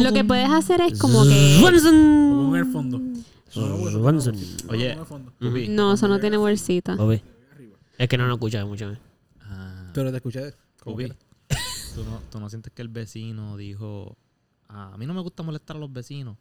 Lo que puedes hacer es como que. En el fondo. Oye. No, eso no tiene bolsita. Es que no nos escucha mucho. ¿eh? Ah, Pero te escuché. como quiera. ¿tú no, tú no sientes que el vecino dijo, "Ah, a mí no me gusta molestar a los vecinos?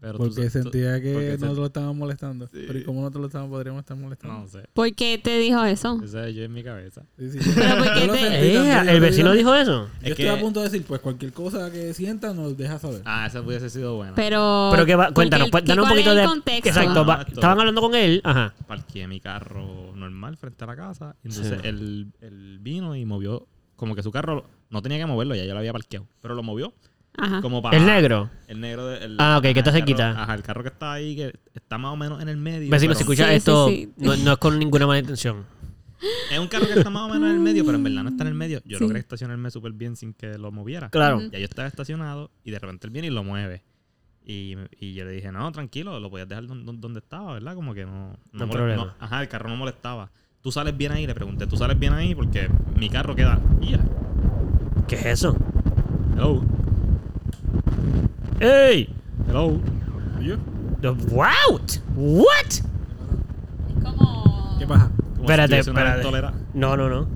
Pero Porque tú- sentía que porque nosotros se- lo estábamos molestando. Sí. Pero ¿y cómo nosotros lo estamos, podríamos estar molestando? No sé. ¿Por qué te dijo eso? Ese es yo en mi cabeza. Sí, sí. Pero ¿por qué te- Eh, ¿El vecino dijo eso? Yo Es estoy que- a punto de decir, pues cualquier cosa que sienta nos deja saber. Ah, esa pudiese sido buena. Pero. Pero que va, cuéntanos, el- pues, un ¿cuál es poquito el de. contexto? Exacto, Ah, estaban hablando con él. Ajá. Parqué mi carro normal frente a la casa. Entonces Sí. él, él vino y movió, como que su carro no tenía que moverlo, ya yo lo había parqueado. Pero lo movió Ajá. como para... El negro. El negro. de- el- Ah, ok, que ajá, está el carro- cerquita. Ajá, el carro que está ahí, que está más o menos en el medio. Vecino, si escucha Sí, sí, esto, sí. No, no es con ninguna mala intención. Es un carro que está más o menos en el medio, pero en verdad no está en el medio. Yo Sí. logré estacionarme súper bien sin que lo moviera. Claro. Ya yo estaba estacionado y de repente él viene y lo mueve. Y, y yo le dije, no, tranquilo, lo podías dejar don- don- donde estaba, ¿verdad? Como que no... No mole- problema. ajá, el carro no molestaba. ¿Tú sales bien ahí? Le pregunté, ¿tú sales bien ahí? Porque mi carro queda... Ya. ¿Qué es eso? Hello. ¡Ey! Hello. ¿Y yo? The- ¿What? ¿What? Es como. ¿Qué pasa? Como Espérate, si tuviese una espérate. ventolera. No, no, no.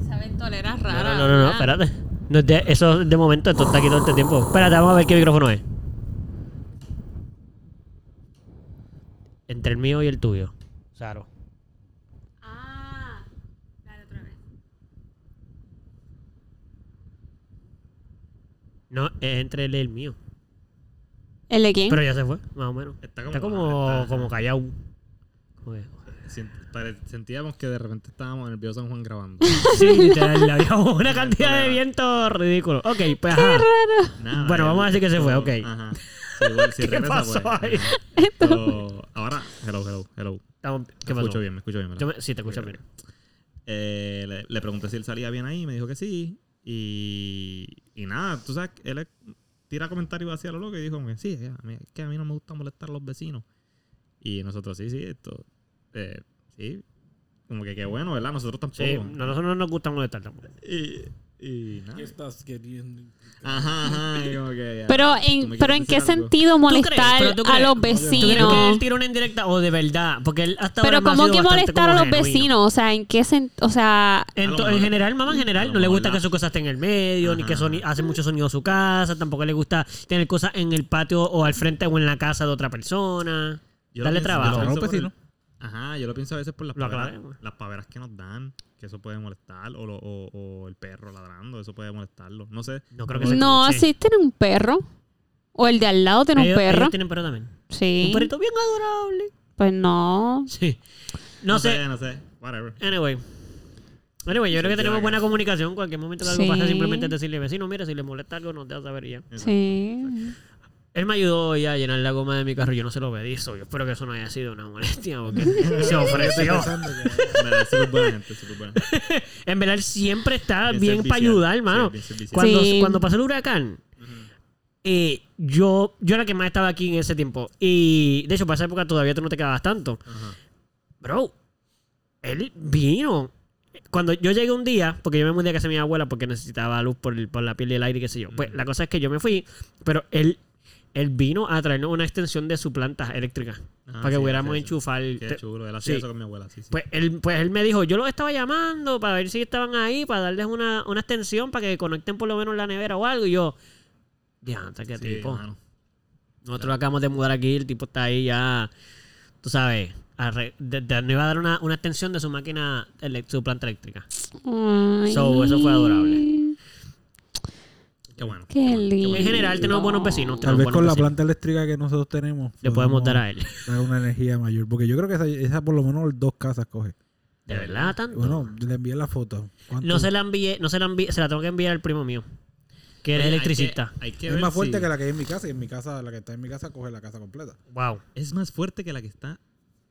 Esa ventolera No, rara. no, no, no, no, espérate. No es de- eso es de momento, esto está aquí todo este tiempo. Espérate, vamos a ver qué micrófono es. Entre el mío y el tuyo. Saro. Ah. Dale otra vez. No, es entre él y el mío. ¿El de quién? Pero ya se fue, más o menos. Está como- Está como, está- como callado. Como que- Sentíamos que de repente estábamos en el Bio San Juan grabando. Sí, literal, había una cantidad de viento ridículo. Ok, pues ajá. Nada, Bueno, vamos a decir que se fue, ok. Ajá. Igual, si ¿Qué regresa, pasó pues, ahí? Pero ahora, hello, hello, hello. Estamos- Me ¿Qué pasó? escucho bien, me escucho bien. me- sí, te escucho bien. Eh, le, le pregunté si él salía bien ahí y me dijo que sí. Y, y nada, tú sabes, él es- tira comentarios así a lo loco y dijo, como que, sí, a mí- es que a mí no me gusta molestar a los vecinos. Y nosotros, sí, sí, esto, eh, sí, como que qué bueno, ¿verdad? Nosotros tampoco. Sí, no, nosotros no nos gusta molestar tampoco. Y, y nada. ¿Qué estás queriendo? Ajá, ajá, ya, Pero en, pero en qué algo. sentido molestar a los ¿Tú crees que vecinos? él tira una indirecta o de verdad? Porque él hasta Pero ahora ¿cómo que molestar a los genuino. vecinos? O sea, ¿en qué sentido? O sea, En, general, mamá en general, no le gusta que su cosa esté en el medio, ni que soni- hace mucho sonido su casa, tampoco le gusta tener cosas en el patio o al frente o en la casa de otra persona. Yo lo Darle pienso- trabajo. yo lo vecinos. el- Ajá, yo lo pienso a veces por las paveras, las paveras que nos dan, que eso puede molestar, o, lo- o, o el perro ladrando, eso puede molestarlo. No sé. No creo que se no, escuche. si tiene un perro. O el de al lado tiene un perro. ellos tienen perro también. Sí. Un perrito bien adorable. Pues no. Sí. No, sé. No sé, whatever. Anyway. Anyway, yo creo que Sí, tenemos buena comunicación. Cualquier momento que algo Sí. pasa, simplemente decirle, vecino, mira, si le molesta algo, nos deja saber y ya. Sí. Él me ayudó hoy a llenar la goma de mi carro. Yo no se lo pedí, so yo espero que eso no haya sido una molestia porque se ofreció. En verdad, él siempre está Bien bien, para ayudar, hermano. Sí. Cuando, Sí. cuando pasó el huracán, eh, yo, yo era que más estaba aquí en ese tiempo. Y de hecho, para esa época todavía tú no te quedabas tanto. Bro, él vino. Cuando yo llegué un día, porque yo me mudé a casa de mi abuela porque necesitaba luz por, el- por la piel y el aire y qué sé yo. Pues la cosa es que yo me fui, pero él, él vino a traernos una extensión de su planta eléctrica. Ah, para que sí, pudiéramos sí, enchufar. Qué te- chulo, él hacía sí. eso con mi abuela, sí, sí. Pues él, pues él me dijo, yo los estaba llamando para ver si estaban ahí, para darles una, una extensión para que conecten por lo menos la nevera o algo. Y yo, diantre, qué Sí, tipo. mano. Nosotros lo acabamos de mudar aquí, el tipo está ahí ya, tú sabes, de- de- nos iba a dar una, una extensión de su máquina, su planta eléctrica. Ay. So, eso fue adorable. Qué bueno. Qué lindo. En general tenemos buenos vecinos. Tal tenemos vez con la vecinos. planta eléctrica que nosotros tenemos. Le podemos dar a él. dar una energía mayor. Porque yo creo que esa, esa por lo menos dos casas coge. De verdad, tanto. Bueno, le envié la foto. ¿Cuánto? no se la envié, no se la envié, se la tengo que enviar al primo mío, que Oye, es hay electricista. que- hay que es ver más fuerte si- que la que hay en mi casa. Y en mi casa, la que está en mi casa, coge la casa completa. Wow. Es más fuerte que la que está.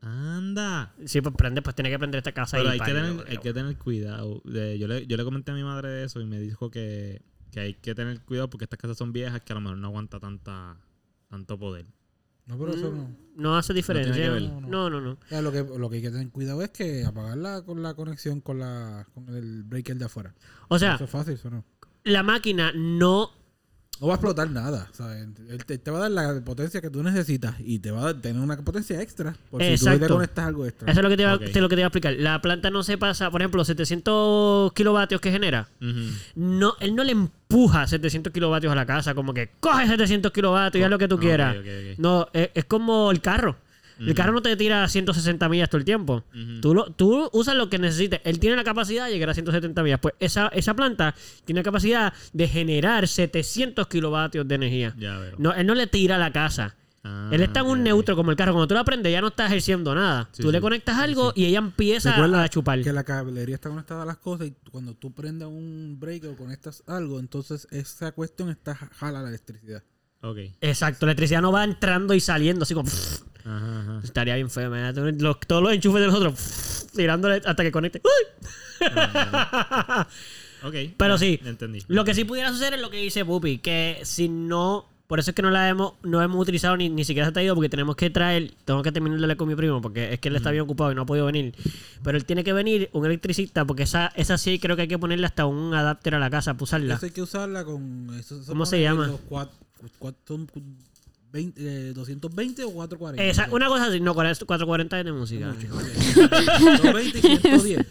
Anda. Sí, pues prende, pues tiene que prender esta casa Pero y hay que, tener, hay que tener cuidado. De- yo, le, yo le comenté a mi madre de eso y me dijo que, que hay que tener cuidado porque estas casas son viejas que a lo mejor no aguanta tanta tanto poder. No, pero eso no. No hace diferencia. No, no, no. O sea, lo, que, lo que hay que tener cuidado es que apagarla con la conexión con la con el breaker de afuera. O sea, eso es fácil, eso no. la máquina no. No va a explotar nada, ¿sabes? Él te, te va a dar la potencia que tú necesitas y te va a dar- tener una potencia extra. Por si tú Exacto. le conectas algo extra. Eso es lo que te, iba, Ok. te- lo que te iba a explicar. La planta no se pasa, por ejemplo, 700 kilovatios que genera. No, él no le empuja 700 kilovatios a la casa, como que coge 700 kilovatios y haz lo que tú Ok, quieras. No, es, es como el carro. El carro no te tira 160 millas todo el tiempo. Tú, lo- tú usas lo que necesites. Él tiene la capacidad de llegar a 170 millas. Pues esa, esa planta tiene la capacidad de generar 700 kilovatios de energía. Ya veo. No, él no le tira a la casa. Ah, él está en un neutro como el carro. Cuando tú lo aprendes ya no estás ejerciendo nada. Sí, tú le sí. conectas algo y ella empieza Recuerda a chupar. Que la cablería está conectada a las cosas y cuando tú prendas un breaker o conectas algo, entonces esa cuestión está jala la electricidad. Ok. Exacto, la electricidad no va entrando y saliendo así como... Ajá, ajá. Estaría bien feo, imagínate, los- todos los enchufes de nosotros tirándole hasta que conecte. ¡Uy! Ok. Pero ya, sí, Entendí. Lo que sí pudiera suceder es lo que dice Pupi, que si no, por eso es que no la hemos, no hemos utilizado ni, ni siquiera se ha traído, porque tenemos que traer, tengo que terminar de hablar con mi primo, porque es que él está bien ocupado y no ha podido venir. Pero él tiene que venir, un electricista, porque esa, esa sí creo que hay que ponerle hasta un adapter a la casa para usarla. Eso hay que usarla con... Eso, ¿Cómo se llama? Los cuat- cuat- son 20, eh, 220 o 440. Esa, una cosa así, no, 440 es de música. 220 y 110.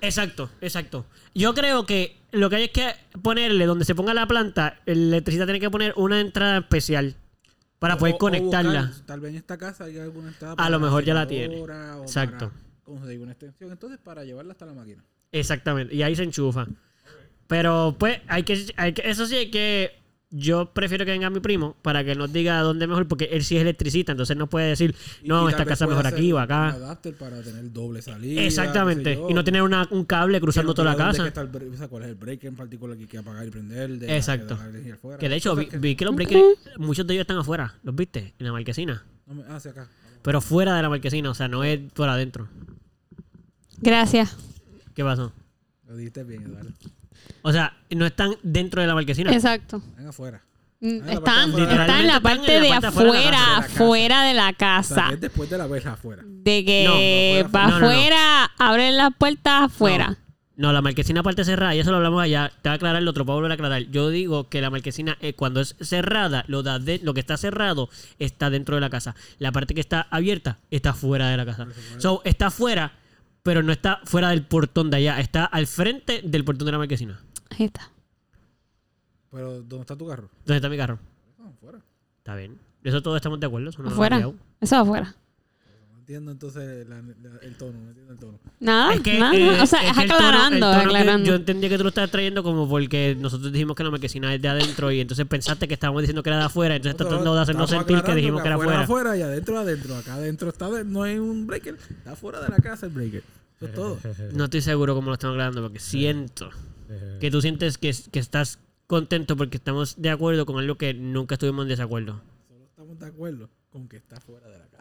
Exacto, exacto. Yo creo que lo que hay es que ponerle donde se ponga la planta, el electricista tiene que poner una entrada especial para poder O- o conectarla. buscar, tal vez en esta casa hay alguna entrada A lo mejor ya la tiene. o Exacto. para conseguir una extensión. Entonces, para llevarla hasta la máquina. Exactamente, y ahí se enchufa. Pero pues hay que, hay que eso sí hay que yo prefiero que venga mi primo para que nos diga dónde mejor porque él sí es electricista, entonces no puede decir, no, y esta casa mejor aquí o Un acá. adapter para tener doble salida. Exactamente, sé y no tener una- un cable cruzando toda la casa. que está el bre- o sea, cuál es el breaker en particular que hay que apagar y prender. de- Exacto. de la energía afuera. Que de hecho vi, vi que los breakers, muchos de ellos están afuera, ¿los viste? En la marquesina. no me- ah, sí, acá. Pero fuera de la marquesina, o sea, no es por adentro. Gracias. ¿Qué pasó? Lo dijiste bien, Eduardo. O sea, no están dentro de la marquesina. Exacto. Afuera. Mm, Están, afuera. están en la Literalmente parte están en de la parte afuera de la afuera, casa. afuera de la O sea, casa. es después de la verja afuera. De que No, no, va fuera, fuera. No, no, no. afuera, abren las puertas afuera. No, la marquesina parte cerrada, y eso lo hablamos allá. Te voy a aclarar, el otro puedo volver a aclarar. Yo digo que la marquesina, eh, cuando es cerrada, lo, da de- lo que está cerrado está dentro de la casa. La parte que está abierta está fuera de la casa. So, está fuera, pero no está fuera del portón de allá. Está al frente del portón de la marquesina. Ahí está. Pero, ¿dónde está tu carro? ¿Dónde está mi carro? No, afuera. Está bien. Eso todos estamos de acuerdo. Eso no lo Afuera. hemos. Eso afuera. Entiendo entonces la- la- el tono. No entiendo el tono. Nada, Es que, nada. eh, o sea, es es que el tono- aclarando, tono que aclarando. yo entendía que tú lo estabas trayendo como porque nosotros dijimos que la marquesina es de adentro y entonces pensaste que estábamos diciendo que era de afuera, entonces estás tratando de hacernos sentir que dijimos que era afuera. afuera. afuera y adentro adentro. Acá adentro está de- no hay un breaker. Está fuera de la casa el breaker. Eso es todo. No estoy seguro cómo lo estamos aclarando porque siento que tú sientes que, que estás contento porque estamos de acuerdo con algo que nunca estuvimos en desacuerdo. Solo estamos de acuerdo con que está fuera de la casa.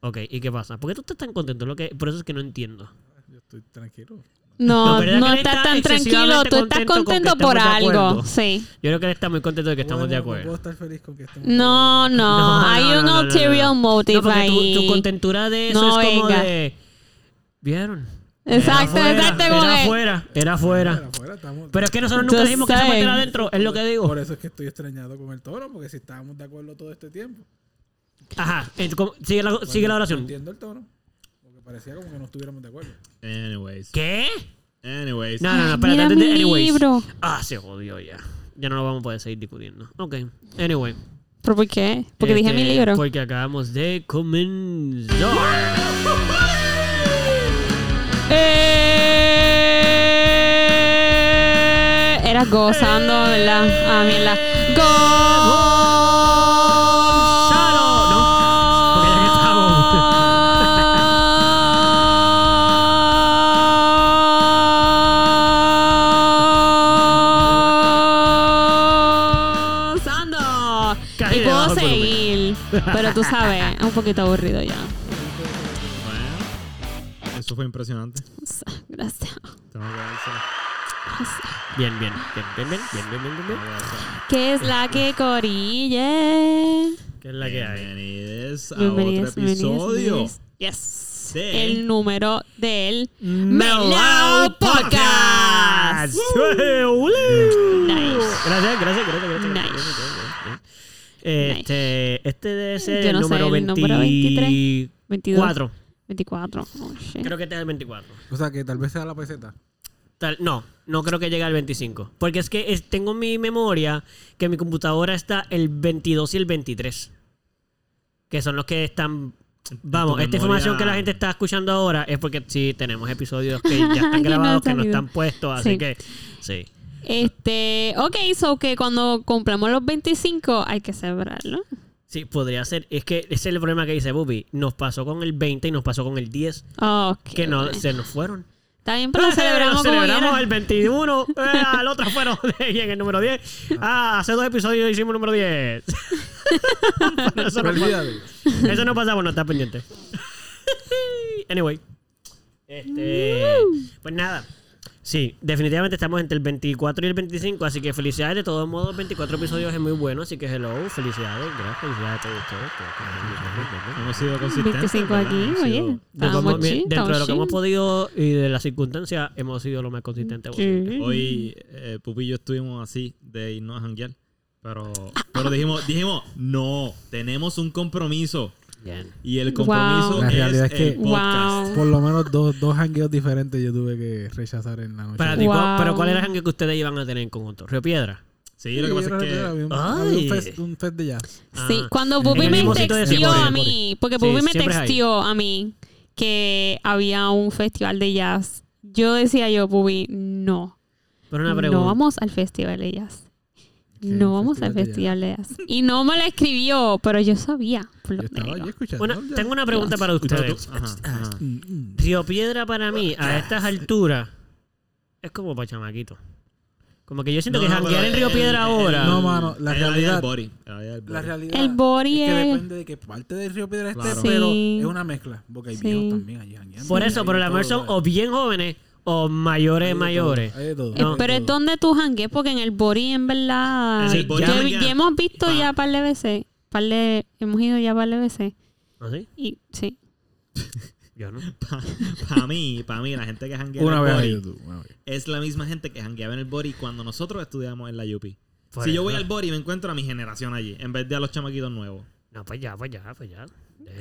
Ok, ¿y qué pasa? ¿Por qué tú estás tan contento? Lo que, por eso es que no entiendo. Yo estoy tranquilo. No, No, estás está tan tranquilo. Tú estás contento por algo. Sí. Yo creo que él está muy contento de que estamos de Bueno, acuerdo. puedo estar feliz con que estemos No, no, No, hay no, un no, no, no, ulterior no. motive No, porque tu- ahí. tu, contentura de eso No, es como venga. de... ¿Vieron? Exacto, era afuera, exacto, Era afuera, era afuera. Pero es que nosotros nunca dijimos que esa parte saying. era adentro, es lo que digo. Por eso es que estoy extrañado con el tono, porque si estábamos de acuerdo todo este tiempo. Ajá, eh, ¿cómo- sigue la, sigue la No oración. entiendo el tono. Porque parecía como que no estuviéramos de acuerdo. Anyways. ¿Qué? Anyways. No, no, no, espérate, mira antes de- mi anyways. libro. Ah, se jodió ya. Ya no lo vamos a poder seguir discutiendo. Ok, anyway. ¿Pero por qué? Porque dije mi Este, libro. Porque acabamos de comenzar. Eh, Era gozando, ¿verdad? Ah, mierda. Gonzalo, Pero tú sabes, es un poquito aburrido ya. Bueno, eso fue impresionante. Gracias. Tengo que dársela. Bien, bien, bien, bien, bien, bien, bien, bien, bien. ¿Qué es la que corille? ¿Qué es la que hay? Bienvenidos a Bienvenidos, otro episodio. bienvenidos, Yes. de- El número del Mellow Podcast. Nice. Gracias, gracias, gracias, gracias. Nice. gracias, Este, este debe ser Yo el no sé, número el número 24. 22. 24. Oh, shit. Creo que este es el 24. O sea, que tal vez sea la peseta. Tal- no, no creo que llegue al 25. Porque es que es- tengo en mi memoria que en mi computadora está el 22 y el 23. Que son los que están... Vamos, esta memoria- información que la gente está escuchando ahora es porque sí tenemos episodios que ya están Que no grabados, que no están puestos, así Sí. que sí. Este, ok, so que cuando compramos los 25 hay que celebrarlo. Sí, podría ser. Es que ese es el problema que dice Bubi. Nos pasó con el 20 y nos pasó con el 10, Ok. que no se nos fueron. Está bien, pero lo celebramos celebramos el 21, eh, al otro fueron y en el número 10. Ah, hace dos episodios hicimos el número 10. Pero eso, no pasa, eso no pasa por no estar pendiente. Anyway. Este, pues nada. Sí, definitivamente estamos entre el 24 y el 25, así que felicidades. De todos modos, 24 episodios es muy bueno, así que hello, felicidades. Gracias, felicidades a todos ustedes. Hemos sido consistentes. 25 ¿verdad? aquí, oye. dentro de lo que hemos podido y de las circunstancias, hemos sido lo más consistentes posible. Sí. Hoy eh, Pupi y yo estuvimos así de irnos a janguear. Pero, pero dijimos, dijimos, no, tenemos un compromiso. Bien. Y el compromiso Wow. La realidad es que- el podcast. Wow. Por lo menos dos, dos hangueos diferentes yo tuve que rechazar en la noche. Para ti, Wow. ¿cuál- pero ¿cuál era el jangue que ustedes iban a tener en conjunto? ¿Río Piedra? Sí, lo que pasa es que... Había un, Ay. había un fest, un fest de jazz. Sí, Ah. cuando el me textió a mí, porque Sí, Pupi me textió a mí que había un festival de jazz. Yo decía yo, Pupi, no. Pero una pregunta. No vamos al festival de jazz. ¿Qué No vamos al festival de de jazz. Y no me la escribió, pero yo sabía. por lo Yo estaba menos. allí escuchando. Una- jazz. tengo una pregunta para ustedes. ajá, ajá. Mm, mm. Río Piedra para mí, a estas alturas, es como para chamaquito. Como que yo siento No, que janguear en Río el- Piedra el- ahora... No, mano, la realidad- del body. La realidad El body es que depende de qué parte del Río Piedra esté, Claro. pero Sí. es una mezcla. Porque hay Sí. viejos también allí jangueando. Por eso, pero la son o bien jóvenes o mayores todo, mayores. todo, pero es donde tú jangues, porque en el body, en verdad. El body ya hemos visto Pa- ya par de veces. Par de, hemos ido ya par de veces. ¿Ah, sí? Y sí. Yo no. Para mí, para mí, la gente que janguea en el vez. es la misma gente que jangueaba en el body cuando nosotros estudiamos en la UP. Por si yo voy al body me encuentro a mi generación allí, en vez de a los chamaquitos nuevos. No, pues ya, pues ya, pues ya.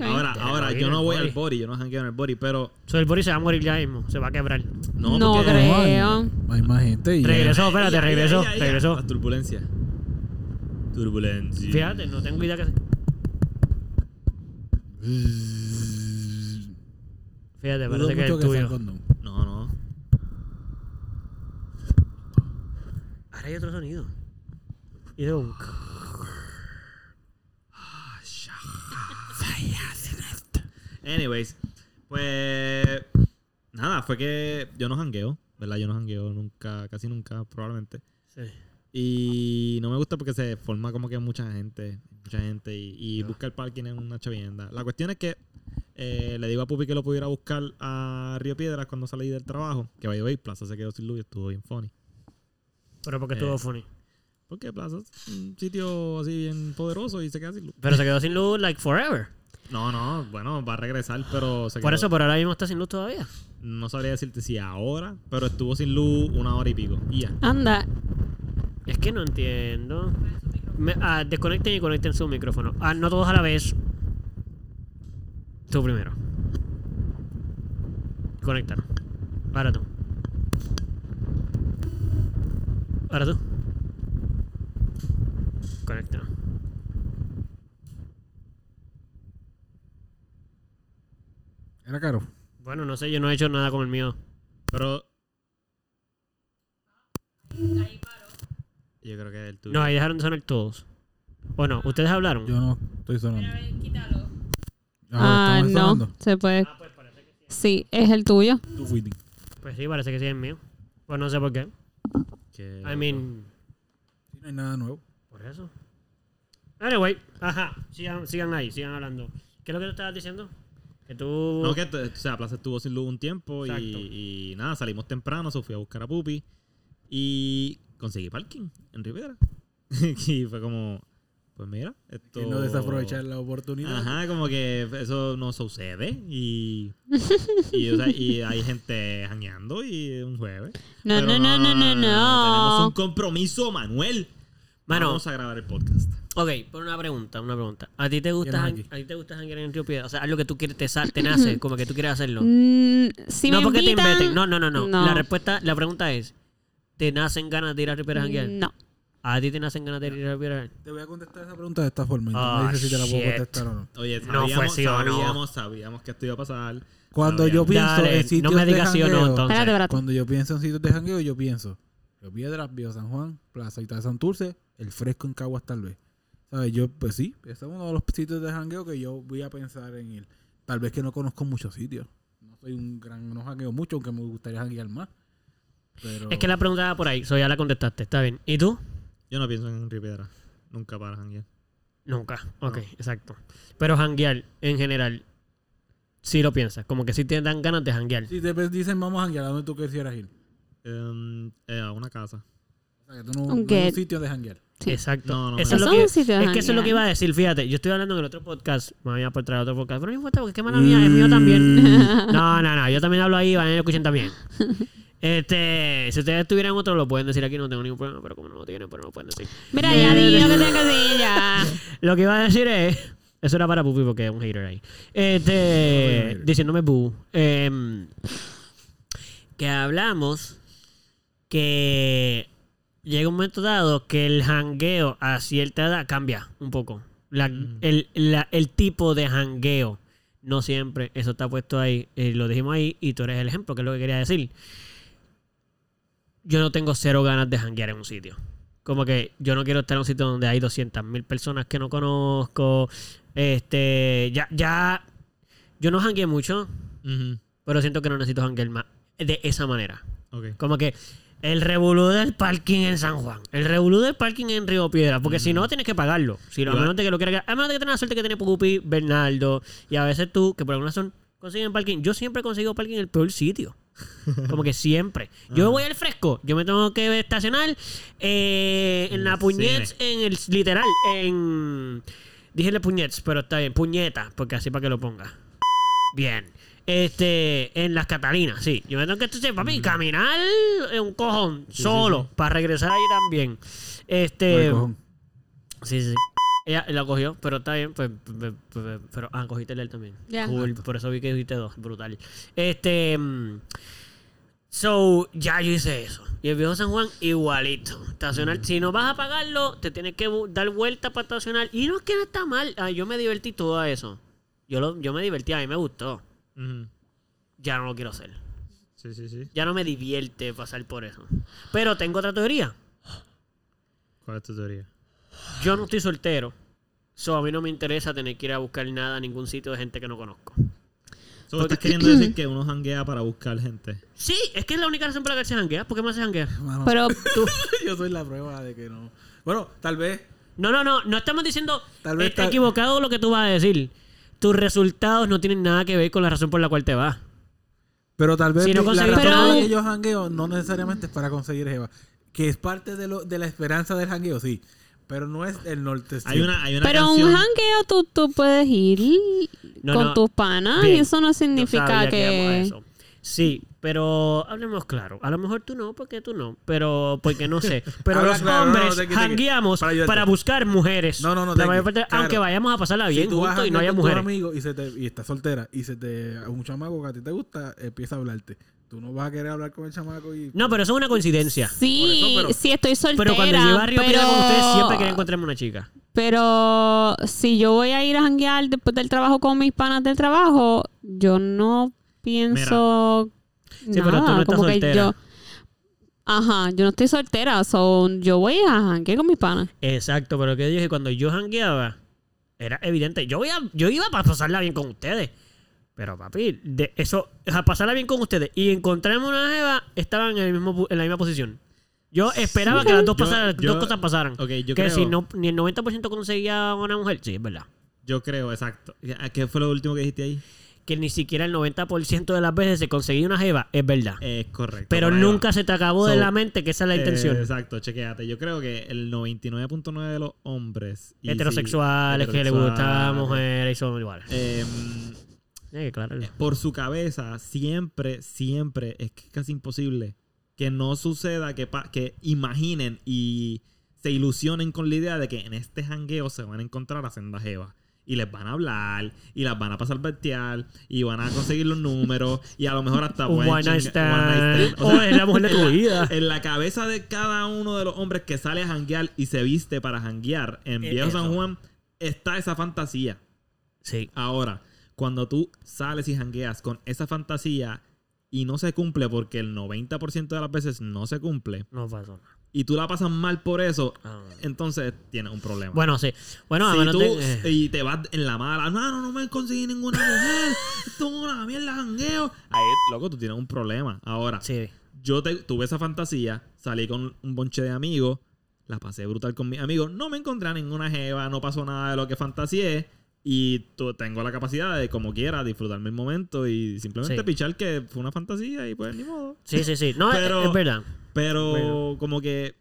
Ahora, ahora, yo no voy body. al body, yo no jangueo en el body, pero So, el body se va a morir ya mismo, se va a quebrar. no, No porque... creo. No, hay- más gente y ya. Regresó, espérate, regresó, regresó. Las turbulencias. Turbulencia. Fíjate, no tengo idea que hacer. Fíjate, Dudo parece que es mucho el que sea tuyo. el condón. No, no. Ahora hay otro sonido. Y de un... Anyways, pues nada, fue que yo no jangueo, ¿verdad? Yo no jangueo nunca, casi nunca, probablemente. Sí. Y no me gusta porque se forma como que mucha gente, mucha gente y, y buscar parking en una chavienda. La cuestión es que eh, le digo a Pupi que lo pudiera buscar a Río Piedras cuando salí del trabajo, que vaya a ver, Plaza se quedó sin luz y estuvo bien funny. Pero porque Eh. estuvo funny. Porque Plaza es un sitio así bien poderoso y se queda sin luz. Pero se quedó sin luz like forever. No, no, bueno, va a regresar, pero se Por quedó- eso, pero ahora mismo está sin luz todavía. No sabría decirte si ahora, pero estuvo sin luz una hora y pico. Y ya. Anda. Es que no entiendo. Me- ah, desconecten y conecten su micrófono. Ah, no todos a la vez. Tú primero. Conéctalo. Ahora tú. Ahora tú. Conéctalo. Era caro. Bueno, no sé, yo no he hecho nada con el mío. Pero. Yo creo que es el tuyo. No, ahí dejaron de sonar todos. Bueno, ¿ustedes hablaron? Yo no estoy sonando. Ah, ¿estamos no. sonando? Se puede. Sí, es el tuyo. Tú fuiste. Pues sí, parece que sí es mío. Pues no sé por qué. Que- I mean, Sí, no hay nada nuevo. por eso. Anyway, ajá. Sigan, sigan ahí, sigan hablando. ¿Qué es lo que tú estabas diciendo? Que tú. No, que o sea, Plaza estuvo sin luz un tiempo y, nada, salimos temprano, so fui a buscar a Pupi y conseguí parking en Rivera. y fue como, pues mira, esto... Que no desaprovechar la oportunidad. Ajá, como que eso no sucede y, y, o sea, y hay gente jangueando y un jueves. No, Pero no, no, no, no, Tenemos un no. compromiso, Manuel. Mano, Vamos a grabar el podcast. ok, por una pregunta, una pregunta. ¿A ti te gusta, ¿Quién es jan- a ti te gusta janguear en Río Piedra? O sea, algo que tú quieres, te, sal- te nace, como que tú quieres hacerlo. Mm, si no me porque invitan, te inviten. No, no, no, no, no. La respuesta, la pregunta es, ¿te nacen ganas de ir a Río Piedra a janguear? No. ¿A ti te nacen ganas de ir a Río Piedra? Te voy a contestar esa pregunta de esta forma. Tú Ah, dices si te la puedo contestar o no. Oye, No fue sabíamos, sí o no. sabíamos, sabíamos que esto iba a pasar. Cuando yo Sabíamos. pienso Dale, en sitios no me de digas sí o no, entonces. Cuando yo pienso en sitios de jangueo, yo pienso Río Piedras, Viejo San Juan, Plaza Ita de Santurce, El Fresco en Caguas tal vez. ¿Sabes? Yo, pues sí, ese es uno de los sitios de jangueo que yo voy a pensar en ir. Tal vez que no conozco muchos sitios. No soy un gran, no jangueo mucho, aunque me gustaría janguear más. Pero... Es que la pregunta va por ahí, so ya la contestaste, está bien. ¿Y tú? Yo no pienso en Río Piedra. Nunca para janguear. Nunca. Ok, exacto. Pero janguear, en general, sí lo piensas. Como que sí te dan ganas de janguear. Si te dicen vamos a janguear, ¿a dónde tú quisieras ir? Eh, a una casa. O sea, que tú no, Un no hay un sitio de janguear. Sí. Exacto. No, no, eso no. es, lo que, es un sitio de es que eso es lo que iba a decir. Fíjate, yo estoy hablando en el otro podcast. Me voy a por traer otro podcast. Pero no importa, porque es que mala mía, es mío también. No, no, no. Yo también hablo ahí, van a escuchar también. Este, si ustedes tuvieran otro, lo pueden decir aquí, no tengo ningún problema. Pero como no lo tienen, pero no lo pueden decir. Mira, ya di lo que tengo que decir ya. Lo que iba a decir es. Eso era para Pupi porque es un hater ahí. Este. diciéndome bu. em, que hablamos que llega un momento dado que el jangueo a cierta edad cambia un poco. La- el, la- el tipo de jangueo. No siempre. Eso está puesto ahí. eh, lo dijimos ahí y tú eres el ejemplo, que es lo que quería decir. Yo no tengo cero ganas de janguear en un sitio. Como que yo no quiero estar en un sitio donde hay 200 mil personas que no conozco. Este, ya, ya, yo no jangueé mucho, pero siento que no necesito janguear más de esa manera. Como que el revolú del parking en San Juan, el revolú del parking en Río Piedra, porque si no tienes que pagarlo. Si no, a menos de que lo quieras, a menos de que tengas la suerte que tiene Pupi, Bernardo y a veces tú, que por alguna razón consiguen parking. Yo siempre consigo parking en el peor sitio. Como que siempre. Yo voy al fresco. Yo me tengo que estacionar eh, en la el puñets, en el literal, en. Díjele puñets, pero está bien. Puñeta, porque así para que lo ponga. Bien. Este, en las Catalinas, sí. Yo me tengo que entonces, papi, caminar en un cojón, solo, para regresar ahí también. Este. Sí, sí, sí. Ella la cogió, pero está bien, pues, pues, pues, pero ah, cogiste el él también. Ya. Cool, por eso vi que dijiste dos, brutal. Este, mm, so, ya yo hice eso. Y el viejo San Juan, igualito. Estacionar, si no vas a pagarlo, te tienes que dar vuelta para estacionar. Y no es que no está mal, ah, yo me divertí todo eso. Yo, lo, yo me divertí, a mí me gustó. Ya no lo quiero hacer. Sí, sí, sí. Ya no me divierte pasar por eso. Pero tengo otra teoría. ¿Cuál es tu teoría? Yo no estoy soltero. So, a mí no me interesa tener que ir a buscar nada a ningún sitio de gente que no conozco. Solo estás queriendo decir que uno janguea para buscar gente. Sí, es que es la única razón por la que se janguea. ¿Por qué más se janguea? Pero Tú. yo soy la prueba de que no. Bueno, tal vez. No, no, no. No estamos diciendo. Tal vez está tal- equivocado lo que tú vas a decir. Tus resultados no tienen nada que ver con la razón por la cual te vas. Pero tal vez Si no la razón por la nada- que yo jangueo no necesariamente es para conseguir jeva. Que es parte de, lo, de la esperanza del jangueo, sí. Pero no es el norte. Hay una, hay una Pero canción. un jangueo tú, tú puedes ir No, con no. tus panas y eso no significa que... a eso. Sí, pero hablemos claro. A lo mejor tú no, porque tú no. Pero, porque no sé. Pero los claro, no, no, hombres jangueamos para buscar mujeres. No, no, no, La te- mayor parte- claro. Aunque vayamos a pasarla Si bien vas juntos y no haya mujeres. amigos y, se te, y estás soltera y se te a un chamaco que a ti te gusta, empieza a hablarte. Tú no vas a querer hablar con el chamaco y. No, pero eso es una coincidencia. Sí, eso, pero- sí estoy soltera, Pero cuando iba a Río Piedra con ustedes, pero- siempre quería encontrarme una chica. Pero si yo voy a ir a janguear después del trabajo con mis panas del trabajo, yo no pienso Sí, pero tú nada, no estás como que soltera. yo Ajá, yo no estoy soltera, so yo voy a janguear con mis panas. Exacto, pero que dije, cuando yo jangueaba, era evidente. Yo, voy a- yo iba para pasarla bien con ustedes. Pero papi, de eso, a pasarla bien con ustedes y encontrarme una jeva, estaban en, el mismo, en la misma posición. Yo esperaba que las dos, pasaran- yo- dos cosas pasaran. Yo que creo- si no, ni el 90% conseguía una mujer, sí, es verdad. Yo creo, exacto. ¿Qué fue lo último que dijiste ahí? Que ni siquiera el 90% de las veces se conseguía una jeva, es verdad. Es correcto. Pero nunca se te acabó de la mente que esa es la intención. Eh, exacto, chequéate. Yo creo que el 99.9 de los hombres y Heterosexuales sí, que le gustan heterosexuales, mujeres y son iguales. em, aclararlo. por su cabeza, siempre, siempre, es que es casi imposible que no suceda, que, que imaginen y se ilusionen con la idea de que en este jangueo se van a encontrar a senda jeva. Y les van a hablar, y las van a pasar vertial, y van a conseguir los números, y a lo mejor hasta Un one night chingar- one night stand. O sea, es la mujer de tu vida. en la cabeza de cada uno de los hombres que sale a janguear y se viste para janguear en Eh, Viejo San. Juan está esa fantasía. Sí. Ahora, cuando tú sales y jangueas con esa fantasía y no se cumple porque el 90% de las veces no se cumple No pasó nada. Y tú la pasas mal por eso, Ah. entonces tienes un problema. Bueno, sí. Bueno, si tú eh, y te vas en la mala, no, no, no me conseguí ninguna mujer, esto es una mierda jangueo. Ahí, loco, tú tienes un problema. Ahora, Sí. yo te- tuve esa fantasía, salí con un bonche de amigos, la pasé brutal con mis amigos, no me encontré a ninguna jeva, no pasó nada de lo que fantaseé y tengo la capacidad de como quiera disfrutarme el momento y simplemente Sí. pichar que fue una fantasía y pues ni modo. Sí, sí, sí. No, Pero- es, es verdad. Pero como que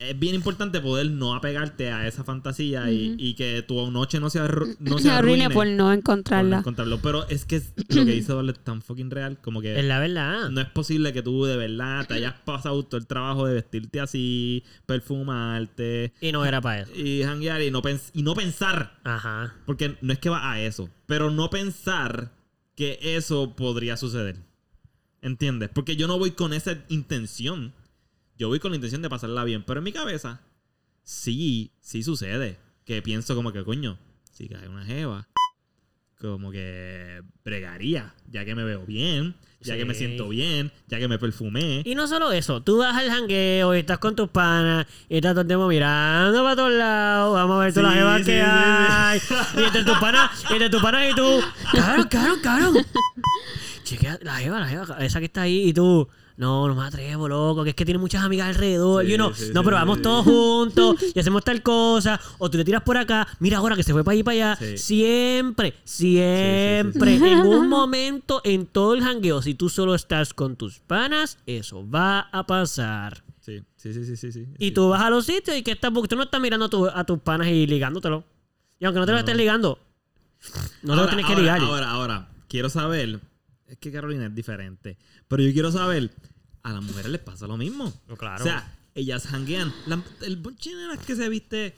es bien importante poder no apegarte a esa fantasía y, que tu noche no se, arru- no se arruine arruine por no por no encontrarla. encontrarlo. Pero es que es- lo que dice Doble es tan fucking real como que... Es la verdad. No es posible que tú de verdad te hayas pasado todo el trabajo de vestirte así, perfumarte Y no era para eso. y janguear y no, pens- y no pensar. Ajá. Porque no es que va a eso, pero no pensar que eso podría suceder. ¿Entiendes? Porque yo no voy con esa intención. Yo voy con la intención de pasarla bien. Pero en mi cabeza, sí, sí sucede. Que pienso como que, coño, si cae una jeva, como que bregaría, ya que me veo bien, ya que me siento bien, ya que me perfumé. Y no solo eso, tú vas al jangueo y estás con tus panas y estás todo el tiempo mirando para todos lados, vamos a ver todas Sí, las jevas sí, que hay. Y entre tus panas, entre tus panas y tú, cabrón, cabrón, cabrón. Chequea la jeva, la jeva, esa que está ahí y tú, no, no me atrevo, loco, que es que tiene muchas amigas alrededor. Sí, y uno, sí, no, sí, pero vamos todos juntos y hacemos tal cosa. O tú le tiras por acá, mira ahora que se fue para allí para allá. Siempre, siempre, en un momento en todo el jangueo, si tú solo estás con tus panas, eso va a pasar. Sí, sí, sí, sí, sí. Y tú vas a los sitios y que estás, porque tú no estás mirando a, tu- a tus panas y ligándotelo. Y aunque no te lo No. estés ligando, no te lo Ahora, tienes que ligar. Ahora, ahora, quiero saber. Es que Carolina es diferente. Pero yo quiero saber. A las mujeres les pasa lo mismo. No, claro. O sea, ellas hanguean. La- el bonche de las que se viste.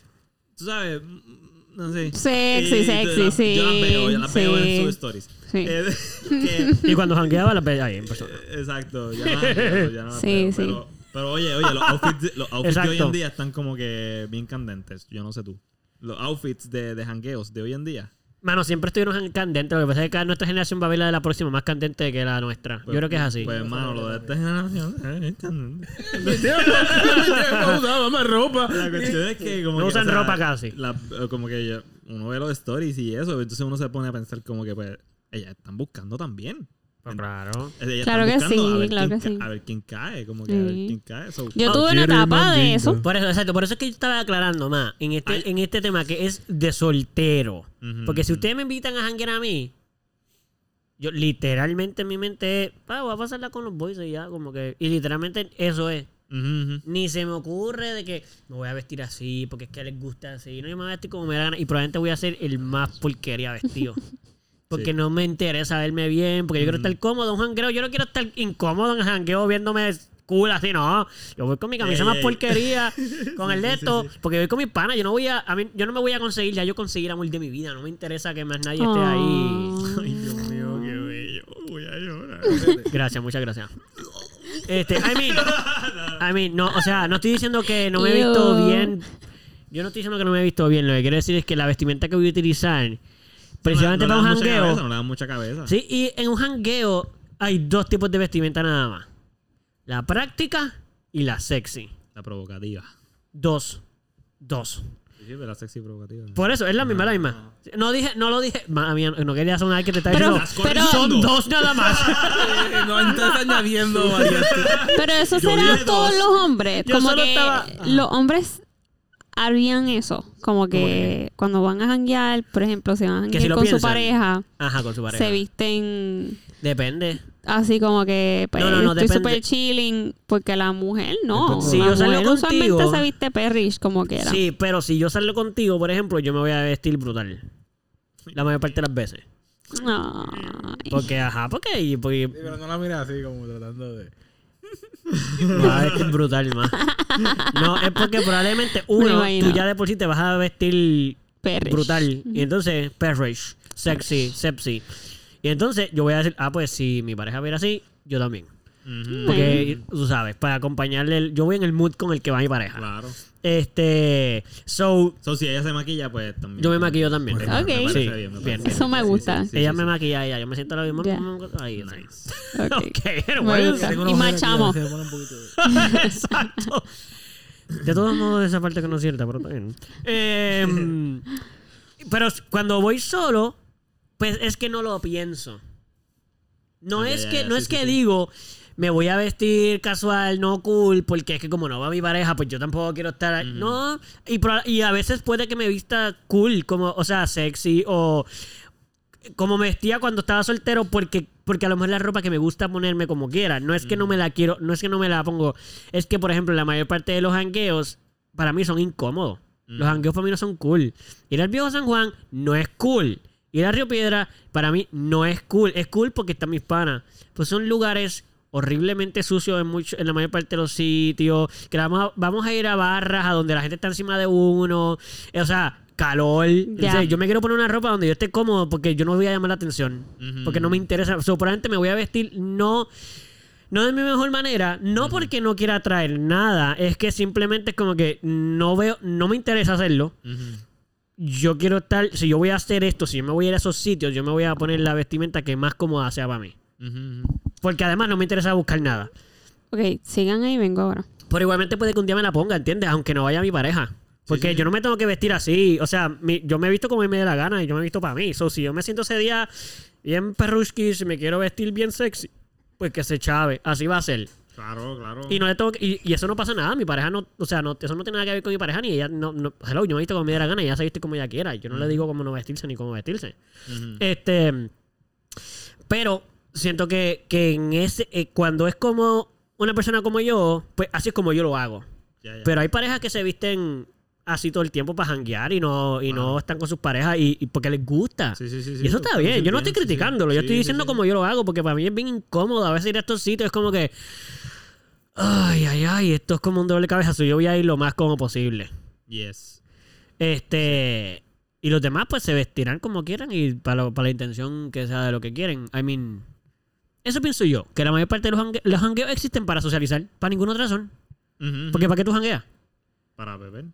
Tú sabes. mm, No sé. Sexy, sexy, las- sí, Yo las veo, yo las veo en sí. sus stories. Sí. Eh, que- Y cuando jangueaba la pe- ahí en persona. exacto. Ya no, las- ya no las Sí, veo, sí. Pero, pero oye, oye, los outfits, los outfits de hoy en día están como que bien candentes. Yo no sé tú. Los outfits de, de hangueos de hoy en día. Mano, siempre estuvieron candentes. Lo que pasa es que nuestra generación va a ver la de la próxima más candente que la nuestra. Yo creo que es así. Pues, hermano, lo de esta generación es candente. usaba más ropa. La cuestión es que como No que, usan ropa casi. la- eh, como que ya- uno ve los stories y eso, entonces uno se pone a pensar como que pues ellas están buscando también. Pues claro. Claro que sí, claro que sí. A ver quién cae, como que a ver quién cae. So, Yo Ah, tuve una etapa de eso. Por eso, exacto. Por eso es que yo estaba aclarando más en este, Ay. en este tema que es de soltero. Porque si ustedes me invitan a janguear a mí, yo literalmente en mi mente es, "Pa, voy a pasarla con los boys y ya, como que. Y literalmente eso es. Ni se me ocurre de que me voy a vestir así porque es que les gusta así. No, yo me voy a vestir como me da gana. Y probablemente voy a ser el más porquería vestido. Porque Sí. no me interesa verme bien. Porque yo quiero estar cómodo en un jangueo. Yo no quiero estar incómodo en jangueo viéndome cool así, no. Yo voy con mi camisa Ey, más ey. porquería, con el de esto. Porque voy con mis panas. Yo no voy a, a mí, yo no me voy a conseguir, ya yo conseguí el amor de mi vida. No me interesa que más nadie esté ahí. Ay, Dios mío, qué bello. Voy a llorar. Gracias, muchas gracias. Este, I mean, I mean, no, o sea, no estoy diciendo que no me he visto bien. Yo no estoy diciendo que no me he visto bien. Lo que quiero decir es que la vestimenta que voy a utilizar, precisamente no, para un jangueo. cabeza, no le dan mucha cabeza. Sí, y en un jangueo hay dos tipos de vestimenta nada más: la práctica y la sexy. La provocativa. Dos. Dos. Sí, sí, pero la sexy provocativa. Por eso, es la misma, la misma. No dije, no lo dije. Ma- mía, no quería sonar que te está Pero- diciendo. pero- son dos nada más. No estás añadiendo variantes. Pero eso será todos dos. los hombres. Yo como que estaba- los hombres harían eso. Como que cuando van a janguear, por ejemplo, si van a janguear si con su pareja, Ajá, con su pareja. se visten Depende. así como que pues, No, no, no, estoy súper chilling. Porque la mujer no. Si la yo salgo mujer usualmente contigo- se viste perrish como quiera. Sí, pero si yo salgo contigo, por ejemplo, yo me voy a vestir brutal. La mayor parte de las veces. Ay. Porque, ajá, porque, y- porque- Sí, pero no la mires así como tratando de... Va a vestir brutal, más. No, es porque probablemente Me uno, tú ya de por sí te vas a vestir Perrish. brutal. Y entonces, perrish, sexy, sepsi. Y entonces yo voy a decir, ah, pues si mi pareja viera así, yo también. Porque, tú sabes, para acompañarle, el- yo voy en el mood con el que va mi pareja. Claro. Este, so, So, si ella se maquilla, pues también. yo me maquillo también. Pues, Me- Ok. parece Sí, bien, me bien, parece bien. Eso me gusta. sí, sí, ella sí, me sí. maquilla ella, yo me siento lo mismo. Ya. Ahí. Nice. Ok. Ok, Me bueno, gusta. Tengo Y machamos. Exacto. De todos modos, esa parte que no es cierta, pero bien. Eh, pero cuando voy solo, pues es que no lo pienso. No es que, no sí, es sí, que sí. digo, me voy a vestir casual, no cool, porque es que como no va mi pareja, pues yo tampoco quiero estar ahí. No, y, y a veces puede que me vista cool, como, o sea, sexy o como me vestía cuando estaba soltero porque porque a lo mejor es la ropa que me gusta ponerme como quiera. No es que no me la quiero no es que no me la pongo es que por ejemplo la mayor parte de los hangueos para mí son incómodos. Los Mm. hangueos para mí no son cool. Ir al viejo San Juan no es cool. Ir a Río Piedra para mí no es cool. Es cool porque están mis panas. Pues son lugares horriblemente sucios en, mucho, en la mayor parte de los sitios que vamos a, vamos a ir a barras a donde la gente está encima de uno o sea calor Ya. O sea, yo me quiero poner una ropa donde yo esté cómodo porque yo no voy a llamar la atención. Porque no me interesa. O sea, probablemente me voy a vestir no, no de mi mejor manera. No porque no quiera traer nada. Es que simplemente es como que no veo, no me interesa hacerlo. Yo quiero estar, si yo voy a hacer esto, si yo me voy a ir a esos sitios, yo me voy a poner la vestimenta que más cómoda sea para mí. Porque además no me interesa buscar nada. Ok, sigan ahí, vengo ahora. Pero igualmente puede que un día me la ponga, ¿entiendes? Aunque no vaya mi pareja. Porque sí, sí. yo no me tengo que vestir así. O sea, mi- yo me he visto como me dé la gana y yo me he visto para mí. So, si yo me siento ese día bien perrushki, si me quiero vestir bien sexy, pues que se chave. Así va a ser. Claro, claro. Y no le tengo que- y, y eso no pasa nada. Mi pareja no, o sea, no, eso no tiene nada que ver con mi pareja ni ella. No, no, hello, yo me he visto como me dé la gana y ella se viste como ella quiera. Yo no le digo cómo no vestirse ni cómo vestirse. Este. Pero siento que, que en ese. eh, cuando es como una persona como yo, pues así es como yo lo hago. Ya, ya. Pero hay parejas que se visten así todo el tiempo para janguear y no, y no están con sus parejas y, y porque les gusta. Sí, sí, sí, y eso está bien. Yo no estoy criticándolo. Yo estoy diciendo como yo lo hago porque para mí es bien incómodo. A veces ir a estos sitios es como que. Ay, ay, ay. Esto es como un doble cabeza. Yo voy a ir lo más como posible. Yes. Este. Y los demás, pues se vestirán como quieran y para la intención que sea de lo que quieren. I mean. Eso pienso yo. Que la mayor parte de los, jangue- los jangueos existen para socializar. Para ninguna otra razón. Porque. ¿para qué tú jangueas? Para beber.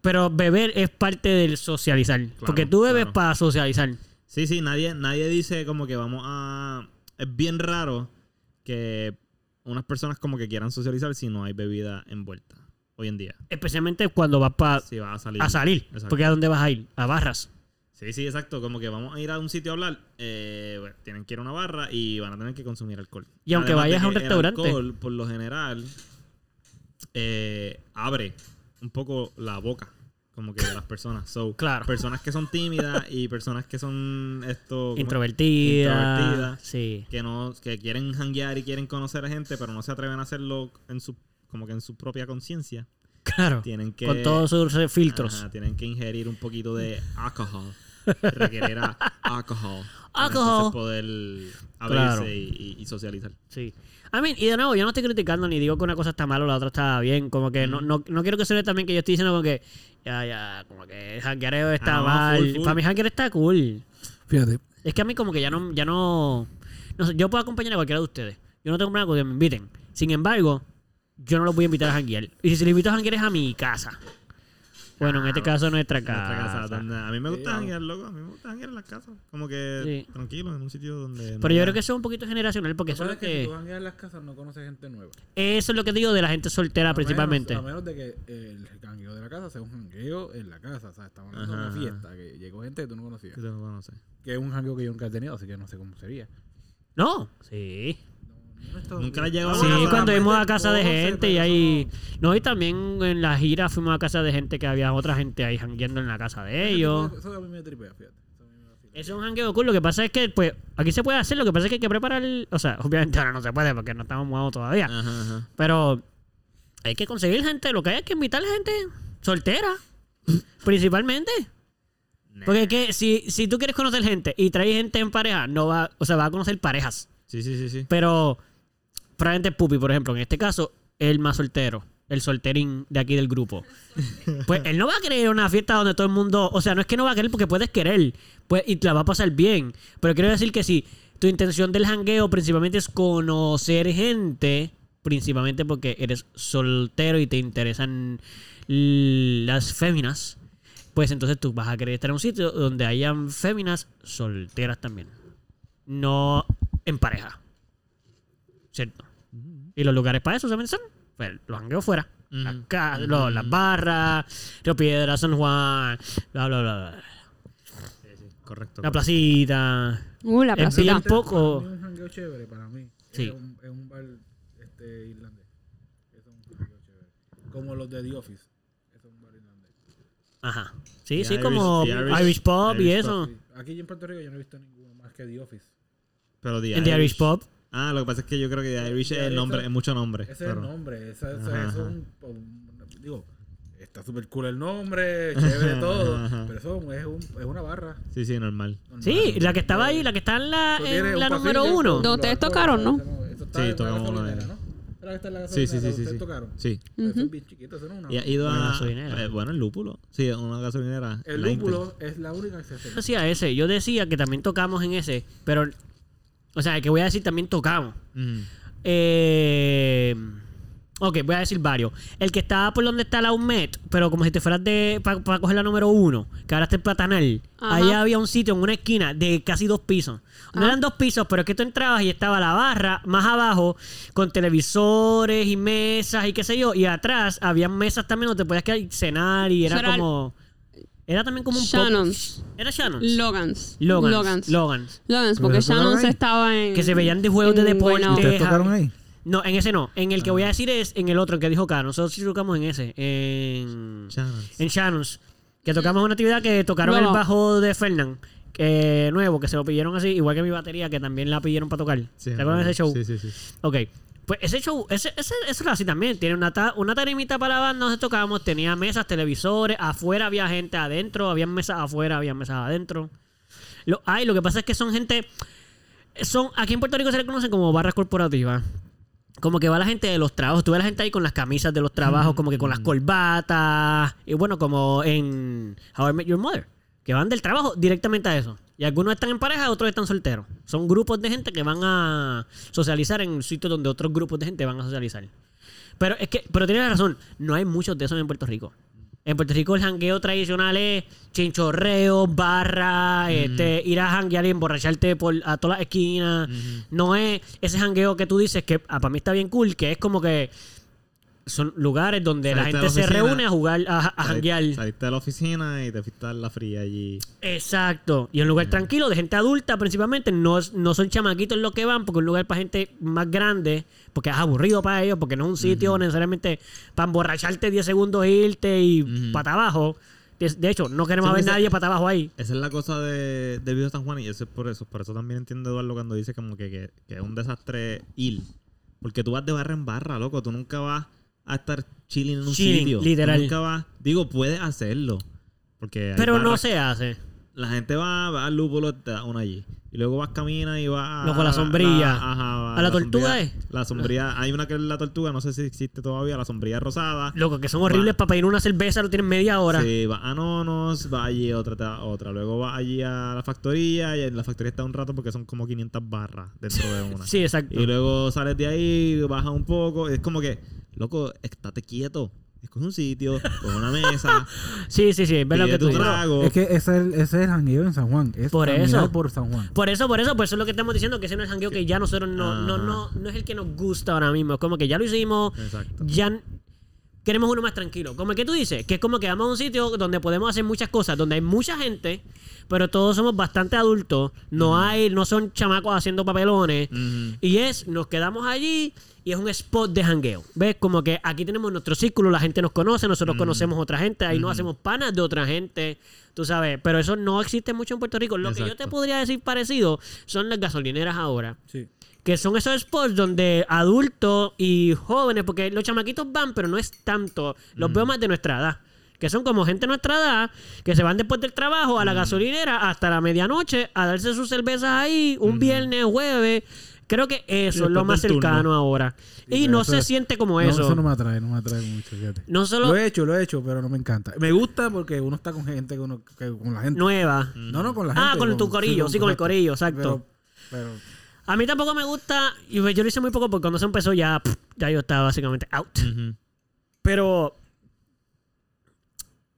Pero beber es parte del socializar. porque tú bebes claro. para socializar. Sí, sí, nadie, nadie dice como que vamos a. Es bien raro que unas personas como que quieran socializar si no hay bebida envuelta. Hoy en día. Especialmente cuando vas pa- Si vas a salir. a salir. Porque ¿a dónde vas a ir? A barras. Sí, sí, exacto. Como que vamos a ir a un sitio a hablar. eh, bueno, tienen que ir a una barra y van a tener que consumir alcohol. Y aunque Además vayas a un el restaurante. alcohol, por lo general, eh, abre un poco la boca. Como que de las personas. So, Claro. Personas que son tímidas y personas que son esto. ¿cómo? Introvertida. Introvertida. Sí. que no que quieren hanguear y quieren conocer a gente pero no se atreven a hacerlo en su como que en su propia conciencia Claro. tienen que Con todos sus filtros. Ajá, tienen que ingerir un poquito de alcohol requerir a alcohol para Alcohol. poder abrirse Claro. y, socializar Sí. I mean, y de nuevo, yo no estoy criticando ni digo que una cosa está mal o la otra está bien. Como que no, no, no quiero que suene también que yo estoy diciendo como que, ya, ya, como que el jangueareo está Ah, mal. full, full. Para mí janguear está cool. Fíjate, Es que a mí como que ya no, ya no... No sé, yo puedo acompañar a cualquiera de ustedes. Yo no tengo problema con que me inviten. Sin embargo, yo no los voy a invitar a janguear. Y si les invito a janguear es a mi casa. Bueno, en este caso nuestra En nuestra casa. casa, donde- a mí me gusta Sí, hanguear, loco. A mí me gusta hanguear en las casas. Como que Sí. tranquilo, en un sitio donde. no Pero yo haya- creo que eso es un poquito generacional porque eso es, lo Recuerda que si que, tú jangueas en las casas no conoces gente nueva. eso es lo que digo de la gente soltera A principalmente. menos- a menos de que el jangueo de la casa sea un jangueo en la casa. O sea, estamos hablando de una fiesta que llegó gente que tú no conocías. que tú no conoces. Que es un jangueo que yo nunca he tenido, así que no sé cómo sería. No, sí. Nunca le llegó a Sí, una casa, cuando fuimos a casa de gente y ahí... No, y también en la gira fuimos a casa de gente que había otra gente ahí jangueando en la casa de ellos. Eso a mí me tripea, fíjate. Eso a es un jangueo cool. Lo que pasa es que, pues, aquí se puede hacer. Lo que pasa es que hay que preparar... el- O sea, obviamente ahora no se puede porque no estamos mudados todavía. Ajá, ajá. Pero hay que conseguir gente. Lo que hay es que invitar gente soltera. principalmente. Nah. Porque es que si, si tú quieres conocer gente y traes gente en pareja, no va... O sea, va a conocer parejas. Sí, sí, sí, sí. Pero probablemente Pupi, por ejemplo, en este caso, el más soltero, el solterín de aquí del grupo. Pues él no va a querer una fiesta donde todo el mundo, o sea, no es que no va a querer porque puedes querer, pues, y te la va a pasar bien. Pero quiero decir que si tu intención del jangueo principalmente es conocer gente, principalmente porque eres soltero y te interesan las féminas, pues entonces tú vas a querer estar en un sitio donde hayan féminas solteras también. No en pareja. ¿Cierto? Y los lugares para eso también son pues, los jangueos fuera. Las Ujú. ca- lo- las barras, Río Piedra, San Juan, bla, bla, bla. bla. Correcto. La placita. Uh, la Es placita. bien poco. Para mí un jangueo chévere para mí. Sí. Es, un, es un bar este, irlandés. Es un jangueo chévere. Como los de The Office. Es un bar irlandés. Ajá. Sí, The sí, Irish- como Irish, Irish- Pub y Irish eso. Sí. Aquí en Puerto Rico yo no he visto ninguno más que The Office. Pero The En The Irish Pub. Ah, lo que pasa es que yo creo que The Irish es el nombre, es mucho nombre. Ese es el nombre. Ese, ese- Ajá, eso ajá. es un, un- Digo, está súper cool el nombre, chévere todo. Ajá. pero eso es, un, es una barra. Sí, sí, normal. normal. Sí, la que estaba ahí, la que está en la, en la número uno. Donde ustedes tocaron, ¿no? eso Eso está Sí, tocamos una gasolinera, vez. ¿no? ¿Era que está en la Sí, sí, sí, sí, ¿Ustedes sí. tocaron? Sí. Eso Ujú. es bien chiquito, eso no es una Y ha ido a. gasolinera. eh, bueno, el lúpulo. Sí, una gasolinera. El Inter. lúpulo es la única que se hace. Yo decía ese, yo decía que también tocamos en ese, pero, o sea, que voy a decir también tocamos. Eh, ok, voy a decir varios. El que estaba por donde está la UMED, pero como si te fueras de para coger la número uno, que ahora está el platanal. Ajá. Allá había un sitio en una esquina de casi dos pisos. No Ah. eran dos pisos, pero es que tú entrabas y estaba la barra más abajo con televisores y mesas y qué sé yo. Y atrás había mesas también donde te podías quedar y cenar y era el- como... Era también como un. Shannon's. Era Shannon's. Logans. Logans. Logans. Logans. Logans, ¿Pero porque Shannon's estaba en. Que se veían de juegos de en deporte. ¿Ustedes tocaron ahí? No, en ese no. En el que voy a Ah. decir es en el otro, el que dijo Caro. Nosotros sí tocamos en ese. En, Channels. en Shannon's. Que tocamos una actividad que tocaron el bajo de Fernand. eh, nuevo, que se lo pidieron así. Igual que mi batería, que también la pidieron para tocar. Sí, ¿Te acuerdas de ese show? Sí, sí, sí. Ok. Pues ese show, ese, ese, eso era así también. Tiene una, ta- una tarimita para la banda donde tocábamos. Tenía mesas, televisores. Afuera había gente adentro. Había mesas afuera, había mesas adentro. Lo, ay, lo que pasa es que son gente. Son, aquí en Puerto Rico se le conocen como barras corporativas. Como que va la gente de los trabajos. Tú ves la gente ahí con las camisas de los trabajos, como que con las corbatas. Y bueno, como en How I Met Your Mother. Que van del trabajo directamente a eso. Y algunos están en pareja, otros están solteros. Son grupos de gente que van a socializar en sitios donde otros grupos de gente van a socializar. Pero es que, pero tienes razón, no hay muchos de esos en Puerto Rico. En Puerto Rico el jangueo tradicional es chinchorreo, barra, este, ir a janguear y emborracharte por a todas las esquinas. No es ese jangueo que tú dices que ah, para mí está bien cool, que es como que son lugares donde la Saliste gente la se reúne a jugar, a, a janguear. Saliste de la oficina y te fuiste a la fría allí. Exacto. Y un lugar tranquilo, de gente adulta principalmente. No, no son chamaquitos los que van, porque es un lugar para gente más grande, porque es aburrido para ellos, porque no es un sitio necesariamente para emborracharte 10 segundos e irte y Ujú. para abajo. De, hecho, no queremos ver nadie para abajo ahí. Esa es la cosa de, de Video San Juan y eso es por eso. Por eso también entiendo Eduardo cuando dice como que, que, que es un desastre ir. Porque tú vas de barra en barra, loco. Tú nunca vas a estar chilling en un Chilling, sitio. Literal. nunca vas... Digo, puedes hacerlo. Porque hay Pero no barras- se hace. La gente va, va al lúpulo, te da una allí. Y luego vas, camina y vas Luego a la sombrilla. ajá, ¿A la tortuga sombrilla- es? La sombrilla... Hay una que es la tortuga, no sé si existe todavía. La sombrilla rosada. Loco, que son horribles Va. para pedir una cerveza, lo tienen media hora. Sí, va a Nonos, va allí otra, te da otra. Luego va allí a la factoría y en la factoría está un rato porque son como 500 barras dentro de una. Sí, exacto. Y luego sales de ahí, bajas un poco. Es como que, loco, estate quieto. Escoge un sitio, con una mesa. Sí, sí, sí, es verdad que tú trago. Es que ese es el, ese es el jangueo en San Juan. Es Por eso. por San Juan. Por eso, por eso, por eso es lo que estamos diciendo, que ese no es el jangueo que ya nosotros no, no, Ajá. no, no es el que nos gusta ahora mismo. Es como que ya lo hicimos, Exacto. ya queremos uno más tranquilo. Como el que tú dices, que es como que vamos a un sitio donde podemos hacer muchas cosas, donde hay mucha gente, pero todos somos bastante adultos, no hay, no son chamacos haciendo papelones. Y es, nos quedamos allí y es un spot de jangueo. ¿Ves? Como que aquí tenemos nuestro círculo, la gente nos conoce, nosotros conocemos otra gente, ahí nos hacemos panas de otra gente, tú sabes. Pero eso no existe mucho en Puerto Rico. Lo que yo te podría decir parecido son las gasolineras ahora. Sí. Que son esos spots donde adultos y jóvenes, porque los chamaquitos van, pero no es tanto. Los veo más de nuestra edad. Que son como gente de nuestra edad, que se van después del trabajo a la gasolinera hasta la medianoche a darse sus cervezas ahí, un viernes, jueves, Creo que eso es lo más turno. cercano ahora. Sí, y no eso se siente como No, eso. eso no me atrae, no me atrae mucho, fíjate. No solo Lo he hecho, lo he hecho, pero no me encanta. Me gusta porque uno está con gente, que uno- con la gente. nueva. No, no, con la gente. Ah, con tu corillo, sí, con el corillo, exacto. Pero, pero A mí tampoco me gusta, y yo lo hice muy poco porque cuando se empezó ya, ya yo estaba básicamente out. Pero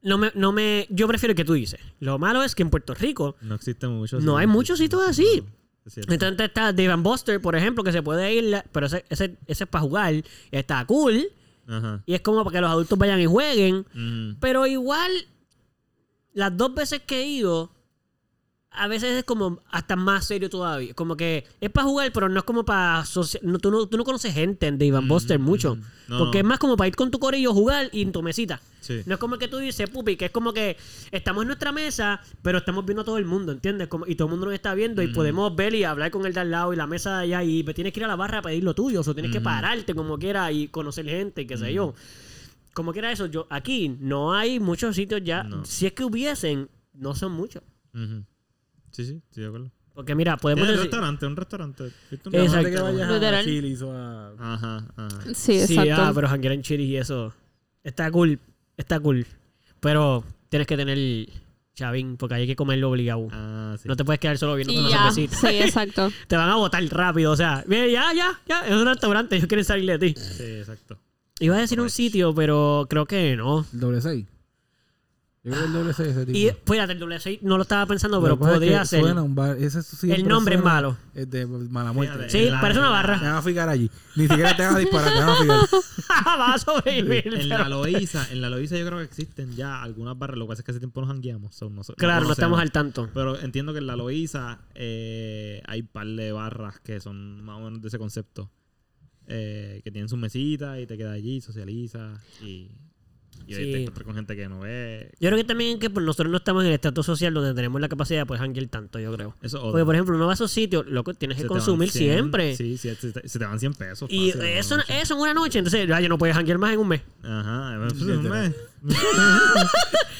no me, no me, yo prefiero que tú dices. Lo malo es que en Puerto Rico No existe mucho. no hay muchos sitios sí, así. Es. Entonces está Dave and Buster, por ejemplo, que se puede ir, pero ese, ese, ese es para jugar. Está cool. Ajá. Y es como para que los adultos vayan y jueguen. Pero igual, las dos veces que he ido, a veces es como hasta más serio todavía. Como que es para jugar, pero no es como para... No, tú, no, tú no conoces gente en Dave and Buster Mm, mucho. mm. No. Porque es más como para ir con tu corillo, jugar y en tu mesita. Sí. No es como que tú dices, pupi, que es como que estamos en nuestra mesa, pero estamos viendo a todo el mundo, ¿entiendes? Como, y todo el mundo nos está viendo y Mm. podemos ver y hablar con el de al lado y la mesa de allá y tienes que ir a la barra a pedir lo tuyo, o tienes que Mm. pararte como quiera y conocer gente, qué sé yo. Como quiera eso, yo aquí no hay muchos sitios ya. Si es que hubiesen, no son muchos. Sí, sí, estoy de acuerdo. Porque mira, podemos Tiene un decir... restaurante, un restaurante. ¿Viste un Exacto. Que vayas a. Chili's o a... Ajá, ajá. Sí, Sí, exacto. ah, pero janguear en chiris y eso está cool, está cool. Pero tienes que tener chavín, porque hay que comerlo obligado. Ah, sí. No te puedes quedar solo viendo y una. Sí, exacto. Te van a botar rápido, o sea, mira, ya, ya, ya, es un restaurante, ellos quieren salir de ti. Sí, exacto. Iba a decir un sitio, pero creo que no. Doble 6. Yo creo que el doble 6 ese tipo. Y, fíjate, el doble seis no lo estaba pensando, pero podría que ser. suena un bar- ese siempre El nombre es malo. Es de mala muerte. Fíjate, Sí, la- parece una Te barra. van a fijar allí. Ni siquiera te van a disparar, te van a fijar. Va a sobrevivir. En la Loíza, en la Loíza yo creo que existen ya algunas barras. Lo que pasa es que hace tiempo nos hangueamos. so no Claro, no conocemos. estamos al tanto. Pero entiendo que en la Loíza eh, hay un par de barras que son más o menos de ese concepto. Eh, que tienen sus mesitas y te quedas allí, socializas y, y Sí. te con gente que no ve. Yo creo que también que pues, nosotros no estamos en el estatus social donde tenemos la capacidad de pues hanguear tanto, yo creo. Eso Porque, por ejemplo, uno va a esos sitios, loco, tienes que consumir 100, siempre. Sí, sí, se te, se te van 100 pesos. Y fácil en eso, eso en una noche, entonces ya no puedes hanguear más en un mes. Ajá, pues, Sí, un mes.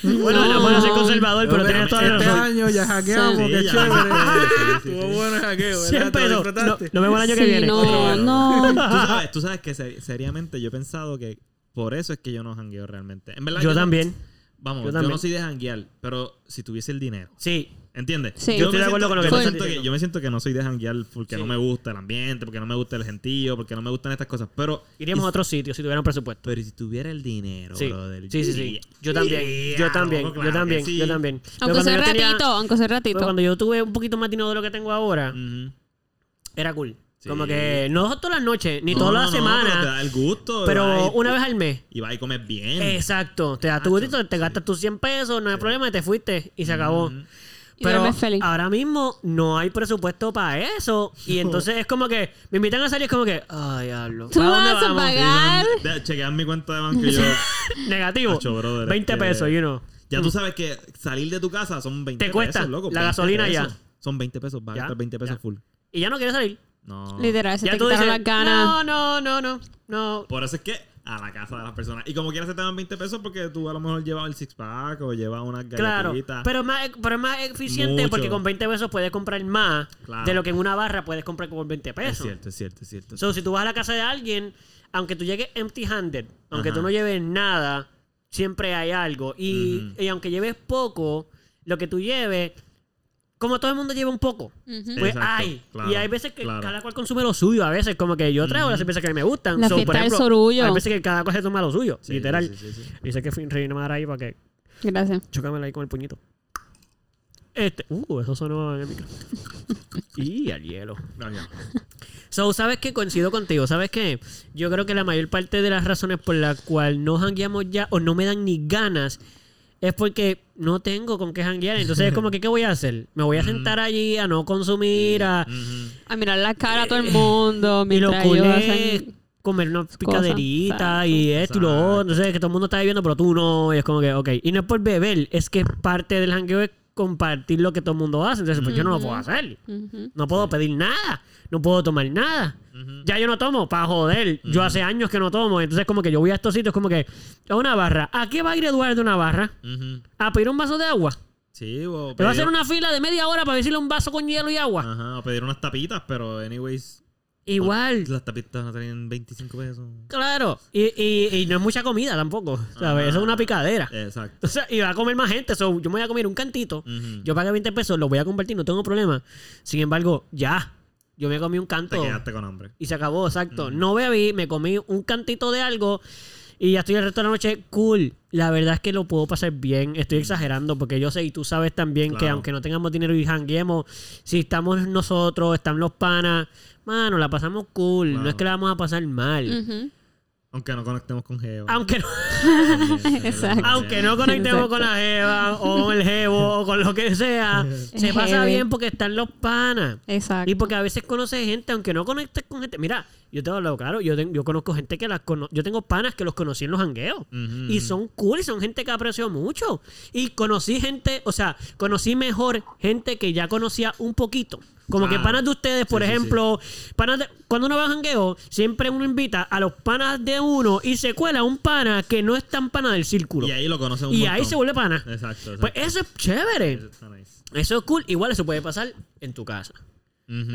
Bueno, no puedo ser conservador, pero tienes toda la Este razón. año ya hackeamos, Sí, qué ya, chévere. sí, sí, sí, Estuvo sí. bueno el hackeo, ¿verdad? 100 ¿Te lo pesos. No, nos vemos el año que viene. no, no. tú, sabes, tú sabes que se- seriamente yo he pensado que por eso es que yo no jangueo realmente. En verdad, Yo también. Vamos, Yo no soy de janguear, pero si tuviese el dinero. Sí. ¿Entiendes? Sí. Yo estoy de acuerdo siento- con lo que me siento que-. Yo me siento que no soy de janguear porque Sí. no me gusta el ambiente, porque no me gusta el gentío, porque no me gustan estas cosas. Pero, Iríamos y- a otros sitios si tuvieran presupuesto. pero si tuviera el dinero, Sí. brother. Sí, sí, sí. Yo también. Yo también. Yo también. sí. Yo también. Aunque sea tenía- ratito, aunque sea pero ratito. cuando yo tuve un poquito más dinero de lo que tengo ahora, era cool. Sí. Como que no todas las noches, ni No, todas no, las no, pero te semanas, da el gusto. pero y- una vez al mes. Y vas y comes bien. Exacto. Te das tu gustito, te gastas tus 100 pesos, no hay problema, y te fuiste y se acabó. Pero ahora mismo no hay presupuesto para eso. Y entonces es como que me invitan a salir, es como que, ay, diablo. ¿Tú ¿para dónde vas a vamos? pagar? De- Chequean mi cuenta de banco y yo. Negativo. Hacho, brother, 20 es que- pesos, you know. Ya tú sabes que salir de tu casa son 20 Te cuesta pesos, loco. la 20 gasolina ya. pesos. Son 20 pesos. Vas a gastar 20 pesos ya. full. Y ya no quieres salir. No. Literal, se ya te tú quitaron dices, las ganas. no, no, no, no, no. Por eso es que a la casa de las personas. Y como quieras se te dan 20 pesos porque tú a lo mejor llevas el six pack o llevas unas Claro, galletitas. pero es más, pero es más eficiente Mucho. porque con 20 pesos puedes comprar más Claro. de lo que en una barra puedes comprar con 20 es pesos. cierto, es cierto, es cierto. So, si tú vas a la casa de alguien, aunque tú llegues empty-handed, aunque Ajá. tú no lleves nada, siempre hay algo. Y, y aunque lleves poco, lo que tú lleves, como todo el mundo lleva un poco, pues Exacto, hay. claro, y hay veces que claro. cada cual consume lo suyo. A veces, como que yo traigo las cervezas que a mí me gustan. La So, fiesta por del ejemplo, sorullo. Hay veces que cada cual se toma lo suyo, Sí, literal. sí, sí, sí, sí. Dice que Reina Mara ahí para que Gracias. chócamela ahí con el puñito. Este, uh, eso sonó en el micro. y al hielo. No, ya. So, ¿sabes qué? Coincido contigo. ¿Sabes qué? Yo creo que la mayor parte de las razones por las cuales no jangueamos ya o no me dan ni ganas es porque no tengo con qué janguear. Entonces es como que, ¿qué voy a hacer? Me voy a sentar allí a no consumir, a... A mirar la cara a todo el mundo Y lo cool es comer una picaderita y esto y lo otro. Entonces que todo el mundo está bebiendo, pero tú no. Y es como que, ok. Y no es por beber, es que parte del jangueo es compartir lo que todo el mundo hace. Entonces, pues yo no lo puedo hacer. No puedo pedir nada. No puedo tomar nada. Ya yo no tomo, para joder. Yo hace años que no tomo. Entonces, como que yo voy a estos sitios, como que a una barra. ¿A qué va a ir Eduardo de una barra? ¿A pedir un vaso de agua? Sí, o ¿Te va a pedir- hacer una fila de media hora para decirle un vaso con hielo y agua? Ajá, o pedir unas tapitas, pero anyways. Igual. Las tapitas salir en 25 pesos. Claro. Y, y, y no es mucha comida tampoco. ¿Sabes? Eso es una picadera. Exacto. O sea, y va a comer más gente. so, yo me voy a comer un cantito. Yo pagué 20 pesos, lo voy a compartir, no tengo problema. Sin embargo, ya. Yo me comí un Te canto. quedaste con hambre. Y se acabó, exacto. No bebí, me comí un cantito de algo y ya estoy el resto de la noche cool. La verdad es que lo puedo pasar bien. Estoy exagerando porque yo sé y tú sabes también que aunque no tengamos dinero y janguemos, si estamos nosotros, están los panas, mano, la pasamos cool. No es que la vamos a pasar mal. Aunque no conectemos con Geo. Aunque no, Exacto. aunque no conectemos Exacto. con la jeva o con el jevo o con lo que sea, se pasa bien porque están los panas. Exacto. Y porque a veces conoces gente, aunque no conectes con gente. Mira, yo te hablo claro, yo, ten- yo conozco gente que las cono Yo tengo panas que los conocí en los hangueos. Y son cool y son gente que aprecio mucho. Y conocí gente, o sea, conocí mejor gente que ya conocía un poquito. Como que Claro. panas de ustedes, por Sí, sí, ejemplo, panas de- cuando uno va a jangueo, siempre uno invita a los panas de uno y se cuela un pana que no es tan pana del círculo. Y ahí lo conoces un Y montón. ahí se vuelve pana. Exacto, exacto. Pues eso es chévere. Eso está nice. Eso es cool. Igual eso puede pasar en tu casa.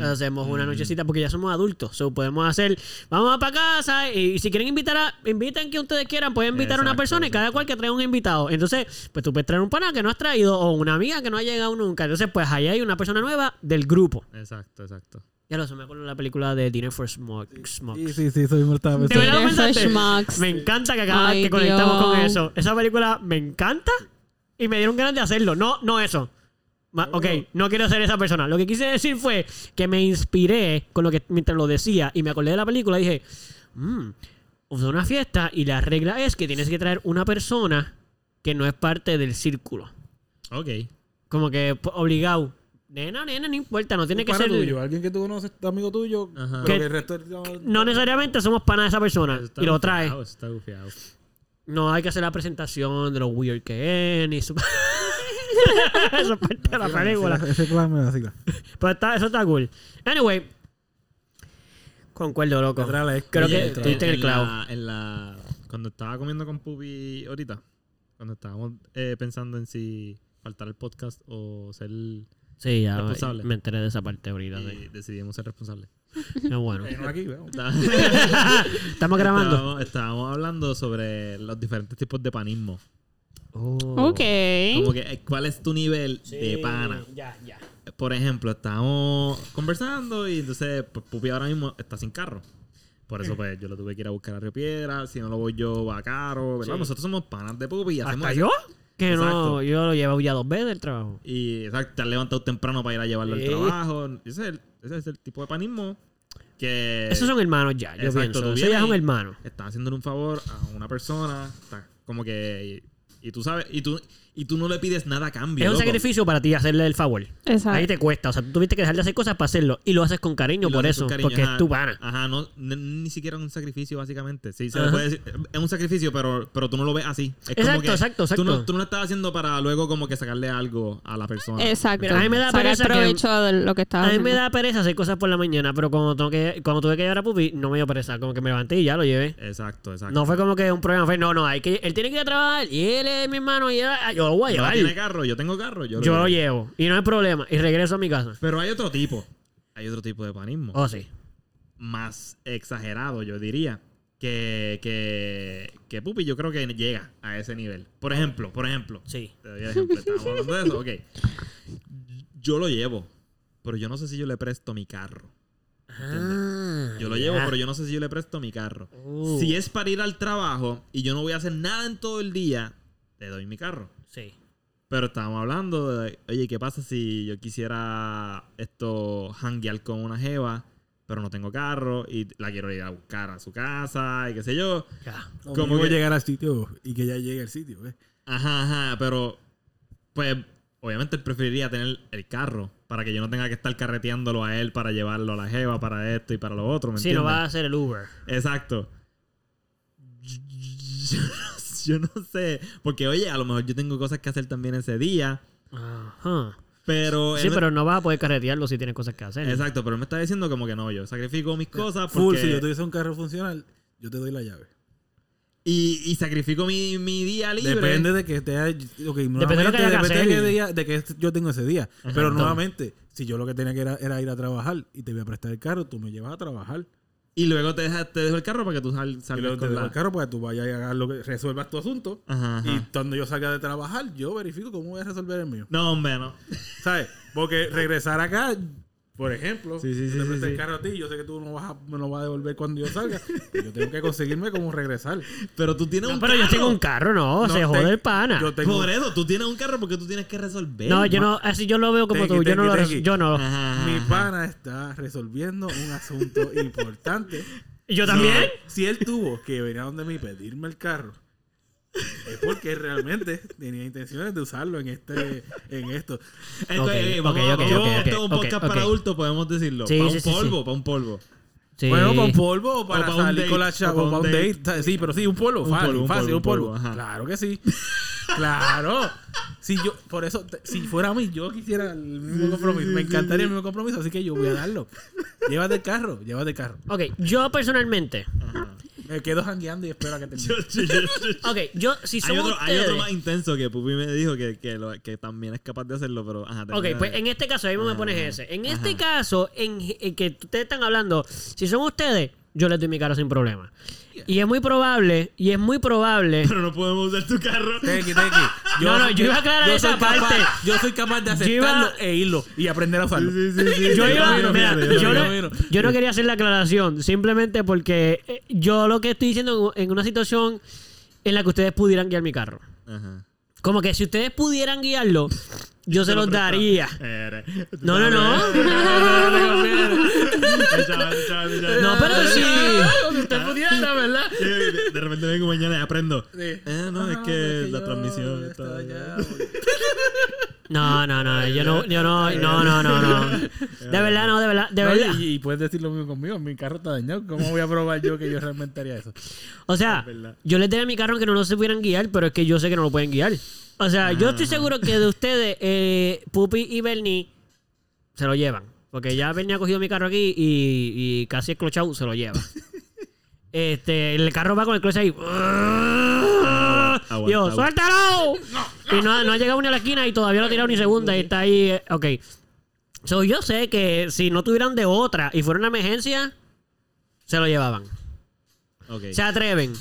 Hacemos una nochecita porque ya somos adultos. So, podemos hacer, vamos para casa y, si quieren invitar a, inviten que ustedes quieran, pueden invitar a una Exacto, persona y cada cual que traiga un invitado. Entonces, pues tú puedes traer un pana que no has traído o una amiga que no ha llegado nunca. Entonces, pues ahí hay una persona nueva del grupo. Exacto, exacto. Ya lo sé, me acuerdo de la película de Dinner for Smoke. Smokes. Sí, sí, sí, eso mismo estaba ¿De pensando. verdad lo Dinner for pensaste? Schmucks. Me encanta que Ay, que conectamos con eso. Esa película me encanta y me dieron ganas de hacerlo. No, no eso. Ok, no quiero ser esa persona. Lo que quise decir fue que me inspiré con lo que mientras lo decía y me acordé de la película y dije, mmm, una fiesta y la regla es que tienes que traer una persona que no es parte del círculo. Ok. Como que pues, obligado. Nena, nena, no importa, no tiene Un que pana ser... tuyo, alguien que tú conoces, amigo tuyo, Ajá. pero Que- que el resto es- No necesariamente somos panas de esa persona y lo trae. Está gufiado. No hay que hacer la presentación de lo weird que es, ni su... eso es parte de la película. Ese plan me vacila. Pero está, eso está cool. Anyway. Concuerdo, loco. Creo que tuviste en el clavo. La, en la, cuando estaba comiendo con Pupi ahorita, cuando estábamos eh, pensando en si faltar el podcast o ser... Y Sí, ya Responsable. me enteré de esa parte ahorita. sí. decidimos ser responsables. Es bueno. No aquí. Está- Estamos grabando. Estábamos, estábamos hablando sobre los diferentes tipos de panismo. Oh. Ok. Como que, eh, ¿cuál es tu nivel de pana? Ya, ya. Por ejemplo, estábamos conversando y entonces pues, Pupi ahora mismo está sin carro. Por eso, pues, yo lo tuve que ir a buscar a Río Piedra. Si no lo voy yo, va caro. ¿verdad? Sí. Nosotros somos panas de Pupi y hacemos ¿Hasta eso. yo? Que no, yo lo llevo ya dos veces del trabajo. Y, exacto, te has levantado temprano para ir a llevarlo Sí. al trabajo. Ese es, el, ese es el tipo de panismo que... Esos son hermanos ya, yo Exacto, pienso. Eso ya es un hermano. Estás haciéndole un favor a una persona. está como que... Y, tú sabes... Y tú, y tú no le pides nada a cambio, Es un loco. sacrificio para ti hacerle el favor. Exacto. Ahí te cuesta. O sea, tú tuviste que dejar de hacer cosas para hacerlo. Y lo haces con cariño por eso. con cariño, porque ajá. es tu pana. Ajá, no, ni, siquiera un sacrificio, básicamente. Sí, se le puede decir. Es un sacrificio, pero, pero tú no lo ves así. Es como Exacto, que exacto, exacto. Tú no, tú no lo estás haciendo para luego como que sacarle algo a la persona. Exacto. Mira, a mí me da pereza que- provecho de lo que estaba A mí haciendo. me da pereza hacer cosas por la mañana, pero cuando, tengo que, cuando tuve que llevar a Pupi, no me dio pereza. Como que me levanté y ya lo llevé. Exacto, exacto. No fue como que un problema. Fue, no, no, hay que, él tiene que ir a trabajar y él es mi hermano y él- yo lo voy a No llevar. tiene carro, yo tengo carro, yo, yo lo lo llevo. Y no hay problema. Y regreso a mi casa. Pero hay otro tipo. Hay otro tipo de panismo. Oh, sí. Más exagerado, yo diría. Que, que, que Pupi yo creo que llega a ese nivel. Por ejemplo, por ejemplo. Sí. Te doy el ejemplo. Estábamos hablando de eso. Ok. Yo lo llevo. Pero yo no sé si yo le presto mi carro. Ah, Yo lo ya. llevo, pero yo no sé si yo le presto mi carro. Uh, Si es para ir al trabajo y yo no voy a hacer nada en todo el día, le doy mi carro. Sí. Pero estábamos hablando de, oye, ¿qué pasa si yo quisiera esto hanguear con una jeva, pero no tengo carro y la quiero ir a buscar a su casa y qué sé yo? Ya. Como que- llegar al sitio y que ya llegue al sitio, ¿ves? Ajá, ajá, pero pues obviamente él preferiría tener el carro para que yo no tenga que estar carreteándolo a él para llevarlo a la jeva, para esto y para lo otro, ¿me Sí, entiendes? va a hacer el Uber. Exacto. Yo no sé, porque oye, a lo mejor yo tengo cosas que hacer también ese día, Ajá. pero... Sí, pero no vas a poder carretearlo si tienes cosas que hacer. Exacto, pero él me está diciendo como que no, yo sacrifico mis cosas Full, porque... si yo tuviese un carro funcional, yo te doy la llave. y, y sacrifico mi, mi día libre. Depende de que esté. Ok, de lo que que depende de hacer. qué día, de que yo tengo ese día. Pero nuevamente, si yo lo que tenía que era, era ir a trabajar y te voy a prestar el carro, tú me llevas a trabajar. Y luego te, dejas- te dejo el carro para que tú sal, Y salgas te dejo la... el carro para que tú vayas y hagas lo que resuelvas tu asunto. Ajá, ajá. Y cuando yo salga de trabajar, yo verifico cómo voy a resolver el mío. No, hombre, no. ¿Sabes? Porque regresar acá, por ejemplo, Sí, sí, yo sí, te presté sí. el carro a ti, yo sé que tú no vas a, me lo vas a devolver cuando yo salga. yo tengo que conseguirme cómo regresar. Pero tú tienes No, un pero yo carro. tengo un carro, no, No, se jode te- el pana. Yo tengo, Por eso, tú tienes un carro porque tú tienes que resolver. no, yo no, así yo lo veo como Tenki, tú. Yo no tenki, lo. Yo no. Ajá, mi ajá. pana está resolviendo un asunto importante. ¿Yo también? Si él tuvo que venir a donde mí y pedirme el carro, es porque realmente tenía intenciones de usarlo en este, en esto. Entonces, esto es un podcast para adultos, podemos decirlo. Sí, para sí, un sí, polvo, sí. para un polvo. Sí. Bueno, para un polvo o para, O para un salir con la date, chava, o para un date. Sí, pero sí, un polvo, Un fácil, polvo, un fácil, polvo, un polvo. un polvo, ajá. Claro que sí. claro. Si yo, por eso, si fuera a mí, yo quisiera el mismo compromiso. Me encantaría el mismo compromiso, así que yo voy a darlo. Llévate el carro, llévate el carro. Ok, yo personalmente. Ajá. Me quedo jangueando y espero a que termine. Ok, yo, si hay, somos otro, hay otro más intenso que Pupi me dijo que, que, lo- que también es capaz de hacerlo, pero... Ajá, Ok, termina pues de- en este caso, ahí me Ajá, pones ese. En este Ajá. caso, en, en que ustedes están hablando, si son ustedes, yo les doy mi carro sin problema. Y es muy probable, y es muy probable. Pero no podemos usar tu carro. Tequi, tequi. No, no, yo iba a aclarar yo esa soy capaz- parte. yo soy capaz de Yo iba- aceptarlo e irlo y aprender a usarlo. Sí, sí, sí. Yo, iba- mira, yo, no, yo no quería hacer la aclaración, simplemente porque eh, yo lo que estoy diciendo en en una situación en la que ustedes pudieran guiar mi carro. Ajá. Como que si ustedes pudieran guiarlo, yo se los daría. No, no, no. No, pero sí. Usted pudiera, ¿verdad? De, repente vengo mañana y aprendo. Eh, no, es Ah, que la transmisión está... ya- No, no, no, yo no, yo no, no, no, no, no. De verdad, no, de verdad, de No, verdad. y, y puedes decir lo mismo conmigo. Mi carro está dañado. ¿Cómo voy a probar yo que yo realmente haría eso? O sea, yo les daría mi carro aunque no lo se pudieran guiar, pero es que yo sé que no lo pueden guiar. O sea, yo estoy seguro que de ustedes, eh, Pupi y Bernie, se lo llevan. Porque ya Bernie ha cogido mi carro aquí y, y casi esclochado se lo lleva. Este, el carro va con el cloche ahí. aguanta, Yo. ¡suéltalo! Y no, no ha llegado ni a la esquina y todavía no ha tirado ni segunda y está ahí. eh, ok. So, yo sé que si no tuvieran de otra y fuera una emergencia, se lo llevaban. Ok. Se atreven.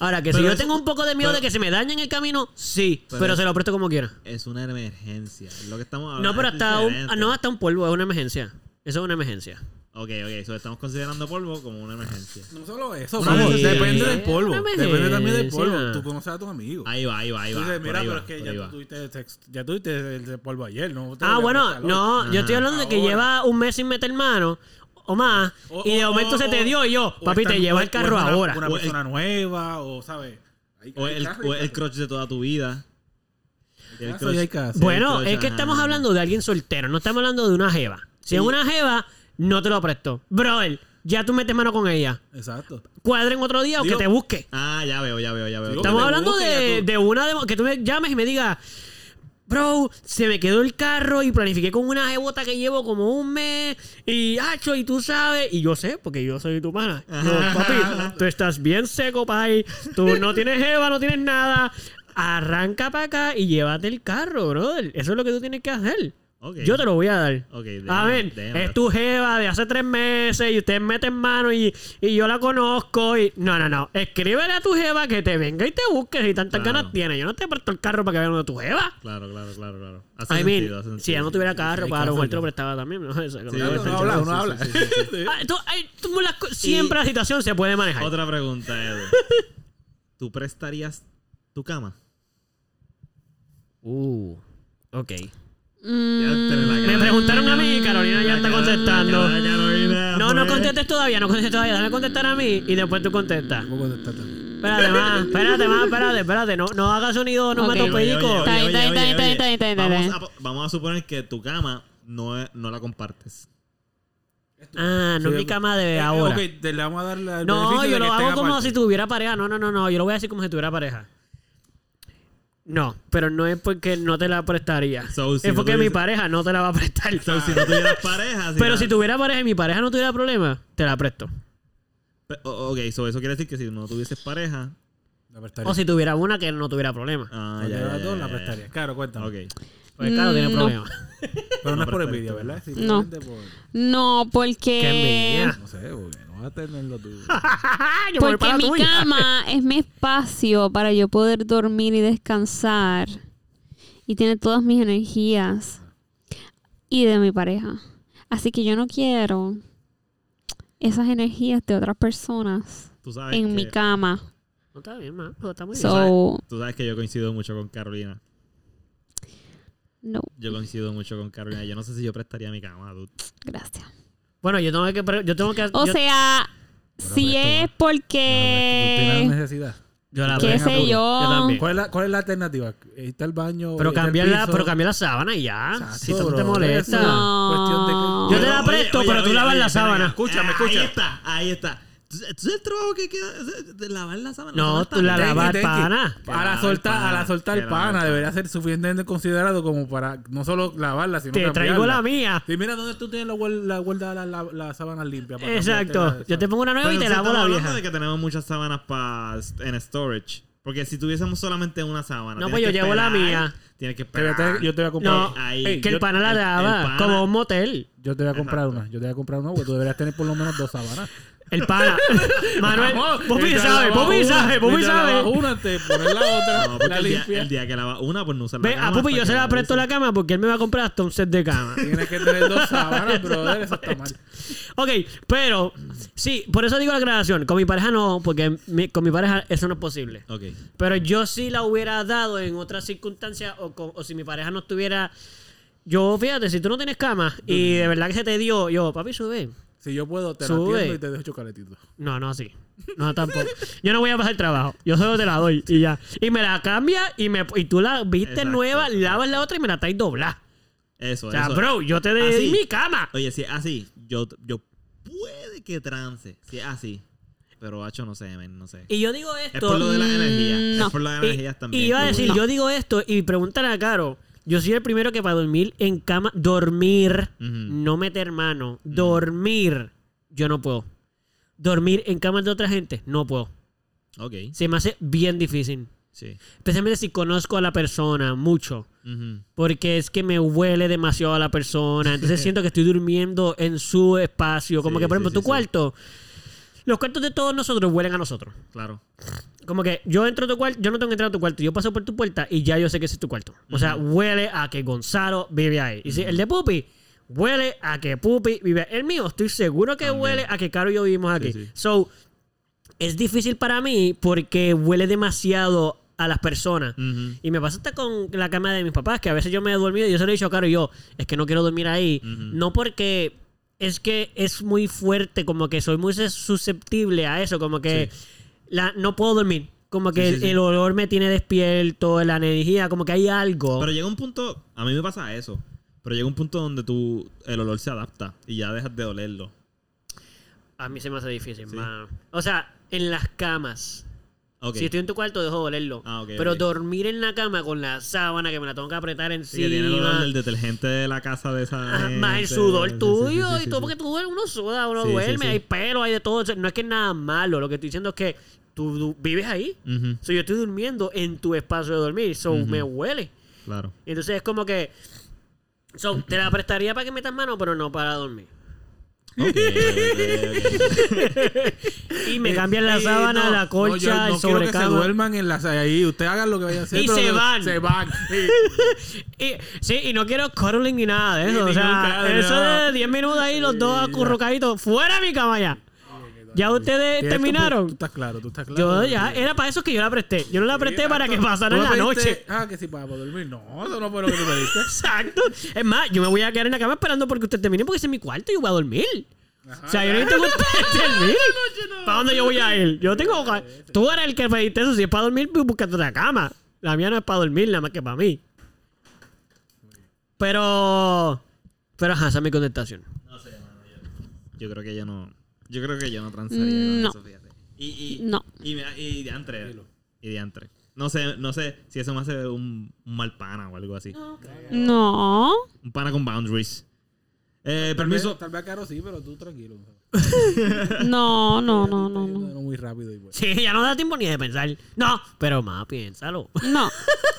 Ahora, que Pero si yo tengo un poco de miedo pero- de que se me dañe en el camino, sí. Pero se lo presto como quiera. Es una emergencia. Es lo que estamos hablando. No, pero hasta un, no, hasta un polvo es una emergencia. Eso es una emergencia. Ok, ok. So estamos considerando polvo como una emergencia. No solo eso. Sí. vamos, depende del polvo. Una Depende también del polvo. emergencia. Tú conoces a tus amigos. Ahí va, ahí va, ahí Tú va. dices, por mira, ahí pero va, es que por ya tú tuviste, text- ya tuviste el polvo ayer. ¿no? Te Ah, a bueno, prestar hoy. no, yo estoy hablando de que Ahora. lleva un mes sin meter mano o más O- y de o- momento o- se te dio y yo, o papi, te lleva o- el o carro es una- ahora. Una O persona nueva, o, ¿sabes? Hay- O hay el, el crotch de toda tu vida. El Caso y hay caso. Bueno, el es que estamos hablando de alguien soltero, no estamos hablando de una jeva. Si es una jeva, no te lo presto. Brother, ya tú metes mano con ella. Exacto. Cuadren otro día o Digo- que te busque. Ah, ya veo, ya veo, ya veo. Digo, Estamos hablando busque, de, tú- de una demo- que tú me llames y me digas, bro, se me quedó el carro y planifiqué con una jebota que llevo como un mes y hacho y tú sabes y yo sé porque yo soy tu pana. No, papi, tú estás bien seco, pai. Tú no tienes jeva, no tienes nada. Arranca para acá y llévate el carro, brother. Eso es lo que tú tienes que hacer. Yo te lo voy a dar. A ver, déjame. es tu jeva de hace tres meses y ustedes meten mano y, y yo la conozco y... No, no, no. Escríbele a tu jeva que te venga y te busque si tantas Claro. ganas tiene. Yo no te presto el carro para que vean de tu jeva. Claro, claro, claro, claro. Hace I mean, sentido, hace si ella no tuviera carro, para a lo mejor te lo prestaba también. No, Eso, Sí, no, habla, no, habla. sí, sí. Ah, tú- tú siempre la situación se puede manejar. Otra pregunta, Edu. ¿Tú prestarías tu cama? Uh, ok. Mm, Me preguntaron a mí y Carolina ya está contestando. No, no pues. contestes todavía, no contestes todavía. Déjame contestar a mí y después tú contestas. Espérate más, espérate más, espérate, espérate. No, no hagas sonido, bien. Vamos a- Vamos a suponer que tu cama no, es- no la compartes. Ah, no Sí, es mi cama de Eh, ahora. Ok, te le vamos a dar No, yo lo hago como si tuviera pareja. No, no, no, no. Yo lo voy a decir como si tuviera pareja. No, pero no es porque no te la prestaría. So, si es no porque mi pareja no te la va a prestar. So, si no tuvieras pareja... pero la- si tuviera pareja y mi pareja no tuviera problema, te la presto. Pe- o- Ok, so eso quiere decir que si no tuvieses pareja, La prestaría. O si tuviera una que no tuviera problema. Ah, Si ya, ya, dos, ya, la ya, prestaría. Claro, cuéntame. Ok. Porque claro, tiene Mm, no. problemas. Pero no es por envidia. ¿verdad? No. Simplemente por... No, porque. Qué envidia. No sé, porque no tú. Yo voy Porque para mi tuya. cama es mi espacio para yo poder dormir y descansar. Y tiene todas mis energías. Y de mi pareja. Así que yo no quiero esas energías de otras personas Tú sabes en que, mi cama. No está bien, ma. pero está muy bien. So, Tú sabes que yo coincido mucho con Carolina. no, Yo coincido mucho con Carolina. Yo no sé si yo prestaría mi cama, dude. gracias. Bueno, yo tengo que. pre- Yo tengo que O yo, sea, si presto, es ¿Tú porque. necesidad? yo la ¿Qué sé yo? Yo también. ¿Cuál es la, cuál es la alternativa? Está el baño. Pero cambiar, la, pero cambiar la sábana y ya. Exacto, si no te molesta. No. Cuestión de que- Yo te la presto, oye, pero tú oye, lavas oye, la sábana. Escúchame, Ah, escúchame. Ahí está, ahí está. ¿Tú tú sabes el trabajo que queda de- de lavar la sábana? No, tú la lavas pana. A la Que soltar, a el la pana, soltar el pana debería ser suficientemente considerado como para no solo lavarla, sino Te traigo la mía. Sí, mira dónde tú tienes la guarda, la, la, la, la sábana limpia. para Exacto. la- Yo te pongo una nueva Pero y te entonces lavo la vieja. de que tenemos muchas sábanas pa, en storage. Porque si tuviésemos solamente una sábana. No, pues yo llevo la mía. Tienes que esperar. yo te voy a comprar. No, Ahí. Que yo, el pana la el- el lava. pana- Como un motel. yo te voy a comprar Exacto. una. Yo te voy a comprar una porque tú deberías tener por lo menos dos sábanas. El pana. Manuel. Mientras sabe, una, sabe, lavas sabe. una, te pones la otra, No, la el día, limpia. el día que una, pues no usar la Ve, cama. a Pupi hasta yo se la presto la cama porque él me va a comprar hasta un set de cama. Tienes que tener dos sábanas, brother. Eso está mal. Ok, pero sí, por eso digo la aclaración. Con mi pareja no, porque mi- con mi pareja eso no es posible. Ok. Pero yo sí la hubiera dado en otras circunstancias o, con- o si mi pareja no estuviera... Yo, fíjate, si tú no tienes cama y de verdad que se te dio, yo, papi, sube. Si yo puedo, te la Sube. atiendo y te dejo chocolatito. No, no así. No, tampoco. Yo no voy a pasar trabajo. Yo solo te la doy y ya. Y me la cambia y, me, y tú la viste Exacto, nueva, lavas la otra y me la traes doblada. Eso, O sea, eso. bro, yo te di Así. mi cama. Oye, si es así, yo, yo puede que trance. Si es así. Pero, hacho, no sé, men, no sé. Y yo digo Es esto. por lo de las Mm, energías. no. Es por las Y- energías también. Y iba a decir, No. yo digo esto y pregúntale a Caro. Yo soy el primero que para dormir en cama, dormir, no meter mano, dormir, yo no puedo. Dormir en camas de otra gente, no puedo. Ok. Se me hace bien difícil. Sí. Especialmente si conozco a la persona mucho. Porque es que me huele demasiado a la persona. Entonces siento que estoy durmiendo en su espacio. Como Sí, que, por ejemplo, sí, tu cuarto. Los cuartos de todos nosotros huelen a nosotros. Claro. Como que yo entro a tu cuarto, yo no tengo que entrar a tu cuarto, yo paso por tu puerta y ya yo sé que ese es tu cuarto. O sea, huele a que Gonzalo vive ahí. Y si el de Pupi huele a que Pupi vive ahí. El mío, estoy seguro que También. huele a que Caro y yo vivimos aquí. Sí, sí. So, es difícil para mí porque huele demasiado a las personas. Y me pasa hasta con la cama de mis papás, que a veces yo me he dormido y yo se lo he dicho a Caro y yo, es que no quiero dormir ahí. No porque es que es muy fuerte, como que soy muy susceptible a eso, como que la, no puedo dormir. Como que Sí, sí, el, el olor me tiene despierto, la energía, como que hay algo. Pero llega un punto, a mí me pasa eso, pero llega un punto donde tú, el olor se adapta y ya dejas de olerlo. a mí se me hace difícil, mano. O sea, en las camas. Si estoy en tu cuarto, dejo de olerlo. Ah, Pero dormir en la cama con la sábana que me la tengo que apretar Sí, encima. que tiene el olor del detergente de la casa de esa Ajá, más el gente. sudor Sí, sí, tuyo sí, sí, y todo, sí. porque tú uno suda, uno Sí, sí, duerme, sí. hay pelo, hay de todo. No es que es nada malo. Lo que estoy diciendo es que tú, vives ahí. Ujú, So, yo estoy durmiendo en tu espacio de dormir. So, me huele. Claro. Entonces es como que. So, te la prestaría para que metas mano, pero no para dormir. Y me cambian la Eh, sábana, no, la no, colcha, yo no el quiero que se duerman en las ahí. Usted hagan lo que vayan a hacer. Y pero se van. Se van. sí. Y, sí, y no quiero cuddling ni nada de eso. o sea, eso de 10 minutos ahí, los dos acurrucaditos. ¡Fuera mi cama ya! ¿Ya ustedes terminaron? Tú estás claro, tú estás claro. Yo ya, era para eso que yo la presté. Yo no la presté para que pasaran ¿Tú la me noche. Ah, que sí, para dormir. No, eso no fue lo que tú me diste. Exacto. Es más, yo me voy a quedar en la cama esperando porque usted termine porque ese es mi cuarto y yo voy a dormir. o sea, yo necesito que usted termine. ¿Para dónde yo voy a ir? Yo tengo... Tú eres el que pediste eso. Si es para dormir, pues búscate otra cama. La mía no es para dormir, nada más que para mí. Pero... Pero ajá, esa es mi contestación. Yo creo que yo no. Yo creo que yo no transaría No. con eso, fíjate. Y, y, No. y, mira, y diantre. Y diantre. No sé, no sé si eso me hace un, un mal pana o algo así. No. Un pana con boundaries. Eh, Tal vez, permiso. tal vez caro sí, pero tú tranquilo. No, no, no, no, no. Muy rápido y bueno. Sí, ya no da tiempo ni de pensar. No, pero más piénsalo. No.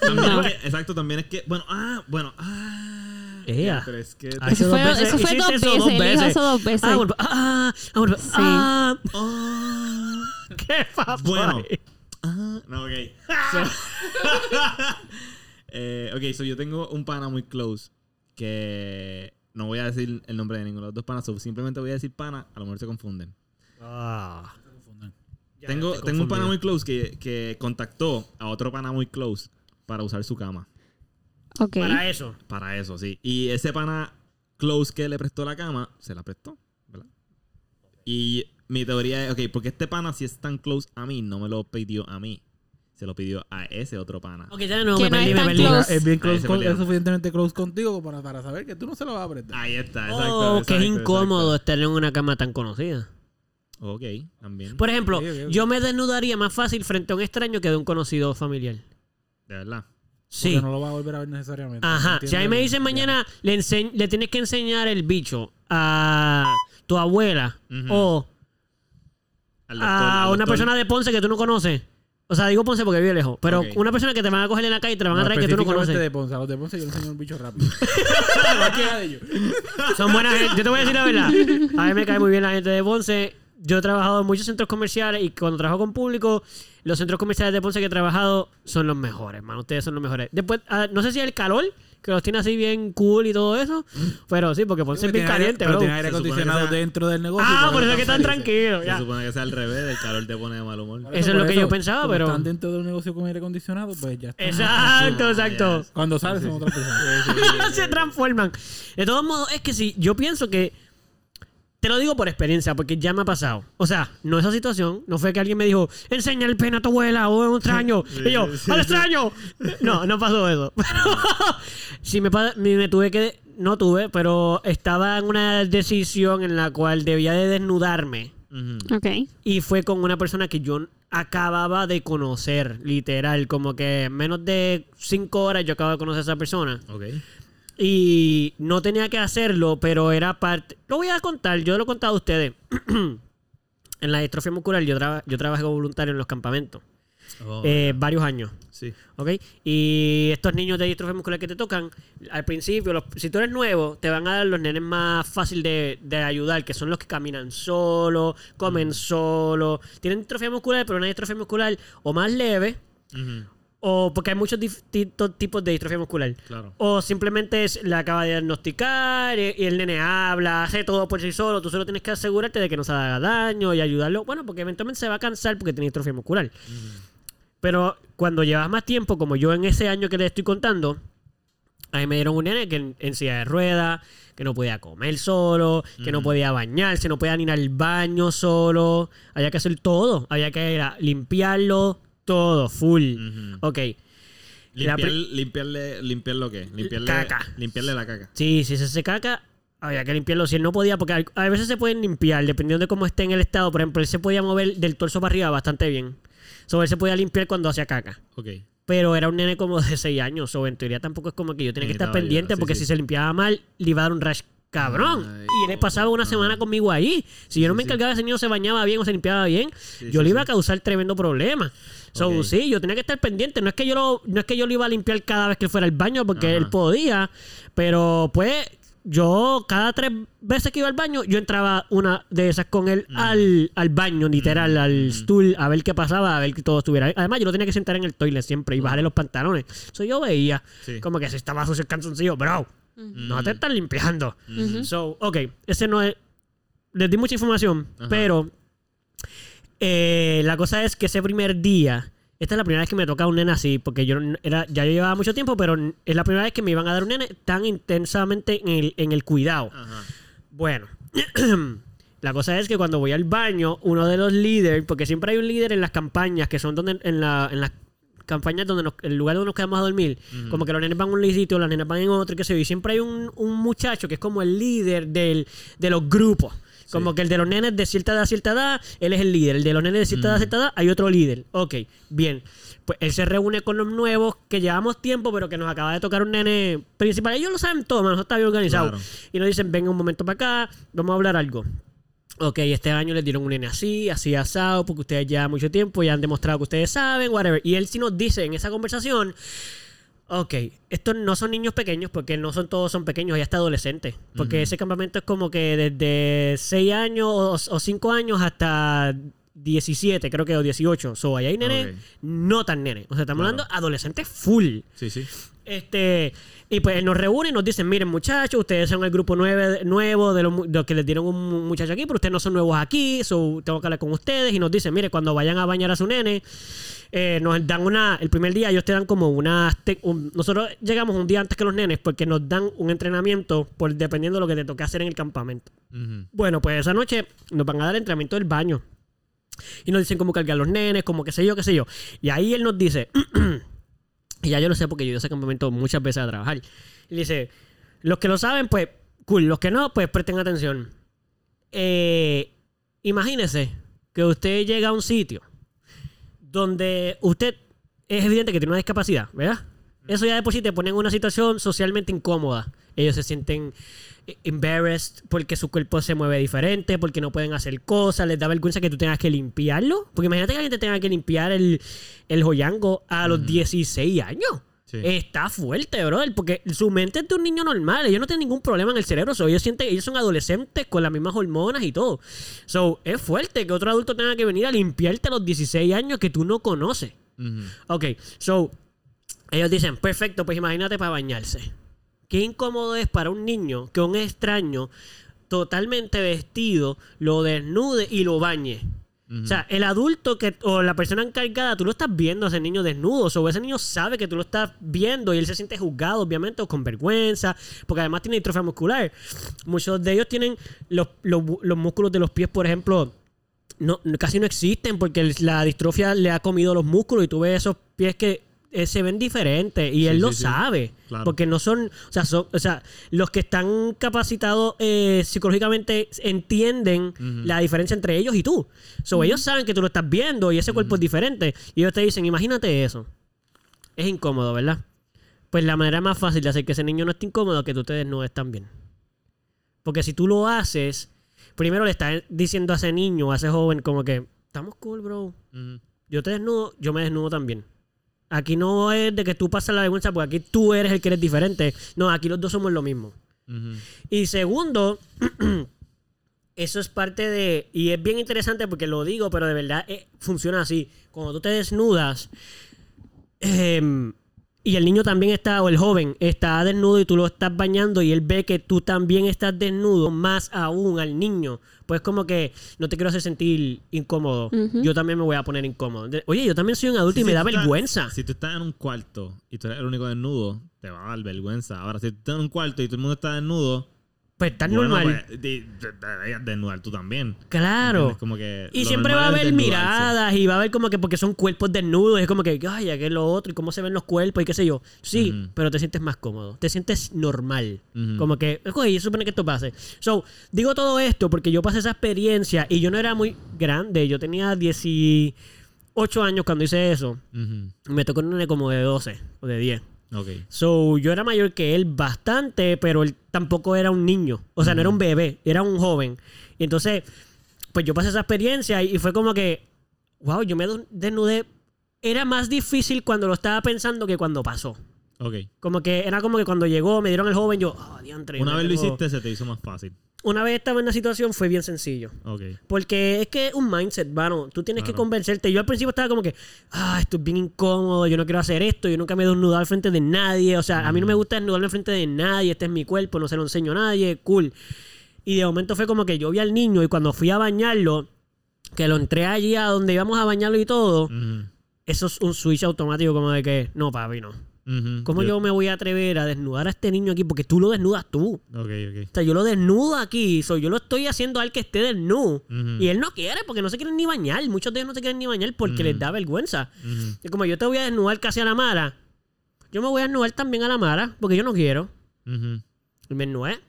También No. es que- exacto, también es que, bueno, ah, bueno, ah. Ea. Pero es que. Ah, Eso dos fue, veces. eso fue dos eso veces. dos Él veces. eso dos veces. Ah, bueno, ah, ah, bueno, Sí. ah, Ah, ¿Qué pasó? Bueno. ah, no, ok. So, eh, ok, so yo tengo un pana muy close que no voy a decir el nombre de ninguno de los dos panas, so simplemente voy a decir pana, a lo mejor se confunden. Ah. Tengo, tengo un pana muy close que, que contactó a otro pana muy close para usar su cama. Para eso. Para eso, sí. Y ese pana close que le prestó la cama, se la prestó, ¿verdad? Y mi teoría es, ok, porque este pana si es tan close a mí, no me lo pidió a mí. Se lo pidió a ese otro pana. Ok, ya no, Que me no perdí, es me perdí. close. Es bien close se con- es suficientemente close contigo como para, para saber que tú no se lo vas a apretar. Ahí está, exacto. Oh, que es incómodo exacto. estar en una cama tan conocida. Ok, también. Por ejemplo, yo me desnudaría más fácil frente a un extraño que de un conocido familiar. De verdad. Sí. Porque no lo vas a volver a ver necesariamente. Ajá. Si a mí me dicen mañana, le, le tienes que enseñar el bicho a tu abuela o Al doctor- a al una persona de Ponce que tú no conoces. O sea, digo Ponce porque vive lejos. Pero una persona que te van a coger en la calle y te la van a traer que tú no conoces. de Ponce. A los de Ponce yo le enseño un bicho rápido. Cualquiera de ellos. Son buena gente. Yo te voy a decir la verdad. A mí me cae muy bien la gente de Ponce. Yo he trabajado en muchos centros comerciales y cuando trabajo con público, los centros comerciales de Ponce que he trabajado son los mejores, hermano. Ustedes son los mejores. Después, ah, no sé si el calor, que los tiene así bien cool y todo eso. Pero sí, porque Ponce es bien aire- caliente, pero bro. tiene aire Se acondicionado sea- dentro del negocio. Ah, por eso es que están tranquilos. Se supone que sea al revés, el calor te pone de mal humor. Eso es lo que yo pensaba, pero- están dentro de un negocio con aire acondicionado, pues ya está. Exacto, exacto. Cuando sales son otra persona. se transforman. De todos modos, es que sí, yo pienso que. Te lo digo por experiencia, porque ya me ha pasado. O sea, no esa situación. No fue que alguien me dijo, enseña el pene a tu abuela o a un extraño. y yo, ¡al extraño! No, no pasó eso. Pero sí me, me, tuve que. No tuve, pero estaba en una decisión en la cual debía de desnudarme. Ujú. Ok. Y fue con una persona que yo acababa de conocer, literal. Como que en menos de cinco horas yo acababa de conocer a esa persona. Ok. Y no tenía que hacerlo, pero era parte. Lo voy a contar, yo lo he contado a ustedes. en la distrofia muscular, yo, traba- yo trabajé como voluntario en los campamentos. Oh, eh, varios años. sí. ¿Ok? Y estos niños de distrofia muscular que te tocan, al principio, los- si tú eres nuevo, te van a dar los nenes más fácil de, de ayudar, que son los que caminan solo, comen solo, tienen distrofia muscular, pero una distrofia muscular o más leve. O porque hay muchos distintos tipos de distrofia muscular. Claro. O simplemente es, la acaba de diagnosticar y, y el nene habla, hace todo por sí solo. Tú solo tienes que asegurarte de que no se haga daño y ayudarlo. Bueno, porque eventualmente se va a cansar porque tiene distrofia muscular. Pero cuando llevas más tiempo, como yo en ese año que le estoy contando, a mí me dieron un nene que en, en silla de ruedas, que no podía comer solo, que no podía bañarse, no podía ni ir al baño solo. Había que hacer todo. Había que ir a limpiarlo todo, full. Ujú. Ok. Limpiar, limpiarle, limpiar lo que? Limpiarle, Caca. Limpiarle la caca. Sí, si se hace caca, había que limpiarlo. Si él no podía, porque a veces se pueden limpiar, dependiendo de cómo esté en el estado. Por ejemplo, él se podía mover del torso para arriba bastante bien. So, él se podía limpiar cuando hacía caca. Ok. Pero era un nene como de 6 años. So, en teoría tampoco es como que yo tenía que estar pendiente sí, porque sí. si se limpiaba mal, le iba a dar un rash cabrón. Ay, y él pasaba una semana conmigo ahí. Si yo no me encargaba de ese niño se bañaba bien o se limpiaba bien, Sí, yo sí, le iba a causar tremendo problema. So, sí, yo tenía que estar pendiente. No es que yo lo, no es que yo lo iba a limpiar cada vez que él fuera al baño, porque Ajá. él podía. Pero pues, yo cada tres veces que iba al baño, yo entraba una de esas con él Mm. al, al baño, literal, al stool, a ver qué pasaba, a ver que todo estuviera ahí. Además, yo lo tenía que sentar en el toilet siempre y bajarle los pantalones. So, yo veía Sí. como que se estaba sucio el calzoncillo, bro. No te están limpiando. Ujú. So, ok, ese no es. Les di mucha información, Ajá. pero eh, la cosa es que ese primer día, esta es la primera vez que me toca un nene así, porque yo era, ya yo llevaba mucho tiempo, pero es la primera vez que me iban a dar un nene tan intensamente en el, en el cuidado. Ajá. Bueno, la cosa es que cuando voy al baño, uno de los líderes, porque siempre hay un líder en las campañas, que son donde en, la, en las campañas donde nos- el lugar donde nos quedamos a dormir, como que los nenes van a un sitio, las nenas van en otro, qué sé yo, y siempre hay un, un muchacho que es como el líder del, de los grupos. Como Sí. que el de los nenes de cierta edad cierta edad, él es el líder. El de los nenes de cierta edad cierta edad, hay otro líder. Ok, bien. Pues él se reúne con los nuevos que llevamos tiempo, pero que nos acaba de tocar un nene principal. Ellos lo saben todo, mano, está bien organizado. Claro. Y nos dicen, venga un momento para acá, vamos a hablar algo. Ok, este año les dieron un nene así, así asado, porque ustedes ya mucho tiempo ya han demostrado que ustedes saben, whatever. Y él sí nos dice en esa conversación, ok, estos no son niños pequeños, porque no son todos son pequeños, ya está adolescente. Porque ese campamento es como que desde 6 años o, o 5 años hasta 17, creo que, o 18. So, ahí hay nenes Ok. no tan nenes. O sea, estamos Claro. hablando adolescentes full. Sí, sí. Este, y pues él nos reúne y nos dicen, miren muchachos, ustedes son el grupo nueve, nuevo de los, mu- de los que les dieron un mu- muchacho aquí, pero ustedes no son nuevos aquí, so tengo que hablar con ustedes. Y nos dicen, mire, cuando vayan a bañar a su nene, eh, nos dan una, el primer día ellos te dan como una, nosotros llegamos un día antes que los nenes porque nos dan un entrenamiento por dependiendo de lo que te toque hacer en el campamento. Bueno, pues esa noche nos van a dar entrenamiento del baño. Y nos dicen cómo cargar los nenes, como qué sé yo, qué sé yo. Y ahí él nos dice, y ya yo lo sé porque yo ese campamento muchas veces a trabajar. Y dice, los que lo saben, pues, cool. Los que no, pues presten atención. Eh, imagínese que usted llega a un sitio donde usted es evidente que tiene una discapacidad, ¿verdad? Eso ya de por sí te pone en una situación socialmente incómoda. Ellos se sienten eh, embarrassed porque su cuerpo se mueve diferente, porque no pueden hacer cosas, les da vergüenza que tú tengas que limpiarlo. Porque imagínate que alguien te tenga que limpiar el, el joyango a los 16 años. Sí. Está fuerte, brother, porque su mente es de un niño normal. Ellos no tienen ningún problema en el cerebro. So, ellos, sienten, ellos son adolescentes con las mismas hormonas y todo. So, es fuerte que otro adulto tenga que venir a limpiarte a los 16 años que tú no conoces. Ujú. Ok, so, ellos dicen, perfecto, pues imagínate para bañarse. Qué incómodo es para un niño que un extraño totalmente vestido lo desnude y lo bañe. O sea, el adulto que, o la persona encargada, tú lo estás viendo a ese niño desnudo. O ese niño sabe que tú lo estás viendo y él se siente juzgado, obviamente, o con vergüenza, porque además tiene distrofia muscular. Muchos de ellos tienen los, los- los músculos de los pies, por ejemplo, no, casi no existen porque la distrofia le ha comido los músculos y tú ves esos pies que eh, se ven diferentes y Sí, él lo sí, sabe. Claro. Porque no son, o sea, son, o sea, los que están capacitados eh, psicológicamente entienden la diferencia entre ellos y tú. So, ellos saben que tú lo estás viendo y ese cuerpo es diferente. Y ellos te dicen, imagínate eso. Es incómodo, ¿verdad? Pues la manera más fácil de hacer que ese niño no esté incómodo es que tú te desnudes también. Porque si tú lo haces, primero le estás diciendo a ese niño, a ese joven, como que, estamos cool, bro. Yo te desnudo, yo me desnudo también. Aquí no es de que tú pasas la vergüenza, porque aquí tú eres el que eres diferente. No, aquí los dos somos lo mismo. Y segundo, eso es parte de... Y es bien interesante porque lo digo, pero de verdad eh, funciona así. Cuando tú te desnudas em, y el niño también está, o el joven está desnudo y tú lo estás bañando y él ve que tú también estás desnudo, más aún al niño. Pues como que no te quiero hacer sentir incómodo. Yo también me voy a poner incómodo. Oye, yo también soy un adulto Sí, y me si da estás- vergüenza. Si tú estás en un cuarto y tú eres el único desnudo, te va a dar vergüenza. Ahora, si tú estás en un cuarto y todo el mundo está desnudo, Pues tan bueno, normal. pues, deberías desnudar tú también. Claro. ¿Entiendes? Como que Y siempre va a haber miradas y va a haber como que porque son cuerpos desnudos. Es como que, ay, que es lo otro y cómo se ven los cuerpos y qué sé yo. Sí, pero te sientes más cómodo. Te sientes normal. Como que, oye, se supone que esto pase. So, digo todo esto porque yo pasé esa experiencia y yo no era muy grande. Yo tenía 18 años cuando hice eso. Me tocó un nene como de 12 o de 10. Ok. So, yo era mayor que él bastante, pero él tampoco era un niño. O sea, no era un bebé, era un joven. Y entonces, pues yo pasé esa experiencia y, y fue como que, wow, yo me des- desnudé. Era más difícil cuando lo estaba pensando que cuando pasó. Ok. Como que era como que cuando llegó, me dieron el joven, yo, ah, diantre. Una vez lo hiciste, se te hizo más fácil. Una vez estaba en la situación, fue bien sencillo. Ok. Porque es que es un mindset, mano. Tú tienes que convencerte. Yo al principio estaba como que, ah, esto es bien incómodo, yo no quiero hacer esto, yo nunca me he desnudado al frente de nadie. O sea, a mí no me gusta desnudarme al frente de nadie, este es mi cuerpo, no se lo enseño a nadie, cool. Y de momento fue como que yo vi al niño y cuando fui a bañarlo, que lo entré allí a donde íbamos a bañarlo y todo, eso es un switch automático como de que, no, papi, no. ¿Cómo yo me voy a atrever a desnudar a este niño aquí? Porque tú lo desnudas tú. Ok, ok. O sea, yo lo desnudo aquí, so, yo lo estoy haciendo al que esté desnudo. Y él no quiere porque no se quieren ni bañar. Muchos de ellos no se quieren ni bañar porque les da vergüenza. Y como yo te voy a desnudar casi a la mara, yo me voy a desnudar también a la mara porque yo no quiero. Y me desnudé.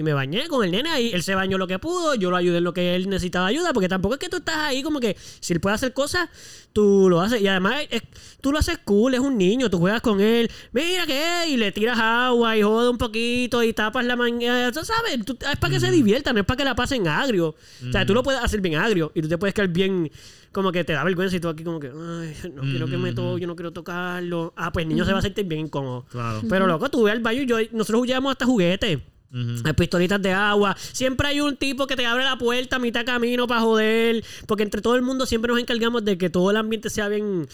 Y me bañé con el nene ahí. Él se bañó lo que pudo. Yo lo ayudé en lo que él necesitaba ayuda. Porque tampoco es que tú estás ahí como que si él puede hacer cosas, tú lo haces. Y además, es- tú lo haces cool. Es un niño. Tú juegas con él. Mira que. Y le tiras agua y jode un poquito y tapas la mañana. Tú sabes. tú- es para que se diviertan. No es para que la pasen agrio. O sea, tú lo puedes hacer bien agrio. Y tú te puedes quedar bien. Como que te da vergüenza y tú aquí como que. Ay, no quiero que me toque. Yo no quiero tocarlo. Ah, pues el niño se va a sentir bien incómodo. Claro. Pero loco, tú ves al baño y yo, nosotros llevamos hasta juguetes. Ujú. Hay pistolitas de agua. Siempre hay un tipo que te abre la puerta a mitad camino para joder. Porque entre todo el mundo siempre nos encargamos de que todo el ambiente sea bien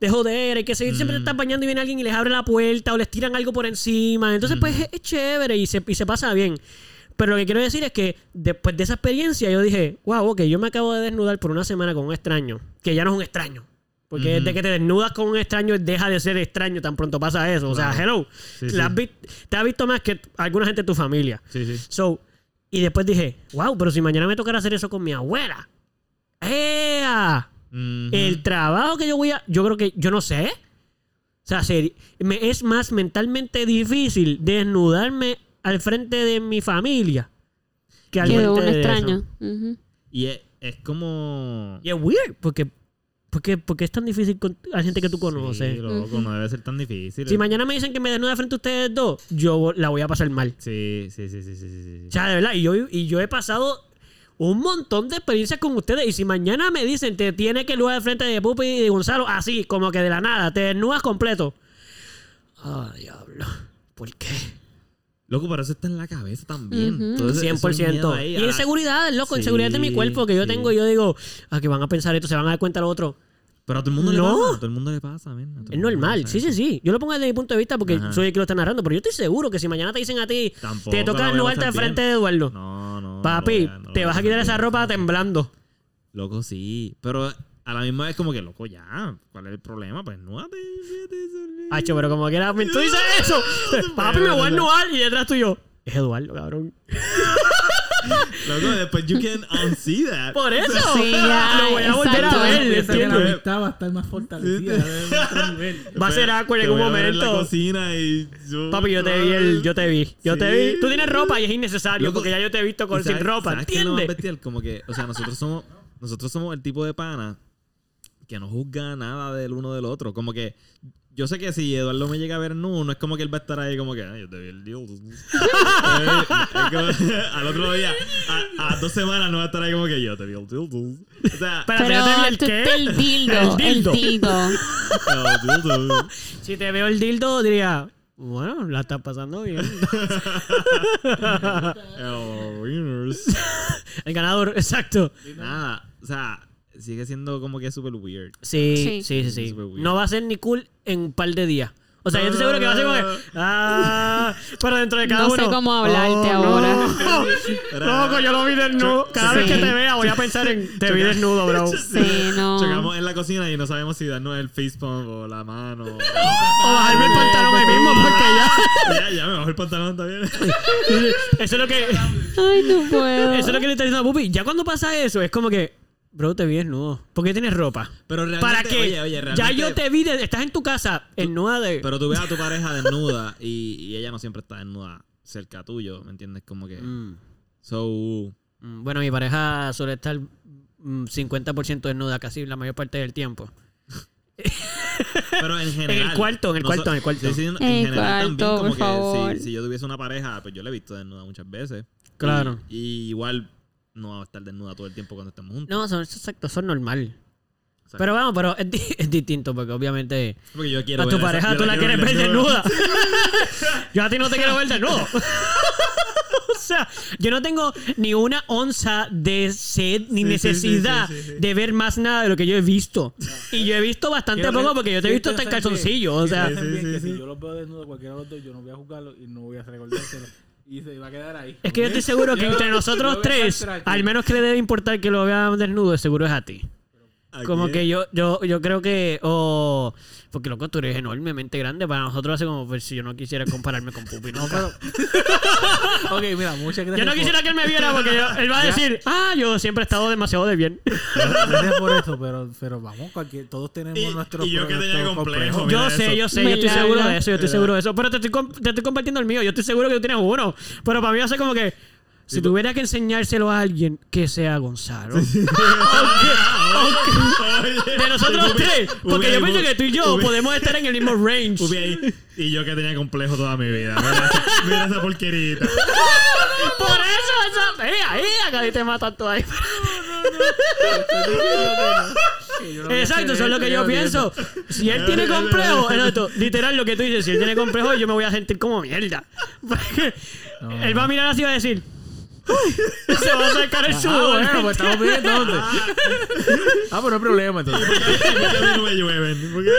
de joder. Hay que seguir. Siempre te estás bañando y viene alguien y les abre la puerta o les tiran algo por encima. Entonces, pues es, es chévere y se, y se pasa bien. Pero lo que quiero decir es que después de esa experiencia yo dije, wow, ok, yo me acabo de desnudar por una semana con un extraño. Que ya no es un extraño. Porque desde que te desnudas con un extraño deja de ser extraño tan pronto pasa eso. O sea, hello. Sí, has te ha visto más que alguna gente de tu familia. Sí, sí. So, y después dije, wow, pero si mañana me tocara hacer eso con mi abuela. ¡Ea! El trabajo que yo voy a. Yo creo que. Yo no sé. O sea, me es más mentalmente difícil desnudarme al frente de mi familia que al frente un de extraño. eso. Y es, es como... Y es weird, porque. Porque, porque es tan difícil con la gente que tú conoces. Sí, loco, no debe ser tan difícil. Si mañana me dicen que me desnude frente a ustedes dos, yo la voy a pasar mal. Sí, sí, sí, sí, sí, sí. O sea, de verdad, y yo, y yo he pasado un montón de experiencias con ustedes. Y si mañana me dicen, te tiene que lugar al frente de Pupi y de Gonzalo, así, como que de la nada, te desnudas completo. Ah, diablo. ¿Por qué? Loco, pero eso está en la cabeza también. Ujú. Entonces, eso es miedo 100%. ahí. Y inseguridad, loco, Sí, inseguridad de mi cuerpo que yo sí. tengo. Y yo digo, ah, que van a pensar esto, se van a dar cuenta lo otro. Pero a todo el mundo No. le pasa. A todo el mundo le pasa. A todo Es normal. Sí, sí, sí. Yo lo pongo desde mi punto de vista porque Ajá. soy el que lo está narrando. Pero yo estoy seguro que si mañana te dicen a ti, Tampoco te toca a desnudarte al frente de Eduardo. No, no. Papi, no a- no te vas a quitar esa ropa temblando. Loco, sí. Pero a la misma vez como que, loco, ya. ¿Cuál es el problema? Pues no te... Hacho, pero como quiera, tú dices eso. Papi, me voy a ennuar y detrás tuyo. Es Eduardo, cabrón. Loco, después you can unsee that. Por eso. Sí, ya, lo voy a volver a ver, Piensa que la amistad va a estar más fortalecida. Va a ser awkward en Te un voy a ver en la momento. cocina y yo... Papi, yo te vi, el, yo te vi. Yo te Sí. vi. Tú tienes ropa y es innecesario Loco, porque ya yo te he visto con ¿Y sin ropa, ¿sabes qué es lo más ¿entiendes? bestial? Como que, o sea, nosotros somos, nosotros somos el tipo de pana que no juzga nada del uno del otro. Como que yo sé que si Eduardo me llega a ver nu, no es como que él va a estar ahí como que, ay, yo te vi el deal. Al otro día, a, a dos semanas no va a estar ahí como que yo te vi el deal. O sea, Pero yo te vi el tú- qué? el dildo. El El dildo. el dildo. Si te veo el dildo, diría, bueno, la estás pasando bien. El ganador, exacto. Nada, o sea, sigue siendo como que súper weird. Sí, Sí. sí, sí. No va a ser ni cool en un par de días. O sea, yo estoy seguro que va a ser como que. Ah, pero dentro de cada No uno. sé cómo hablarte Oh, ahora. No, Loco, yo lo vi desnudo. Cada vez que te vea, voy a pensar en. Te vi desnudo, bro. Sí, no. Chocamos en la cocina y no sabemos si darnos el face pump o la mano. O bajarme el pantalón ahí mismo, porque ya. ya, ya me bajo el pantalón también. Eso es lo que. Ay, no puedo. Eso es lo que le está diciendo a Pupi. Ya cuando pasa eso, es como que. Bro, te vi desnudo. ¿Por qué tienes ropa? Pero realmente, ¿Para qué? oye, oye, ya yo te vi, de- estás en tu casa, en nuda de. Pero tú ves a tu pareja desnuda y, y ella no siempre está desnuda cerca tuyo, ¿me entiendes? Como que. Mm. So. Mm, Bueno, mi pareja suele estar mm, 50% desnuda casi la mayor parte del tiempo. Pero en general. En el cuarto, en el no cuarto, so- en el cuarto. Sí, sí, en, En el general también, cuarto, como por que favor. Si, si yo tuviese una pareja, pues yo la he visto desnuda muchas veces. Claro. Y, y igual no va a estar desnuda todo el tiempo cuando estemos juntos. No, son, exacto, eso es normal. Exacto. Pero vamos, pero es, di- es distinto porque obviamente Porque yo quiero a tu pareja tú la quieres ver desnuda. desnuda. yo a ti no te quiero ver desnudo. o sea, yo no tengo ni una onza de sed ni Sí, necesidad sí, sí, sí, sí. de ver más nada de lo que yo he visto. Y yo he visto bastante Quiero poco que- porque yo te he visto hasta en saben que- calzoncillo. O sea, que si yo los veo desnudos cualquiera de los dos, yo no voy a jugarlo y no voy a recordárselo. Y se va a quedar ahí. es que yo estoy seguro que entre nosotros tres, al menos que le debe importar que lo vean desnudo, seguro es a ti. ¿A Como quién? que yo, yo, yo creo que. O. porque loco, tú eres enormemente grande. Para nosotros hace como pues, si yo no quisiera compararme con Pupi. No, pero. Ok, mira, muchas gracias. Yo no por- quisiera que él me viera porque yo- él va a Ya. decir, ah, yo siempre he estado demasiado de bien. Gracias por eso, pero, pero vamos, cualquier, todos tenemos Y- nuestros y yo que tenía complejo, complejos. mira Yo eso. sé, yo sé, yo estoy seguro de eso, yo estoy seguro de eso. Pero te estoy, te estoy compartiendo el mío. Yo estoy seguro que tú tienes uno. Pero para mí ser como que. Si tuviera que enseñárselo a alguien, que sea Gonzalo. De nosotros Sí, Pupi- tres. Porque yo pienso que tú y yo podemos estar en el mismo range. Ahí, Y yo que tenía complejo toda mi vida. Mira, esa- mira esa porquerita. Por eso, eso. ¡Eh, ahí! Acá te matan todo ahí. Exacto, eso es lo que yo pienso. Si él tiene complejo, exacto, literal lo que tú dices, si él tiene complejo, yo me voy a sentir como mierda. Porque él va a mirar así y va a decir, se va a sacar el bueno, pues estamos bien entonces. Ah, pero no hay problema entonces. ¿Por qué a mí no me.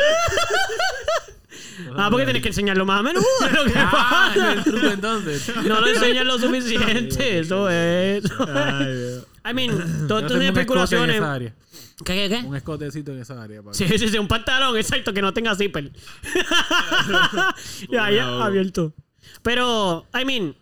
Ah, porque tienes que enseñarlo más a menudo. lo que Ah, pasa. el truco entonces. No lo enseñas lo suficiente. Eso es. eso es. Ay, Dios. I mean, todas Yo estas tengo un escote en especulaciones. esa área. ¿Qué, qué, qué? Un escotecito en esa área. para- Sí, sí, sí, un pantalón, exacto, que no tenga zipper. y ahí Wow. abierto. Pero, I mean,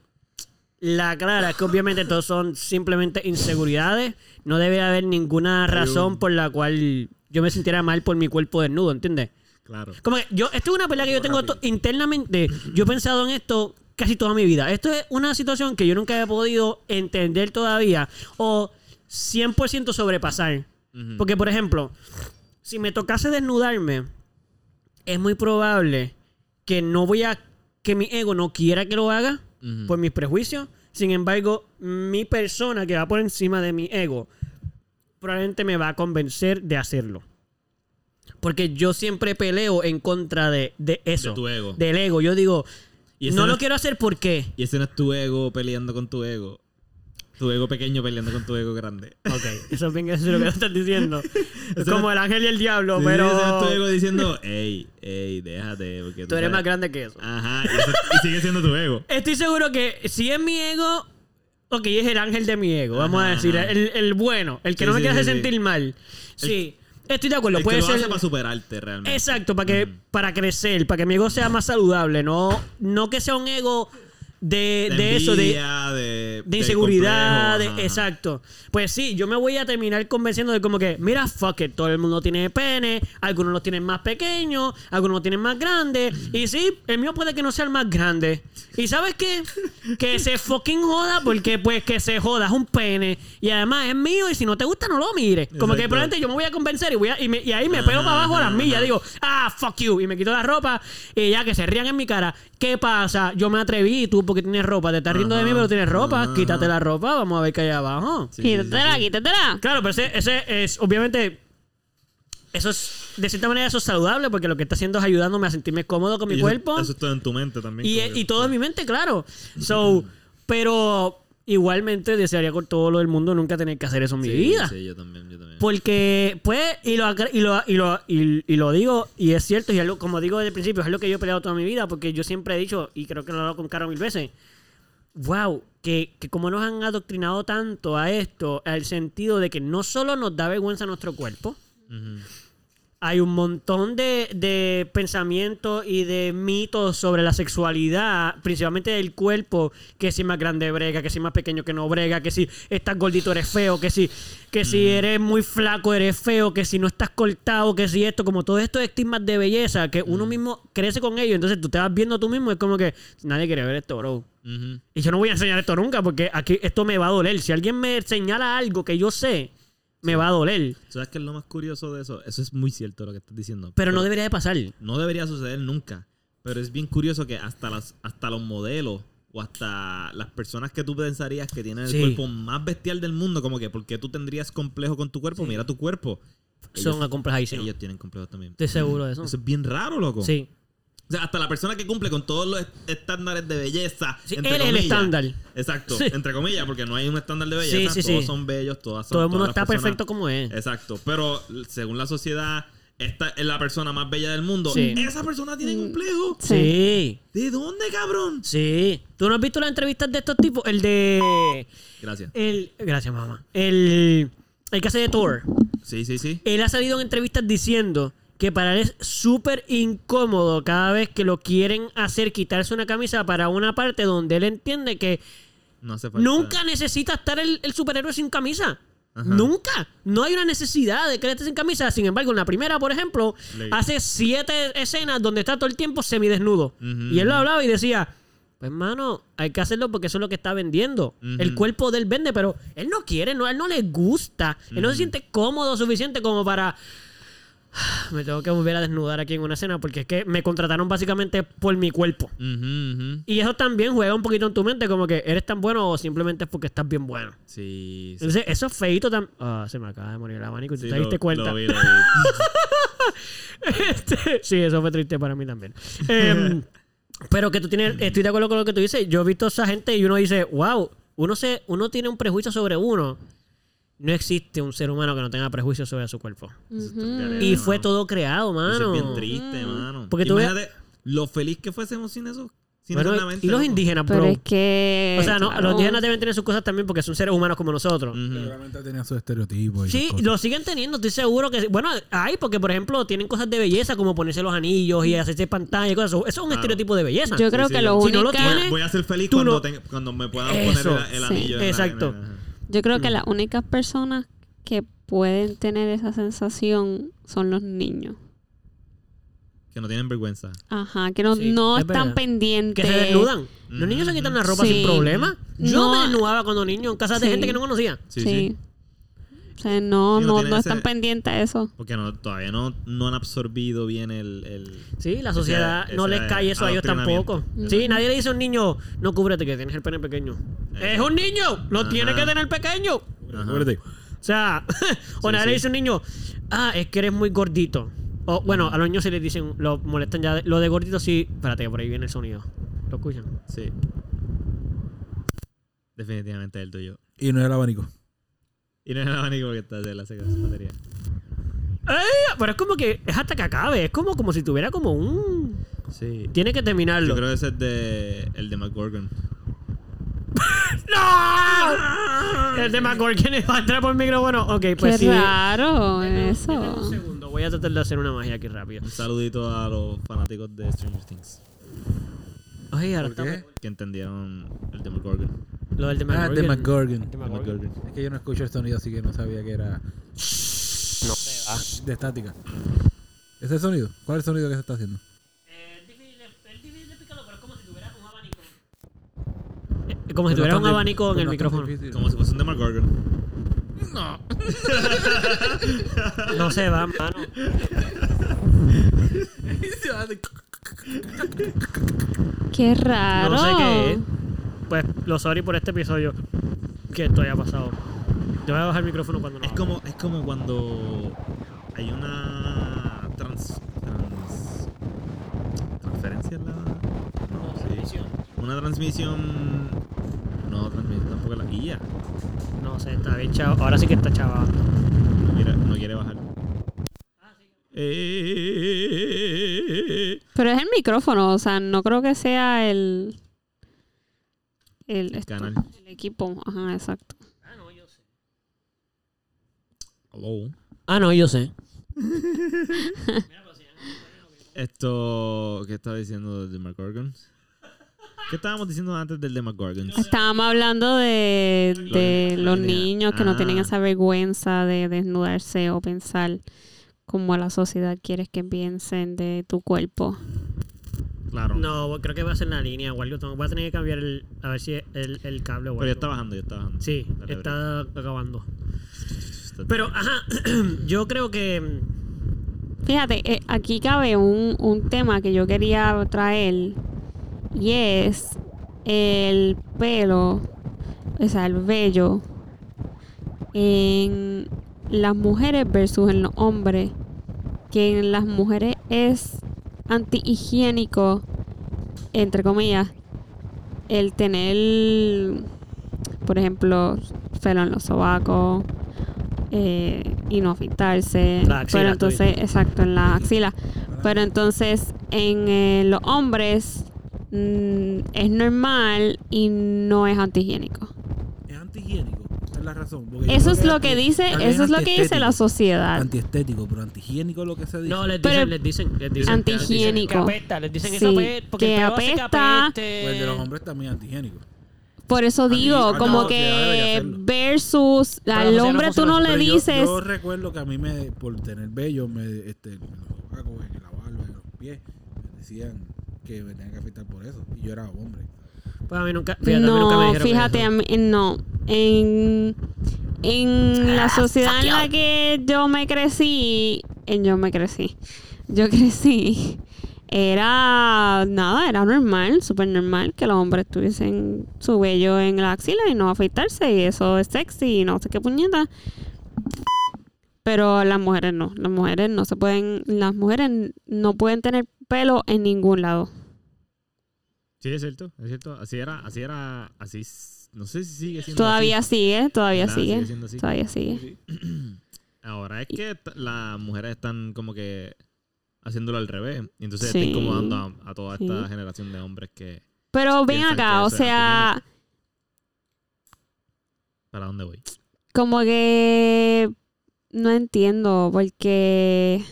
la clara es que obviamente todos son simplemente inseguridades. No debe haber ninguna razón por la cual yo me sintiera mal por mi cuerpo desnudo, ¿entiendes? Claro. Como que yo, esto es una pelea que yo tengo to- internamente. Yo he pensado en esto casi toda mi vida. Esto es una situación que yo nunca he podido entender todavía o 100% sobrepasar. Porque, por ejemplo, si me tocase desnudarme, es muy probable que no voy a. que mi ego no quiera que lo haga Por mis prejuicios. Sin embargo, mi persona que va por encima de mi ego probablemente me va a convencer de hacerlo. Porque yo siempre peleo en contra de, de eso. De tu ego. Del ego. Yo digo, Y no no lo es- quiero hacer porque. Y ese no es tu ego peleando con tu ego. Tu ego pequeño peleando con tu ego grande. Ok, eso es bien eso es lo que estás diciendo. Es como el ángel y el diablo, Sí, pero. es tu ego diciendo, ey, ey, déjate. Porque Tú eres sabes- más grande que eso. Ajá, y, eso- y sigue siendo tu ego. Estoy seguro que si es mi ego, ok, es el ángel de mi ego, vamos a decir, el, el bueno, el que Sí, no me sí, quiere hacer sentir mal. Sí, estoy de acuerdo, El puede que lo ser. hace para superarte realmente. Exacto, para que para crecer, para que mi ego sea más saludable, no, no que sea un ego de, de, eso, de, envidia, de, de inseguridad, complejo, exacto. Pues sí, yo me voy a terminar convenciendo de como que, mira, fuck it, todo el mundo tiene pene, algunos los tienen más pequeños, algunos los tienen más grandes, y sí, el mío puede que no sea el más grande. ¿Y sabes qué? Que se fucking joda porque pues que se joda, es un pene, y además es mío, y si no te gusta no lo mires. Como que probablemente yo me voy a convencer y, voy a- y, me- y ahí me pego para abajo a las millas, digo, ah, fuck you, y me quito la ropa, y ya que se rían en mi cara. ¿Qué pasa? Yo me atreví, tú porque tienes ropa, te estás riendo de mí, pero tienes ropa, ajá, quítate la ropa, vamos a ver qué hay abajo. Sí, Quítatela, sí. quítatela. Claro, pero ese, ese es, obviamente, eso es, de cierta manera eso es saludable porque lo que está haciendo es ayudándome a sentirme cómodo con mi Y cuerpo. Eso es todo en tu mente también. y, y todo en mi mente, claro. So, pero igualmente desearía con todo lo del mundo nunca tener que hacer eso en mi Sí, vida. Sí, yo también, yo también. Porque, pues, y lo, y lo, y lo, y, y lo digo, y es cierto, y es lo- como digo desde el principio, es lo que yo he peleado toda mi vida, porque yo siempre he dicho, y creo que lo he hablado con Caro mil veces, wow, que, que como nos han adoctrinado tanto a esto, al sentido de que no solo nos da vergüenza nuestro cuerpo. Hay un montón de, de pensamientos y de mitos sobre la sexualidad, principalmente del cuerpo, que si más grande brega, que si más pequeño que no brega, que si estás gordito eres feo, que si, que si eres muy flaco eres feo, que si no estás cortado, que si esto, como todos estos estigmas de belleza, que uno mismo crece con ellos, entonces tú te vas viendo tú mismo, es como que nadie quiere ver esto, bro. Y yo no voy a enseñar esto nunca porque aquí esto me va a doler. Si alguien me señala algo que yo sé, me va a doler. ¿Sabes qué es lo más curioso de eso? Eso es muy cierto lo que estás diciendo. Pero no debería de pasar. no debería suceder nunca. Pero es bien curioso que hasta, las, hasta los modelos o hasta las personas que tú pensarías que tienen el Sí. cuerpo más bestial del mundo, como que, ¿por qué tú tendrías complejo con tu cuerpo? Mira tu cuerpo. Son Ellos, acomplejadísimos. ellos tienen complejos también. Estoy seguro de eso. Eso es bien raro, loco. Sí. O sea, hasta la persona que cumple con todos los est- estándares de belleza. Sí, entre él es el estándar. Exacto, Sí. entre comillas, porque no hay un estándar de belleza. sí, todos sí. son bellos, todas son Todo el mundo está personas- perfecto como es. Exacto, pero según la sociedad, esta es la persona más bella del mundo. Sí. Esa persona tiene complejo. Sí. ¿De dónde, cabrón? Sí. ¿Tú no has visto las entrevistas de estos tipos? El de. Gracias. El. Gracias, mamá. El. El que hace de Thor. Sí, sí, sí. Él ha salido en entrevistas diciendo que para él es súper incómodo cada vez que lo quieren hacer quitarse una camisa para una parte donde él entiende que No nunca necesita estar el, el superhéroe sin camisa. Ajá. Nunca. No hay una necesidad de que él esté sin camisa. Sin embargo, en la primera, por ejemplo, hace siete escenas donde está todo el tiempo semidesnudo. Y él lo hablaba y decía, pues hermano, hay que hacerlo porque eso es lo que está vendiendo. El cuerpo de él vende, pero él no quiere, no, a él no le gusta. Él no se siente cómodo suficiente como para... Me tengo que volver a desnudar aquí en una escena porque es que me contrataron básicamente por mi cuerpo. Y eso también juega un poquito en tu mente, como que eres tan bueno o simplemente es porque estás bien bueno. Sí, sí. Entonces, eso es feito también. Ah, se me acaba de morir el abanico y tú Sí, te diste cuenta. lo vi, lo vi. Este, sí, eso fue triste para mí también. Em, pero que tú tienes, estoy de acuerdo con lo que tú dices. Yo he visto a esa gente y uno dice, wow, uno, se, uno tiene un prejuicio sobre uno. No existe un ser humano que no tenga prejuicios sobre su cuerpo. Y fue todo creado, Eso mano. es bien triste, mano. Porque tú ves- Imagínate lo feliz que fuésemos sin eso. Sin Bueno, eso y los indígenas, Pero bro. es que. o sea, no, claro. los indígenas deben tener sus cosas también porque son seres humanos como nosotros. Ujú. Seguramente tenían sus estereotipos. y Sí, lo siguen teniendo, estoy seguro que... Bueno, hay, porque por ejemplo tienen cosas de belleza como ponerse los anillos y hacerse pantalla y cosas. Eso es un Claro. estereotipo de belleza. Yo creo sí, que sí. lo Si no lo tienes- Voy a ser feliz cuando, no- tenga- cuando me puedan Eso. poner el, el Sí. anillo. la- Exacto. la-. Yo creo que las únicas personas que pueden tener esa sensación son los niños. Que no tienen vergüenza. Ajá, que no, Sí, no es están verdad. pendientes. Que se desnudan. Los niños se quitan la ropa Sí. sin problema. Yo No. me desnudaba cuando niño en casas de Sí. gente que no conocía. Sí. Sí, sí. O sea, no, Sí, no no, tienen no ese- están pendientes a eso. Porque no, todavía no, no han absorbido bien el... el- Sí, la sociedad Ese- no les cae eso a ellos tampoco. Sí, nadie le dice a un niño, no cúbrete que tienes el pene pequeño. Es un niño, lo Ajá. tiene que tener pequeño. Ajá. O sea, o Sí, nadie sí. le dice a un niño, ah, es que eres muy gordito. O bueno, a los niños sí les dicen, lo molestan ya. Lo de gordito sí. Espérate, que por ahí viene el sonido. ¿Lo escuchan? Sí. Definitivamente el tuyo. Y no es el abanico. Y no es el abanico que está de la batería. ¡Ay! Pero es como que es hasta que acabe. Es como, como si tuviera como un. Sí. Tiene que terminarlo. Yo creo que ese es de, el de McGorgon. ¡No! El de McCorkin va a entrar por el micrófono. Ok, pues Qué sí. raro eso. un segundo. Voy a tratar de hacer una magia aquí rápido. Un saludito a los fanáticos de Stranger Things. Ay, ahora ¿Por qué? Que entendieron el de McGorgon. Lo del de Ah, de. McGorgon. De. Es que yo no escucho el sonido, así que no sabía que era No se va. de estática. ¿Ese es el sonido? ¿Cuál es el sonido que se está haciendo? Pero como si tuvieras un abanico. Como si no tuvieras es un abanico en el no micrófono. difícil. Como si fuese un de McGorgon. No se va, mano. Qué raro. No sé qué es. Pues lo sorry por este episodio que esto haya pasado. Yo voy a bajar el micrófono cuando no. Es como, es como cuando hay una trans, trans transferencia en la Transmisión. una transmisión no transmisión tampoco la guía No sé, está bien chavo. Ahora sí que está chava. no quiere, no quiere bajar Ah, Eh, Pero es el micrófono, o sea, no creo que sea el. El, esto, canal el equipo. Ajá, exacto. Ah, no, yo sé. hello Ah, no, yo sé. esto ¿qué estaba diciendo del McGorgon? ¿Qué estábamos diciendo antes del de McGorgon? Estábamos hablando de, de Los- niños que no tienen Ah. esa vergüenza de desnudarse o pensar como la sociedad quieres que piensen de tu cuerpo. Claro. No, creo que va a ser en la línea o algo. Voy a tener que cambiar el, a ver si el, el cable o algo. Pero ya está bajando, ya está bajando. Sí, Dale, está acabando. Pero, ajá, yo creo que... Fíjate, eh, aquí cabe un, un tema que yo quería traer y es el pelo, o sea, el vello en las mujeres versus en los hombres. Que en las mujeres es antihigiénico, entre comillas, el tener, por ejemplo, pelo en los sobacos eh, y no afeitarse. Pero entonces, exacto, en la axila. Pero entonces en eh, los hombres mm, es normal y no es antihigiénico. Es la razón. Eso es lo que dice, eso es lo que dice la sociedad. Antiestético, pero antihigiénico lo que se dice. No, les Pero- dicen, les dicen, les dicen Antihigiénico. Apesta, les dicen Sí, eso apesta, porque que apesta. Pues el de los hombres también antihigiénico. Por eso Anti- digo, ah, como no, que versus al sociedad no hombre tú no le Pero yo- dices, Yo, recuerdo que a mí me, por tener vello, me, este, en los en la barba, en los pies, me decían que me tenían que afeitar por eso. Y yo era hombre. Pues a mí nunca, fíjate, a mí nunca me no, dijeron fíjate, eso. a mí- no. En, en la Ah, sociedad en la que yo me crecí, en yo me crecí, yo crecí, era nada, era normal, súper normal que los hombres tuviesen su vello en la axila y no afeitarse y eso es sexy y no sé qué puñeta. Pero las mujeres no, las mujeres no se pueden, las mujeres no pueden tener pelo en ningún lado. Sí, es cierto, es cierto. Así era, así era, así. No sé si sigue siendo Todavía así. sigue, todavía ¿Verdad? sigue, Sigue siendo así. todavía sigue. Ahora es que las mujeres están como que haciéndolo al revés. Y entonces Sí. está incomodando a, a toda esta Sí. generación de hombres que. Pero ven acá, o sea, ¿Para dónde voy? como que no entiendo porque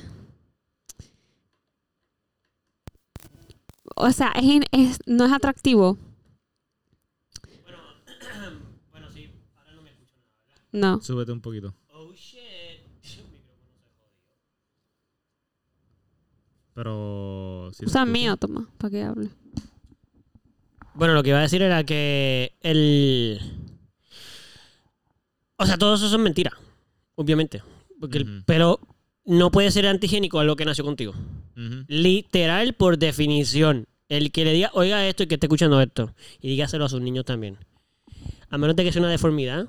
o sea, es, es- no es atractivo. Bueno, sí, ahora no me escucho nada, ¿verdad? No. Súbete un poquito. Oh, shit. Pero. escucha. mío, toma, para que hable. Bueno, lo que iba a decir era que el... O sea, todo eso son mentiras, obviamente. Porque el Ujú. No puede ser antigénico a lo que nació contigo. Literal, por definición. El que le diga, oiga esto y que esté escuchando esto. Y dígaselo a sus niños también. A menos de que sea una deformidad,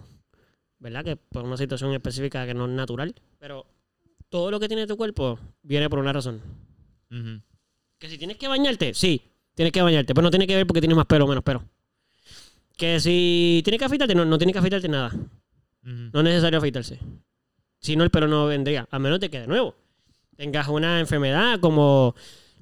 ¿verdad? Que por una situación específica que no es natural. Pero todo lo que tiene tu cuerpo viene por una razón. Que si tienes que bañarte, sí, tienes que bañarte. Pero no tiene que ver porque tienes más pelo o menos pelo. Que si tienes que afeitarte, no, no tienes que afeitarte nada. No es necesario afeitarse. Si no, el pelo no vendría. A menos de que, de nuevo, tengas una enfermedad como,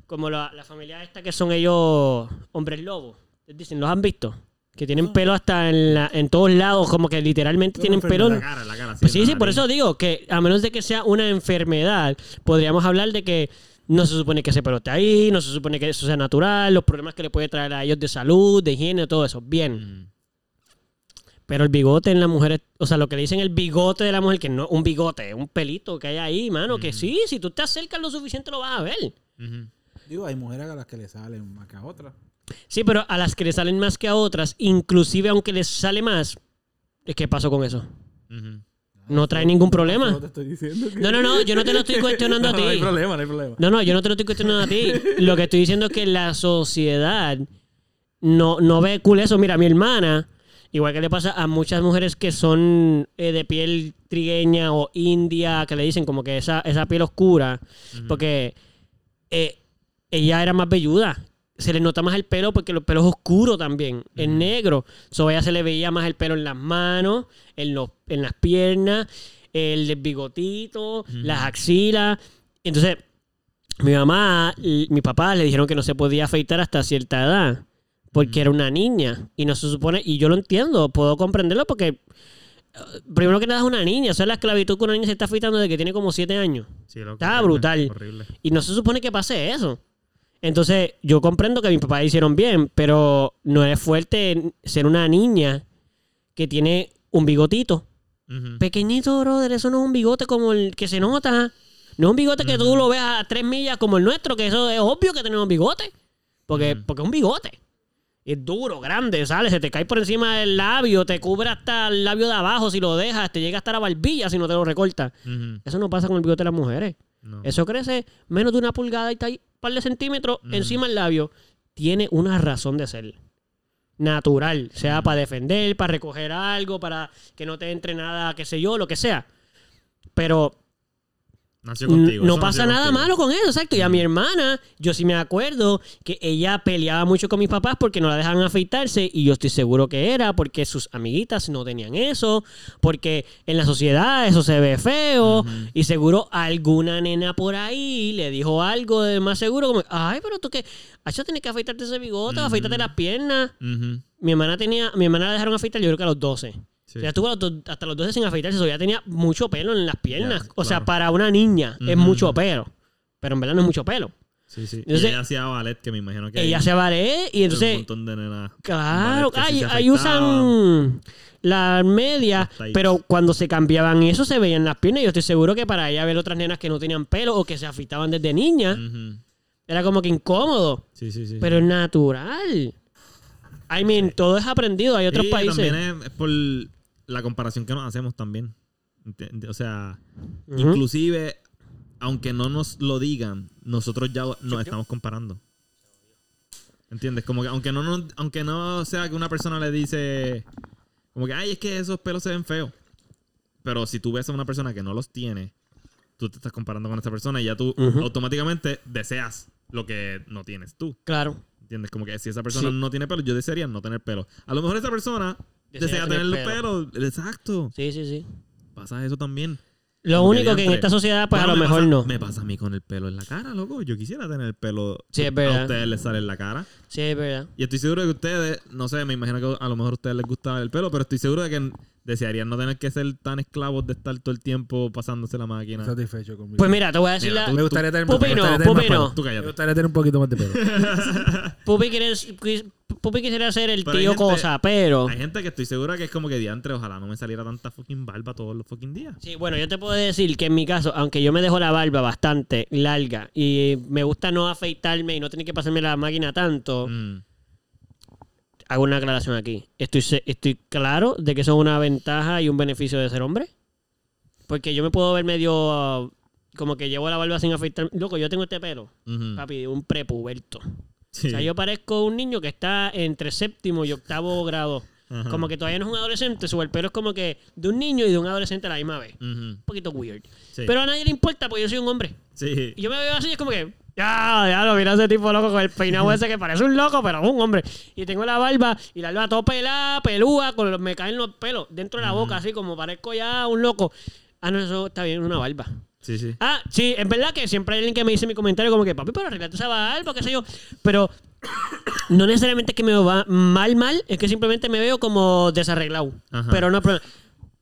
como la, la familia esta que son ellos hombres lobos. Les dicen, ¿los han visto? Que tienen pelo hasta en, la- en todos lados, como que literalmente tienen pelo... La en- cara, la cara. Pues sí, sí, por eso digo que a menos de que sea una enfermedad, podríamos hablar de que no se supone que ese pelo esté ahí, no se supone que eso sea natural, los problemas que le puede traer a ellos de salud, de higiene, todo eso. Bien. Ujú. Pero el bigote en la mujer, o sea, lo que le dicen el bigote de la mujer, que no un bigote, un pelito que hay ahí, mano, que sí, si tú te acercas lo suficiente lo vas a ver. Digo, hay mujeres a las que le salen más que a otras. Sí, pero a las que le salen más que a otras, inclusive aunque les sale más, ¿qué pasó con eso? No trae ningún problema. No te estoy diciendo que- No, no, no, yo no te lo estoy cuestionando a No, No hay ti. problema, no hay problema. No, no, yo no te lo estoy cuestionando a ti. Lo que estoy diciendo es que la sociedad no, no ve cool eso. Mira, mi hermana, igual que le pasa a muchas mujeres que son eh, de piel trigueña o india, que le dicen como que esa, esa piel oscura, porque eh, ella era más velluda. Se le nota más el pelo porque el pelo es oscuro también, es negro. So, ella se le veía más el pelo en las manos, en, los, en las piernas, el bigotito, las axilas. Entonces, mi mamá mi papá le dijeron que no se podía afeitar hasta cierta edad porque era una niña y no se supone y yo lo entiendo puedo comprenderlo porque eh, primero que nada es una niña eso es la esclavitud que una niña se está afeitando desde que tiene como siete años Sí, loco, Está horrible, brutal. Horrible. y no se supone que pase eso entonces yo comprendo que mis papás hicieron bien pero no es fuerte ser una niña que tiene un bigotito. Pequeñito, brother, eso no es un bigote como el que se nota. No es un bigote que tú lo ves a tres millas como el nuestro, que eso es obvio que tenemos bigote. Porque, porque es un bigote. Es duro, grande, sale, se te cae por encima del labio, te cubre hasta el labio de abajo si lo dejas, te llega hasta la barbilla si no te lo recortas. Eso no pasa con el bigote de las mujeres. No. Eso crece menos de una pulgada y está ahí un par de centímetros encima del labio. Tiene una razón de ser. Natural. Sea para defender, para recoger algo, para que no te entre nada, qué sé yo, lo que sea. Pero Nació contigo. no pasa nada contigo. malo con eso, exacto. Y a mi hermana, yo sí me acuerdo que ella peleaba mucho con mis papás porque no la dejaban afeitarse y yo estoy seguro que era porque sus amiguitas no tenían eso, porque en la sociedad eso se ve feo y seguro alguna nena por ahí le dijo algo de más seguro como, ay, pero tú que, eso tienes que afeitarte ese bigote, Ujú. afeitarte las piernas. Mi hermana tenía, mi hermana la dejaron afeitar yo creo que a los 12. Sí. O sea, estuvo hasta los 12 sin afeitarse. So, ya tenía mucho pelo en las piernas. O sea, para una niña es mucho pelo. Pero en verdad no es mucho pelo. Sí, sí. Entonces- y ella hacía ballet, que me imagino que Ella se ballet y un entonces... montón de nenas. Claro, sí ahí, usan las medias, pero cuando se cambiaban eso se veían las piernas. Yo estoy seguro que para ella ver otras nenas que no tenían pelo o que se afeitaban desde niña, era como que incómodo. Sí, sí, sí. Pero es natural. I mean, todo es aprendido. Hay otros Sí, países. también es por la comparación que nos hacemos también. O sea, inclusive, aunque no nos lo digan, nosotros ya nos estamos comparando. ¿Entiendes? Como que aunque no, nos- aunque no sea que una persona le dice, como que, ay, es que esos pelos se ven feos. Pero si tú ves a una persona que no los tiene, tú te estás comparando con esa persona y ya tú Ujú. automáticamente deseas lo que no tienes tú. Claro. ¿Entiendes? Como que si esa persona Sí. no tiene pelo, yo desearía no tener pelo. A lo mejor esa persona Desea tener tener, pelo. Exacto. Sí, sí, sí. Pasa eso también. Lo Como único que en esta sociedad, pues Bueno, a lo me mejor pasa- no. Me pasa a mí con el pelo en la cara, loco. Yo quisiera tener el pelo. Sí, es A verdad. ustedes les sale en la cara. Sí, es verdad. Y estoy seguro de que ustedes, no sé, me imagino que a lo mejor a ustedes les gusta el pelo, pero estoy seguro de que desearían no tener que ser tan esclavos de estar todo el tiempo pasándose la máquina. satisfecho conmigo. Pues mira, te voy a decir Mira, la... me gustaría tener, Pupi me no, gustaría tener más Pupi pelo. no. Tú Me cállate. gustaría tener un poquito más de pelo. Pupi, quieres- Pupi quisiera ser el Pero tío gente- cosa, pero... Hay gente que estoy segura que es como que diantre, ojalá no me saliera tanta fucking barba todos los fucking días. Sí, bueno, yo te puedo decir que en mi caso, aunque yo me dejo la barba bastante larga y me gusta no afeitarme y no tener que pasarme la máquina tanto, Mm. hago una aclaración aquí. Estoy, estoy claro de que eso es una ventaja y un beneficio de ser hombre. Porque yo me puedo ver medio uh, como que llevo la barba sin afeitar. Loco, yo tengo este pelo, Ujú. papi, un prepuberto. Sí. O sea, yo parezco un niño que está entre séptimo y octavo grado. Ajá. Como que todavía no es un adolescente, su el pelo es como que de un niño y de un adolescente a la misma vez. Un poquito weird. Sí. Pero a nadie le importa porque yo soy un hombre. Sí. Y yo me veo así, es como que, ya, ya lo mira ese tipo loco con el peinado ese que parece un loco, pero es un hombre. Y tengo la barba y la barba todo pelada, pelúa, con los, me caen los pelos dentro de la boca, así como parezco ya un loco. Ah, no, eso está bien, una barba. Sí, sí. Ah, sí, es verdad que siempre hay alguien que me dice en mi comentario como que, papi, pero arreglate esa barba, qué sé yo. Pero no necesariamente es que me veo va- mal, mal, es que simplemente me veo como desarreglado. Ajá. Pero no problema.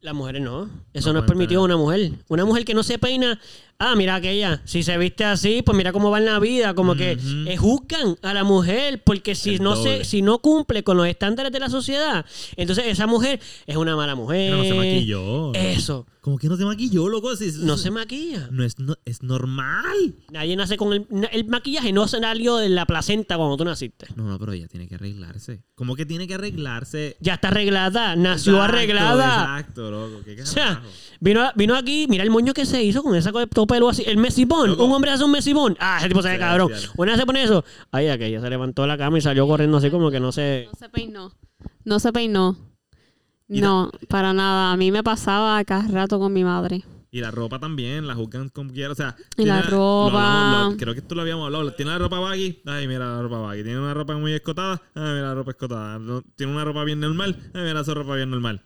Las mujeres no. Eso no, No es permitido a una mujer. Una mujer que no se peina. Ah, mira aquella. Si se viste así, pues mira cómo va en la vida. Como que eh, juzgan a la mujer. Porque si El no, doble. se, si no cumple con los estándares de la sociedad, entonces esa mujer es una mala mujer. Pero no se maquilló. Eso. Como que no se maquilló, loco. Si- No se maquilla. No es, no, es normal. Nadie nace con el, maquillaje, no salió de la placenta cuando tú naciste. No, no, pero ella tiene que arreglarse. ¿Cómo que tiene que arreglarse? Ya está arreglada, nació Exacto, arreglada. Exacto, loco. ¿Qué O sea, carajo? vino, vino aquí, mira el moño que se hizo con esa todo pelo así. El mesibón, Loco. un hombre hace un mesibón. Ah, ese tipo se ve Sí, cabrón. sí, sí. Una se pone eso. Ay, aquella se levantó la cama y salió corriendo así como que no sé. No se peinó. No se peinó. No, para nada. A mí me pasaba cada rato con mi madre. Y la ropa también, la juzgan como quiera. O sea, Y la ropa. lo hablamos, lo- creo que esto lo habíamos hablado. Tiene la ropa baggy. Ay, mira la ropa baggy. Tiene una ropa muy escotada. Ay, mira la ropa escotada. No- tiene una ropa bien normal. Ay, mira esa ropa bien normal.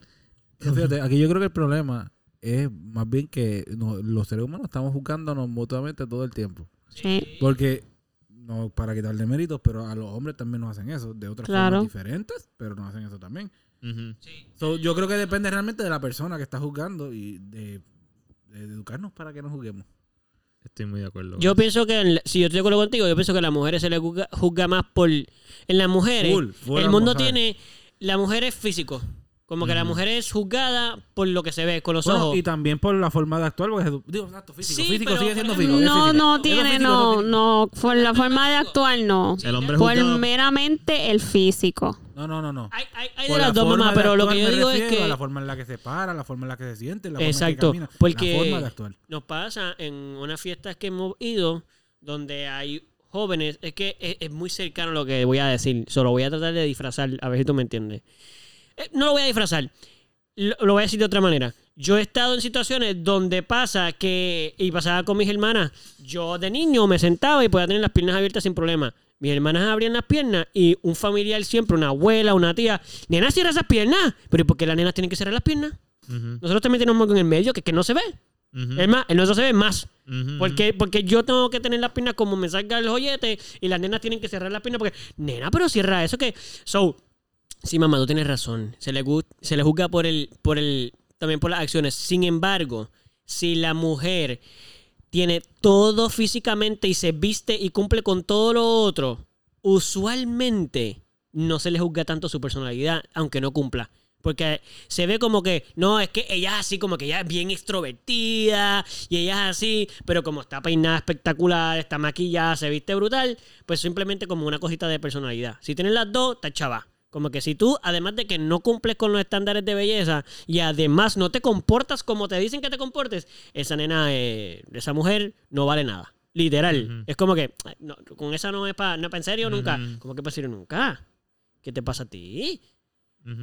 Pero Fíjate, aquí yo creo que el problema es más bien que no- los seres humanos estamos juzgándonos mutuamente todo el tiempo. Sí. Porque, no para quitarle méritos, pero a los hombres también nos hacen eso, de otras Claro. formas diferentes, pero nos hacen eso también. So, yo creo que depende realmente de la persona que está juzgando y de, de educarnos para que nos juzguemos. Estoy muy de acuerdo. Yo pienso que, si yo estoy de acuerdo contigo, yo pienso que a las mujeres se les juzga, juzga más por. En las mujeres, Full, full el mundo tiene. La mujer es físico. Como que la mujer es juzgada por lo que se ve con los Bueno, ojos. y también por la forma de actuar, porque digo, exacto, físico, Sí, físico pero, sigue siendo físico. No, físico. no tiene, físico, no, no. Por la forma de actuar, no. El hombre Por juzga- meramente el físico. No, no, no, no. Hay, hay, hay de las la dos de pero lo que yo digo es que. la forma en la que se para, la forma en la que se siente, la Exacto, forma en que camina, porque la forma de actuar. nos pasa en unas fiestas que hemos ido donde hay jóvenes, es que es, es muy cercano lo que voy a decir, solo voy a tratar de disfrazar, a ver si tú me entiendes. Eh, no lo voy a disfrazar, lo, lo voy a decir de otra manera. Yo he estado en situaciones donde pasa que, y pasaba con mis hermanas, yo de niño me sentaba y podía tener las piernas abiertas sin problema. Mis hermanas abrían las piernas y un familiar siempre, una abuela, una tía, nena, cierra esas piernas. Pero ¿y por qué las nenas tienen que cerrar las piernas? Nosotros también tenemos algo en el medio que, que no se ve. ujú, Es más, el nuestro se ve más. ujú, Porque, porque yo tengo que tener las piernas como me salga el joyete y las nenas tienen que cerrar las piernas porque, nena, pero cierra eso que... So, Sí, mamá, tú tienes razón. Se le, juzga por el, por el, también por las acciones. Sin embargo, si la mujer tiene todo físicamente y se viste y cumple con todo lo otro, usualmente no se le juzga tanto su personalidad, aunque no cumpla. Porque se ve como que, no, es que ella es así, como que ella es bien extrovertida y ella es así, pero como está peinada espectacular, está maquillada, se viste brutal, pues simplemente como una cosita de personalidad. Si tienes las dos, está chava. Como que si tú, además de que no cumples con los estándares de belleza y además no te comportas como te dicen que te comportes, esa nena, eh, esa mujer no vale nada. Literal. Es como que, no, con esa no es para no pa en serio nunca. ¿Cómo que para serio nunca? ¿Qué te pasa a ti?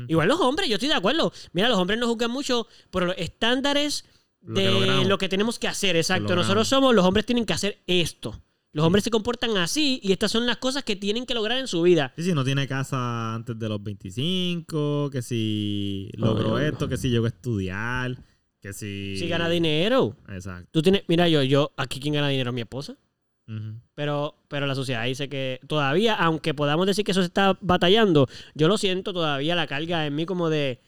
Igual los hombres, yo estoy de acuerdo. Mira, los hombres nos juzgan mucho por los estándares Lo de lo que tenemos que hacer. Exacto. Nosotros somos, los hombres tienen que hacer esto. Los hombres se comportan así y estas son las cosas que tienen que lograr en su vida. Sí, sí, no tiene casa antes de los 25, que si logró esto, que si llegó a estudiar, que si... Si gana dinero. Exacto. Tú tienes, mira, yo, yo, aquí quien gana dinero es mi esposa. Pero, pero la sociedad dice que todavía, aunque podamos decir que eso se está batallando, yo lo siento todavía la carga en mí como de.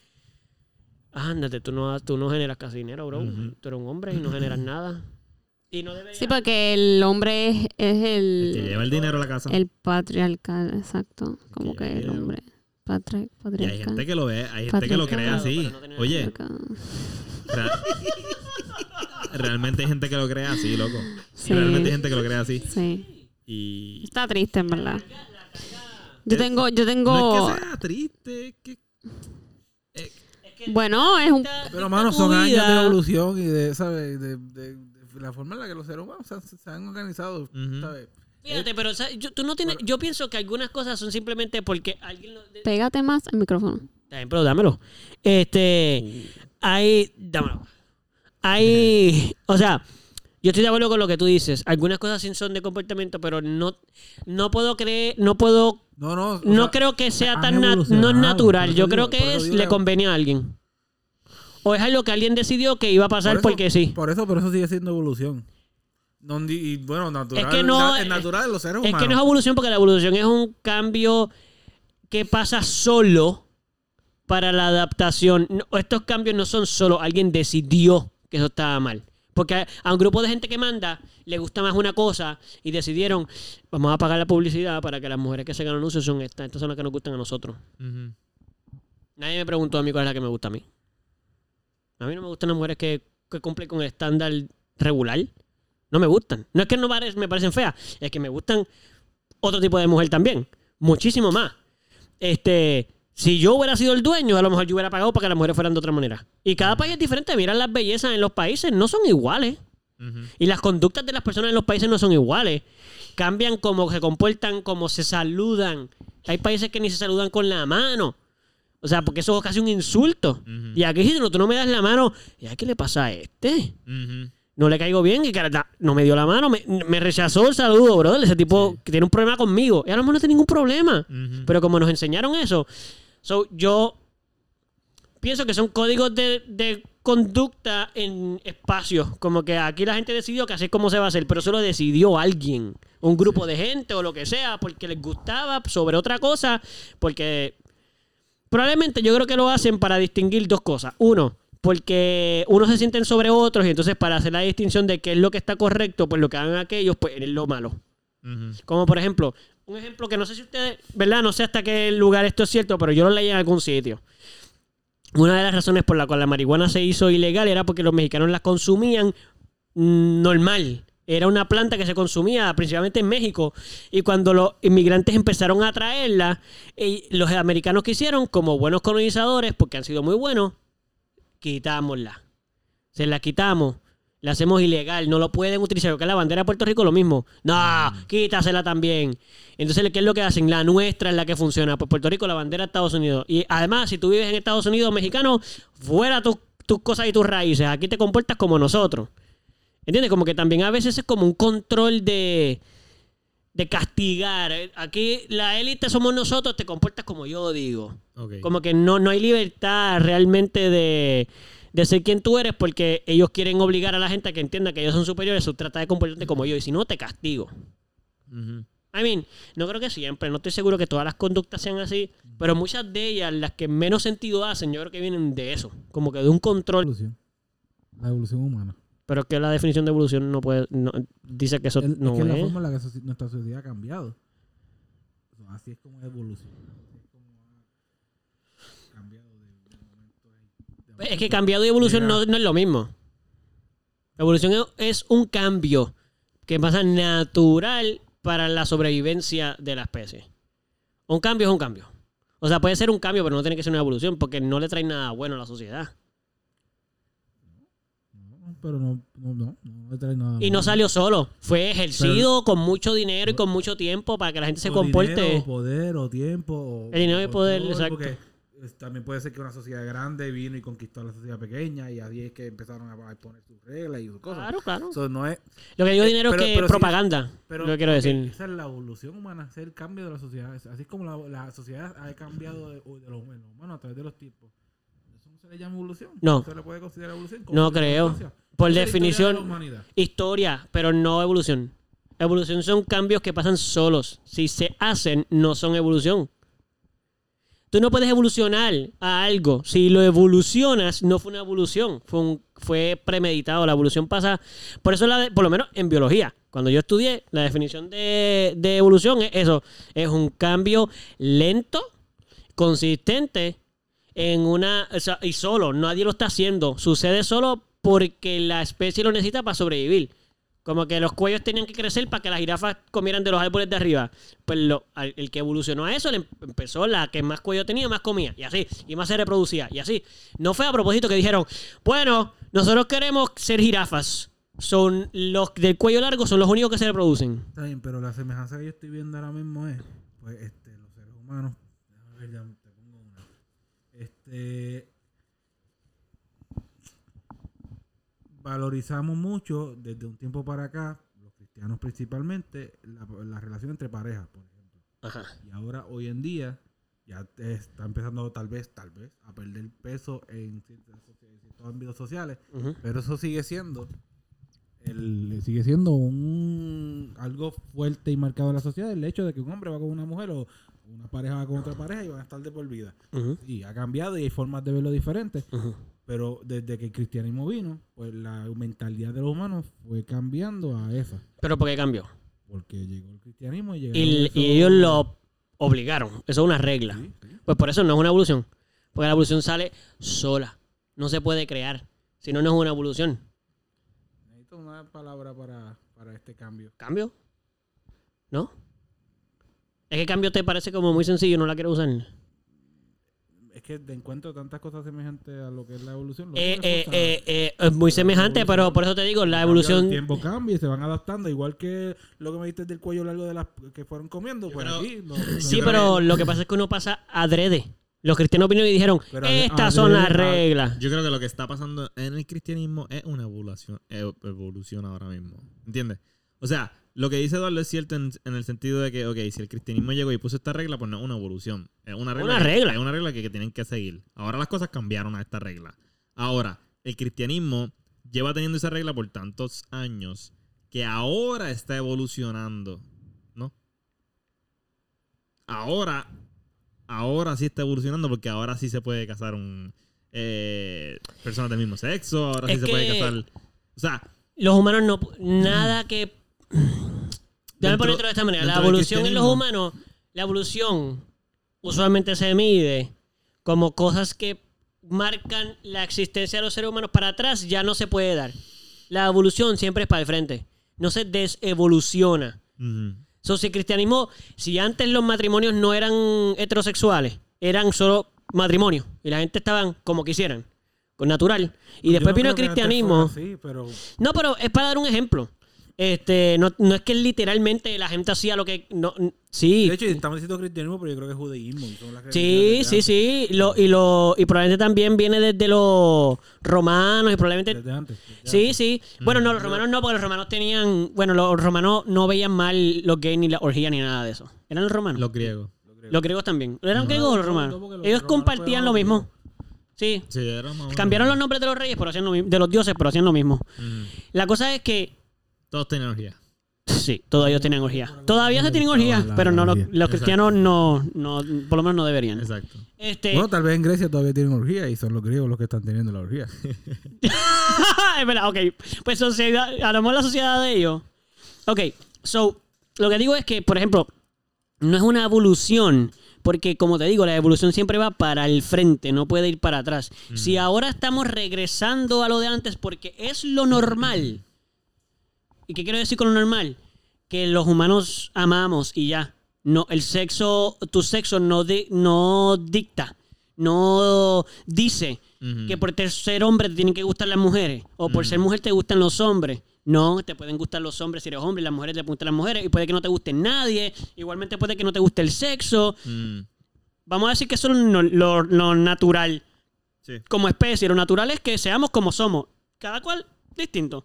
Ándate, tú no, tú no generas casi dinero, bro. Tú eres un hombre y no generas nada. Y no debería. Sí, porque el hombre es, es El que el, lleva el dinero a la casa. el patriarcal, exacto. Como que que el hombre. Patri, Y hay patriarcal. gente que lo ve, hay gente que lo cree así. no Oye, patriarcal. Realmente hay gente que lo cree así, loco. Sí. Realmente hay gente que lo cree así. Sí. Y Está triste, en verdad. Yo tengo, yo no tengo. es que sea triste, es que Bueno, es un. Pero, mano, son años de evolución y de, ¿sabes? De, de- de la forma en la que los seres humanos se, han- se han organizado. Fíjate, pero ¿sabes? yo, tú no tienes, yo pienso que algunas cosas son simplemente porque alguien lo. de- Pégate más al micrófono. Está bien, pero dámelo. Este. Hay. Dámelo. Hay. O sea, yo estoy de acuerdo con lo que tú dices. Algunas cosas sí son de comportamiento, pero no, no puedo creer. No puedo. No, no. No sea, creo que sea tan. nat- no es natural. Yo creo que es. digo Le convenía a alguien. O es algo que alguien decidió que iba a pasar por eso- porque sí. Por eso, pero eso sigue siendo evolución. No, y, bueno, natural. Es que no- na- es natural de los seres Es humanos. que no es evolución porque la evolución es un cambio que pasa solo para la adaptación. No, estos cambios no son solo alguien decidió que eso estaba mal. Porque a, a un grupo de gente que manda le gusta más una cosa y decidieron, vamos a pagar la publicidad para que las mujeres que se ganan anuncios son estas. Estas son las que nos gustan a nosotros. Nadie me preguntó a mí cuál es la que me gusta a mí. A mí no me gustan las mujeres que, que cumplen con el estándar regular. No me gustan. No es que no me parecen feas, es que me gustan otro tipo de mujer también. Muchísimo más. Este, si yo hubiera sido el dueño, a lo mejor yo hubiera pagado para que las mujeres fueran de otra manera. Y cada país es diferente. Miran las bellezas en los países, no son iguales. Y las conductas de las personas en los países no son iguales. Cambian cómo se comportan, cómo se saludan. Hay países que ni se saludan con la mano. O sea, porque eso es casi un insulto. Y aquí si no, tú no me das la mano. ¿Y a qué le pasa a este? No le caigo bien y que la- no me dio la mano, me, me rechazó el saludo, brother. Ese tipo Sí. que tiene un problema conmigo. Y a lo mejor no tiene ningún problema. Pero como nos enseñaron eso, so, yo pienso que son códigos de, de conducta en espacios. Como que aquí la gente decidió que así es como se va a hacer, pero eso lo decidió alguien, un grupo de gente o lo que sea, porque les gustaba sobre otra cosa, porque probablemente yo creo que lo hacen para distinguir dos cosas. Uno, porque unos se sienten sobre otros y entonces para hacer la distinción de qué es lo que está correcto, pues lo que hagan aquellos, pues es lo malo. Como por ejemplo, un ejemplo que no sé si ustedes, ¿verdad? No sé hasta qué lugar esto es cierto, pero yo lo leí en algún sitio. Una de las razones por la cual la marihuana se hizo ilegal era porque los mexicanos la consumían mm, normal. Era una planta que se consumía principalmente en México. Y cuando los inmigrantes empezaron a traerla, eh, los americanos que hicieron, como buenos colonizadores, porque han sido muy buenos, quitámosla. Se la quitamos. La hacemos ilegal. No lo pueden utilizar. Porque la bandera de Puerto Rico lo mismo. No, quítasela también. Entonces, ¿qué es lo que hacen? La nuestra es la que funciona. Pues Puerto Rico, la bandera de Estados Unidos. Y además, si tú vives en Estados Unidos mexicano, fuera tus, tus cosas y tus raíces. Aquí te comportas como nosotros. ¿Entiendes? Como que también a veces es como un control de, de castigar. Aquí la élite somos nosotros, te comportas como yo digo. Como que no, no hay libertad realmente de, de ser quien tú eres porque ellos quieren obligar a la gente a que entienda que ellos son superiores, tú trata de comportarte como yo y si no, te castigo. Ujú. I mean, no creo que siempre, no estoy seguro que todas las conductas sean así, pero muchas de ellas, las que menos sentido hacen, yo creo que vienen de eso, como que de un control. evolución. La evolución humana. Pero es que la definición de evolución no puede, no- dice que eso El- no es que es la forma en la que nuestra sociedad ha cambiado. Así es como evolución. Así es como ha cambiado de, de momento a- de Es que cambiado y evolución no, no es lo mismo. Evolución es- es un cambio que pasa natural para la sobrevivencia de la especie. Un cambio es un cambio. O sea, puede ser un cambio, pero no tiene que ser una evolución porque no le trae nada bueno a la sociedad. Pero no, no, no, no trae nada. Y no salió solo. Fue ejercido con mucho dinero y con mucho tiempo para que la gente se comporte. dinero, o poder o tiempo. o- El dinero y o poder, control, exacto. Porque también puede ser que una sociedad grande vino y conquistó a la sociedad pequeña y así es que empezaron a, poner sus reglas y sus cosas. Claro, claro. Eso no es, Lo que digo Eh, dinero pero- es que pero propaganda. pero lo que quiero decir. esa es la evolución humana, es el cambio de la sociedad. Así como la, la sociedad ha cambiado de, de los humanos a través de los tiempos. ¿Eso no se le llama evolución? No. ¿Se le puede considerar evolución? No ¿Cómo se creo. Por Esa es la historia de definición, historia, pero no evolución. Evolución son cambios que pasan solos. Si se hacen, no son evolución. Tú no puedes evolucionar a algo. Si lo evolucionas, no fue una evolución. Fue, un- fue premeditado. La evolución pasa. Por eso, la de- por lo menos en biología, cuando yo estudié, la definición de, de evolución es eso: es un cambio lento, consistente, en una. o sea, y solo. Nadie lo está haciendo. Sucede solo porque la especie lo necesita para sobrevivir. Como que los cuellos tenían que crecer para que las jirafas comieran de los árboles de arriba. Pues lo- el que evolucionó a eso, em- empezó la que más cuello tenía, más comía. Y así. Y más se reproducía. Y así. No fue a propósito que dijeron, bueno, nosotros queremos ser jirafas. Son los del cuello largo son los únicos que se reproducen. Está bien, pero la semejanza que yo estoy viendo ahora mismo es, pues, este, los seres humanos. Déjame ver, ya te pongo una. Este. Valorizamos mucho desde un tiempo para acá, los cristianos principalmente, la, la relación entre parejas, por ejemplo. Ajá. Y ahora, hoy en día, ya está empezando tal vez, tal vez, a perder peso en ciertos, en ciertos ámbitos sociales. Pero eso sigue siendo el, sigue siendo un algo fuerte y marcado en la sociedad el hecho de que un hombre va con una mujer o una pareja va con otra pareja y van a estar de por vida. Y ha cambiado y hay formas de verlo diferentes. Ujú. Pero desde que el cristianismo vino, pues la mentalidad de los humanos fue cambiando a esa. Pero ¿por qué cambió? Porque llegó el cristianismo y llegaron Y, y ellos lo obligaron. Eso es una regla. Sí, sí. Pues por eso no es una evolución. Porque la evolución sale sola. No se puede crear. Si no, no es una evolución. Necesito una palabra para, para este cambio. ¿Cambio? ¿No? Es que cambio te parece como muy sencillo no la quiero usar. Es que encuentro tantas cosas semejantes a lo que es la evolución. Lo Eh, eh, eh, eh, es muy semejante, pero por eso te digo, la evolución... El tiempo cambia y se van adaptando, igual que lo que me diste del cuello largo de las que fueron comiendo. Pues aquí. no- Sí, no- pero lo que pasa es que uno pasa adrede. Los cristianos vinieron y dijeron, Pero estas adrede- son las reglas. Yo creo que lo que está pasando en el cristianismo es una evolución, evolución ahora mismo. ¿Entiendes? O sea, lo que dice Eduardo es cierto en, en el sentido de que, ok, si el cristianismo llegó y puso esta regla, pues no es una evolución. Es una regla. Una que- regla. Es una regla que, que tienen que seguir. Ahora las cosas cambiaron a esta regla. Ahora, el cristianismo lleva teniendo esa regla por tantos años que ahora está evolucionando. ¿No? Ahora, ahora sí está evolucionando porque ahora sí se puede casar un eh, personas del mismo sexo, ahora Es sí se puede casar. O sea, Los humanos no... Nada que... Déjame Dentro- ponerlo de esta manera. La evolución en los humanos... La evolución usualmente se mide como cosas que marcan la existencia de los seres humanos para atrás ya no se puede dar. La evolución siempre es para el frente. No se desevoluciona. ujú. So, si el cristianismo, si antes los matrimonios no eran heterosexuales, eran solo matrimonios y la gente estaban como quisieran, con natural. Y Yo después no vino el cristianismo. fuera así, pero No, pero es para dar un ejemplo. Este, no, no es que literalmente la gente hacía lo que. No, sí. de hecho estamos diciendo cristianismo, pero yo creo que es judaísmo. y son las Sí, sí, sí. Lo, y, lo, y probablemente también viene desde los romanos y probablemente Desde antes. desde Sí, antes. sí. Bueno, no, los romanos no, porque los romanos tenían. Bueno, los romanos no veían mal los gays ni la orgía ni nada de eso. ¿Eran los romanos? los griegos. Los griegos también. ¿Eran No, griegos o los no, romanos? los Ellos romanos compartían lo mismo. Sí. Sí, Cambiaron los nombres de los reyes, pero hacían lo mismo. De los dioses, pero hacían lo mismo. Ujú. La cosa es que. Todos tenían energía. Sí, todos ellos tienen orgías. Todavía se tienen orgías, La- pero no la los, orgía. los cristianos no, no, por lo menos no deberían. Exacto. Este, Bueno, tal vez en Grecia todavía tienen orgía y son los griegos los que están teniendo la orgía. es verdad, ok. Pues sociedad, hablamos de la sociedad de ellos. Ok, so, lo que digo es que, por ejemplo, no es una evolución, porque como te digo, la evolución siempre va para el frente, no puede ir para atrás. Si ahora estamos regresando a lo de antes porque es lo normal. ¿Y qué quiero decir con lo normal? Que los humanos amamos y ya. No, el sexo, tu sexo no, di- no dicta, no dice que por ser hombre te tienen que gustar las mujeres o por ser mujer te gustan los hombres. No, te pueden gustar los hombres si eres hombre y las mujeres te gustan las mujeres y puede que no te guste nadie. Igualmente puede que no te guste el sexo. Mm, Vamos a decir que eso es lo, lo- lo natural sí. como especie. Lo natural es que seamos como somos. Cada cual distinto.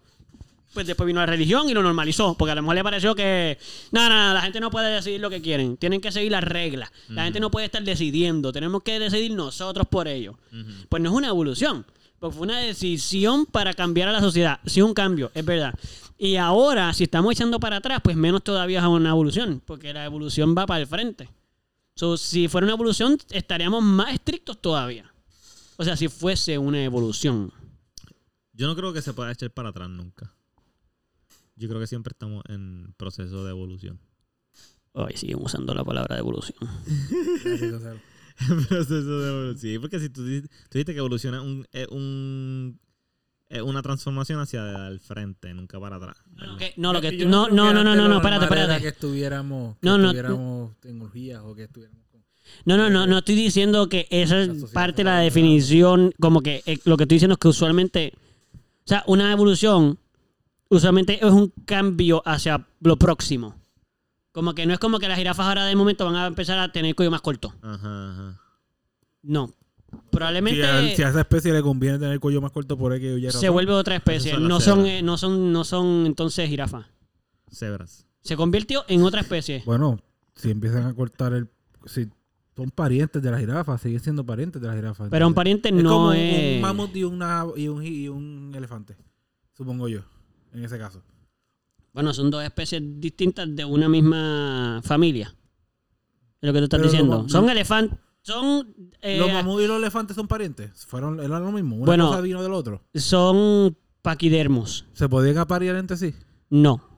Pues después vino la religión y lo normalizó. Porque a lo mejor le pareció que. No, no, no, la gente no puede decidir lo que quieren. Tienen que seguir las reglas. La gente no puede estar decidiendo. Tenemos que decidir nosotros por ello. Pues no es una evolución. Porque fue una decisión para cambiar a la sociedad. Sí, un cambio, es verdad. Y ahora, si estamos echando para atrás, pues menos todavía es una evolución. Porque la evolución va para el frente. So, si fuera una evolución, estaríamos más estrictos todavía. O sea, si fuese una evolución. Yo no creo que se pueda echar para atrás nunca. Yo creo que siempre estamos en proceso de evolución. Hoy siguen usando la palabra de evolución. proceso de evolución. Sí, porque si tú, tú dijiste que evoluciona es un, es un- es una transformación hacia el frente, nunca para atrás. No, lo que Yo no, no, no, no, no, no, espérate, espérate. que estuviéramos, que No, no, estuviéramos en orgías o que estuviéramos. No, no, no, no estoy diciendo que esa es parte de la definición, como que eh, lo que estoy diciendo es que usualmente, o sea, una evolución usualmente es un cambio hacia lo próximo. Como que no es como que las jirafas ahora de momento van a empezar a tener cuello más corto. Ajá, ajá. No. Si Probablemente a, si a esa especie le conviene tener el cuello más corto por X o Y se vuelve otra especie. Son No son, eh, no son, no son entonces jirafas. Cebras. Se convirtió en otra especie. Bueno, si empiezan a cortar el... Si son parientes de la jirafa, siguen siendo parientes de la jirafa. Pero un pariente es no como es. un mamut y, una, y, un, y un elefante, supongo yo, en ese caso. Bueno, son dos especies distintas de una misma familia. Es lo que tú estás Pero diciendo. lo- son elefantes. Son. eh, ¿Los mamuts y los elefantes son parientes? Fueron, era lo mismo. Una Bueno. cosa vino del otro. son paquidermos. ¿Se podían aparear entre sí? No.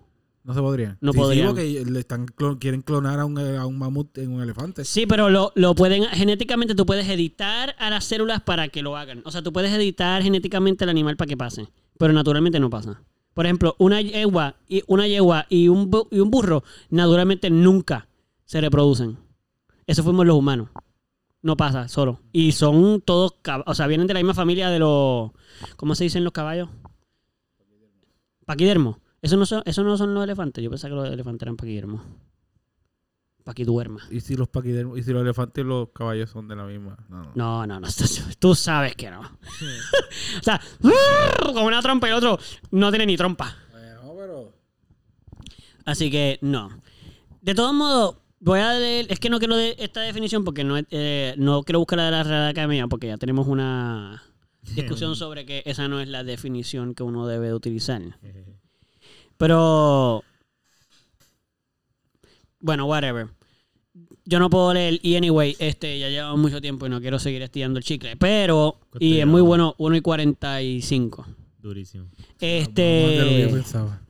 No se podrían. No Sí, sí, podrían. porque le están quieren clonar a un, a un mamut en un elefante. Sí, pero lo, lo pueden. Genéticamente tú puedes editar a las células para que lo hagan. O sea, tú puedes editar genéticamente el animal para que pase. Pero naturalmente no pasa. Por ejemplo, una yegua y, una yegua y, un, y un burro, naturalmente nunca se reproducen. Eso fuimos los humanos. No pasa, solo. Y son todos. O sea, vienen de la misma familia de los. ¿Cómo se dicen los caballos? Paquidermos. Eso no son, eso no son los elefantes. Yo pensaba que los elefantes eran paquidermos. Paquiduerma. ¿Y si los paquidermos, y si los elefantes y los caballos son de la misma? No, no. No, no, no. Tú, tú sabes que no. o sea, como una trompa y el otro no tiene ni trompa. Bueno, pero... Así que no. De todos modos, voy a leer. Es que no quiero de esta definición porque no, es- eh, no quiero buscar la de la Real Academia porque ya tenemos una discusión sobre que esa no es la definición que uno debe de utilizar. Pero. Bueno, whatever. Yo no puedo leer. Y anyway, este ya lleva mucho tiempo y no quiero seguir estirando el chicle. Pero. ¿Cuánto Y es muy llevamos? bueno, 1 y 45. Durísimo. Vamos de lo que yo Este. pensaba.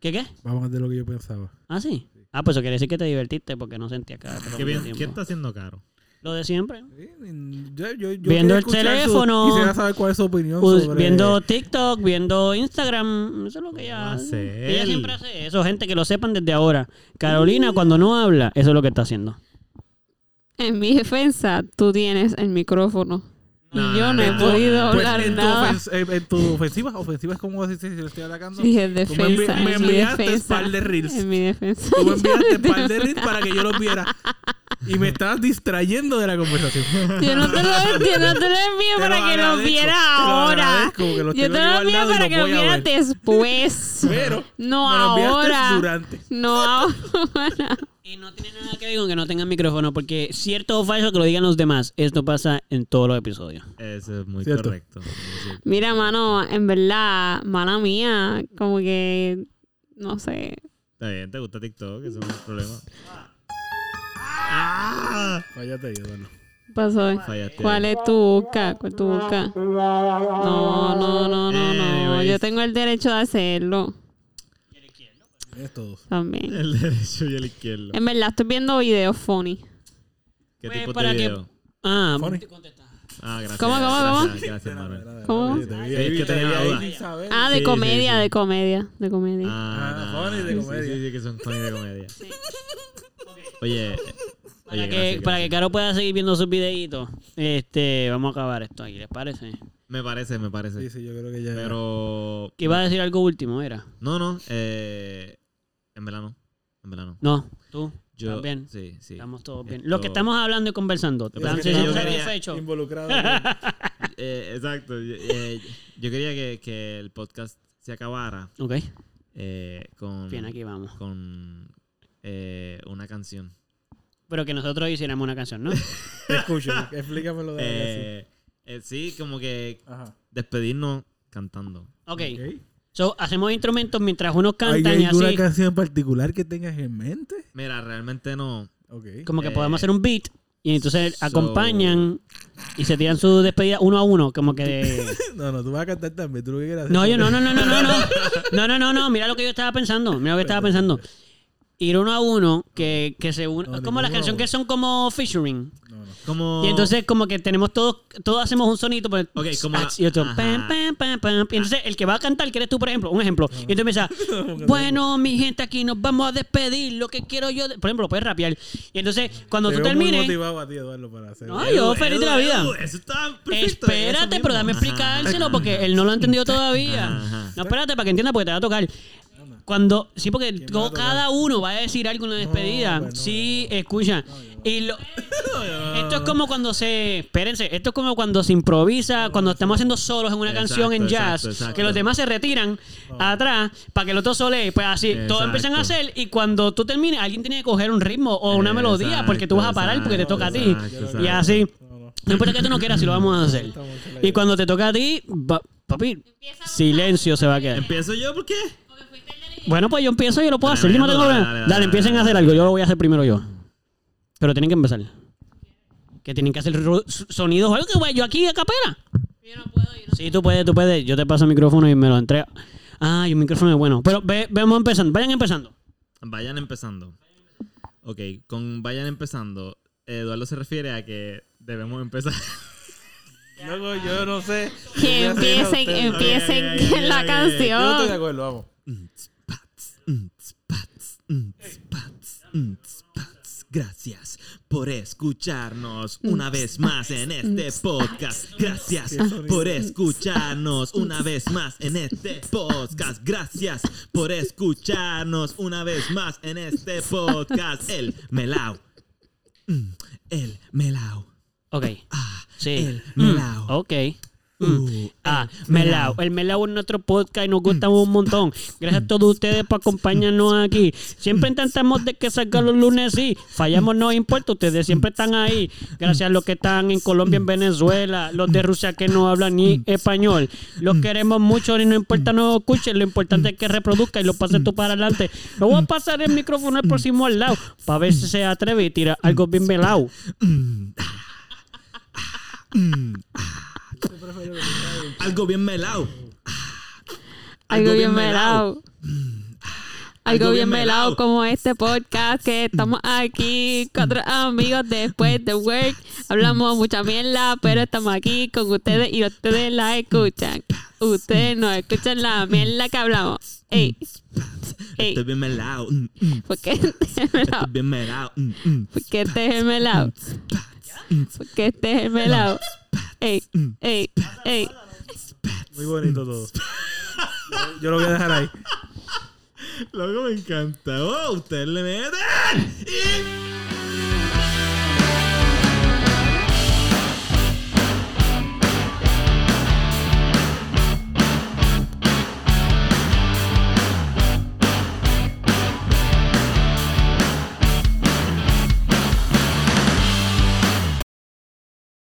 ¿Qué qué? Vamos de lo que yo pensaba. Ah, sí. Ah, pues eso quiere decir que te divertiste porque no sentías había ¿Qué, perdido bien- tiempo. ¿Qué está haciendo caro? Lo de siempre. Sí, yo- yo- yo Viendo el escuchar su- teléfono. Quisiera saber cuál es su opinión sobre... Viendo TikTok, viendo Instagram, eso es lo que ella va a hace. Ella siempre hace eso, gente que lo sepan desde ahora. Carolina, cuando no habla, eso es lo que está haciendo. En mi defensa, tú tienes el micrófono. Y yo no he no, podido Pues, hablar en, tu nada. ofens- en- en tu ofensiva, ofensiva es como decir si lo estoy atacando. Dije Tú me, envi- defensa. me en enviaste defensa. par de reels. En mi defensa. Tú me enviaste par de reels para que yo los viera. Y me estabas distrayendo de la conversación. Yo no te lo, yo no te lo envío Te para lo que lo agradezco, viera te lo ahora. los Yo te lo envío para los que lo voy a viera ver. después. Pero No me lo ahora. durante. No ahora. Y no tiene nada que ver con que no tengan micrófono, porque cierto o falso que lo digan los demás, esto pasa en todos los episodios. Eso es muy Cierto. correcto. Mira, mano, en verdad, mala mía, como que, no sé, Está bien, te gusta TikTok, eso no es un problema. ¡Ah! Fállate. ¿Qué pasó? Fallaste. ¿Cuál es tu busca? ¿Cuál es tu busca? No, no, no, no, no. Yo tengo el derecho de hacerlo Es todos. también. El derecho y el izquierdo. En verdad, estoy viendo videos funny. ¿Qué Pues, tipo para de que- video? Ah, Funny. Ah, gracias. ¿Cómo, cómo, cómo? Gracias, gracias Manuel. ¿Cómo? Te vi- Es que te tenía vi ahí duda. sin saber. Ah, de Sí, sí, comedia, sí. de comedia, de comedia. Ah, Ah, funny de sí, comedia. Sí, sí, que son funny de comedia. Oye, para, oye, que, gracias, para que gracias. Caro pueda seguir viendo sus videitos, este, vamos a acabar esto aquí, ¿les parece? Me parece, me parece. Sí, sí, yo creo que ya. Pero. Que iba a decir algo último, ¿era? No, no. Eh, en verano. En verano. No, tú. Yo, También. Sí, sí. Estamos todos bien. Esto- Los que estamos hablando y conversando. Que ¿Están pasa es que yo quería-? Involucrado. Eh, exacto. Yo, eh, yo quería que, que el podcast se acabara Ok, eh, con. bien, aquí vamos. Con eh, una canción. Pero que nosotros hiciéramos una canción, ¿no? Te escucho. Explícame lo de la Eh, eh, sí, como que canción. Ajá. despedirnos cantando. Ok. Ok. So, hacemos instrumentos mientras unos ¿Hay cantan y alguna así. canción en particular que tengas en mente? Mira, realmente no. Como que Eh, podemos hacer un beat y entonces so- acompañan y se tiran su despedida uno a uno, como que. No, no, tú vas a cantar también. Tú lo que quieras hacer. No, yo no, no, no, no, no, no. No, no, no, no. Mira lo que yo estaba pensando. Mira lo que estaba pensando. Ir uno a uno, que, que se unan. No, como las canciones que son como featuring. No, no. Como. Y entonces como que tenemos todos, todos hacemos un sonito, pues, Ok, como la- y otro, pam, pam, pam, pam. Y entonces el que va a cantar, que eres tú, por ejemplo, un ejemplo. Y entonces empieza, bueno, mi gente, aquí nos vamos a despedir, lo que quiero yo, de-". por ejemplo, puedes rapear. Y entonces, cuando Te tú veo muy termines, motivado a ti, Eduardo, para hacer. No, yo feliz de la vida. Edu, Eso está perfecto. espérate, pero dame explicárselo porque él no lo ha entendido todavía. Ajá. No, espérate para que entienda porque te va a tocar. Cuando, sí, porque todo- cada uno va a decir algo en la despedida. pues no, sí, escucha. Y lo- esto es como cuando se. Espérense, esto es como cuando se improvisa, cuando estamos haciendo solos en una Exacto, canción en jazz, exacto, exacto. que los demás se retiran atrás para que el otro sole. Pues así, todos empiezan a hacer. Y cuando tú termines, alguien tiene que coger un ritmo o una melodía porque tú vas a parar porque te toca a ti. exacto, Y así. No, no. No importa que tú no quieras, si lo vamos a hacer. Y cuando te toca a ti, va- papi, silencio se va a quedar. ¿Empiezo yo? ¿Por qué? Bueno, pues yo empiezo, yo lo puedo hacer. Yo no tengo Tremendo, problema. dale, Dale, dale, empiecen a hacer algo. Yo lo voy a hacer primero yo. Pero tienen que empezar. Que tienen que hacer sonidos o algo que voy yo aquí a capela. Yo no puedo ir. Sí, tú puedes, tú puedes. Yo te paso el micrófono y me lo entrega. Ah, y un micrófono es bueno. Pero ve, vamos empezando. Vayan empezando. Vayan empezando. Ok, con vayan empezando, Eduardo se refiere a que debemos empezar. Luego yo no sé. Que Yo empiecen, empiecen la ok. Yo estoy de canción. acuerdo, vamos. Gracias por escucharnos una vez más en este podcast. Gracias por escucharnos una vez más en este podcast. Gracias por escucharnos una vez más en este podcast. El Melao. Mm, El Melao. Ok. Ah, Sí. El Mm, Melao. Ok. Uh, Mm. Ah, el Melao. El Melao es nuestro podcast y nos gusta un montón. Gracias a todos ustedes por acompañarnos aquí. Siempre intentamos de que salga los lunes, sí. Fallamos, no importa. Ustedes siempre están ahí. Gracias a los que están en Colombia, en Venezuela, los de Rusia que no hablan ni español. Los queremos mucho y no importa, no escuchen. Lo importante es que reproduzca y lo pases tú para adelante. Me voy a pasar el micrófono al próximo al lado para ver si se atreve y tira algo bien melao. Algo bien melao. Algo bien melado. Algo bien melado como este podcast que estamos aquí, cuatro amigos después de work. Hablamos mucha mierda, pero estamos aquí con ustedes y ustedes la escuchan. Ustedes no escuchan la mierda que hablamos. Ey, ey, Estoy bien melao. Mm, mm. porque este es el melado. Estoy bien melao. Mm, mm. Porque este es el melado. Porque este es el melado. Ey, ey, ey. Muy bonito todo. Yo, yo lo voy a dejar ahí. Loco, me encanta. Oh, ustedes le meten. Y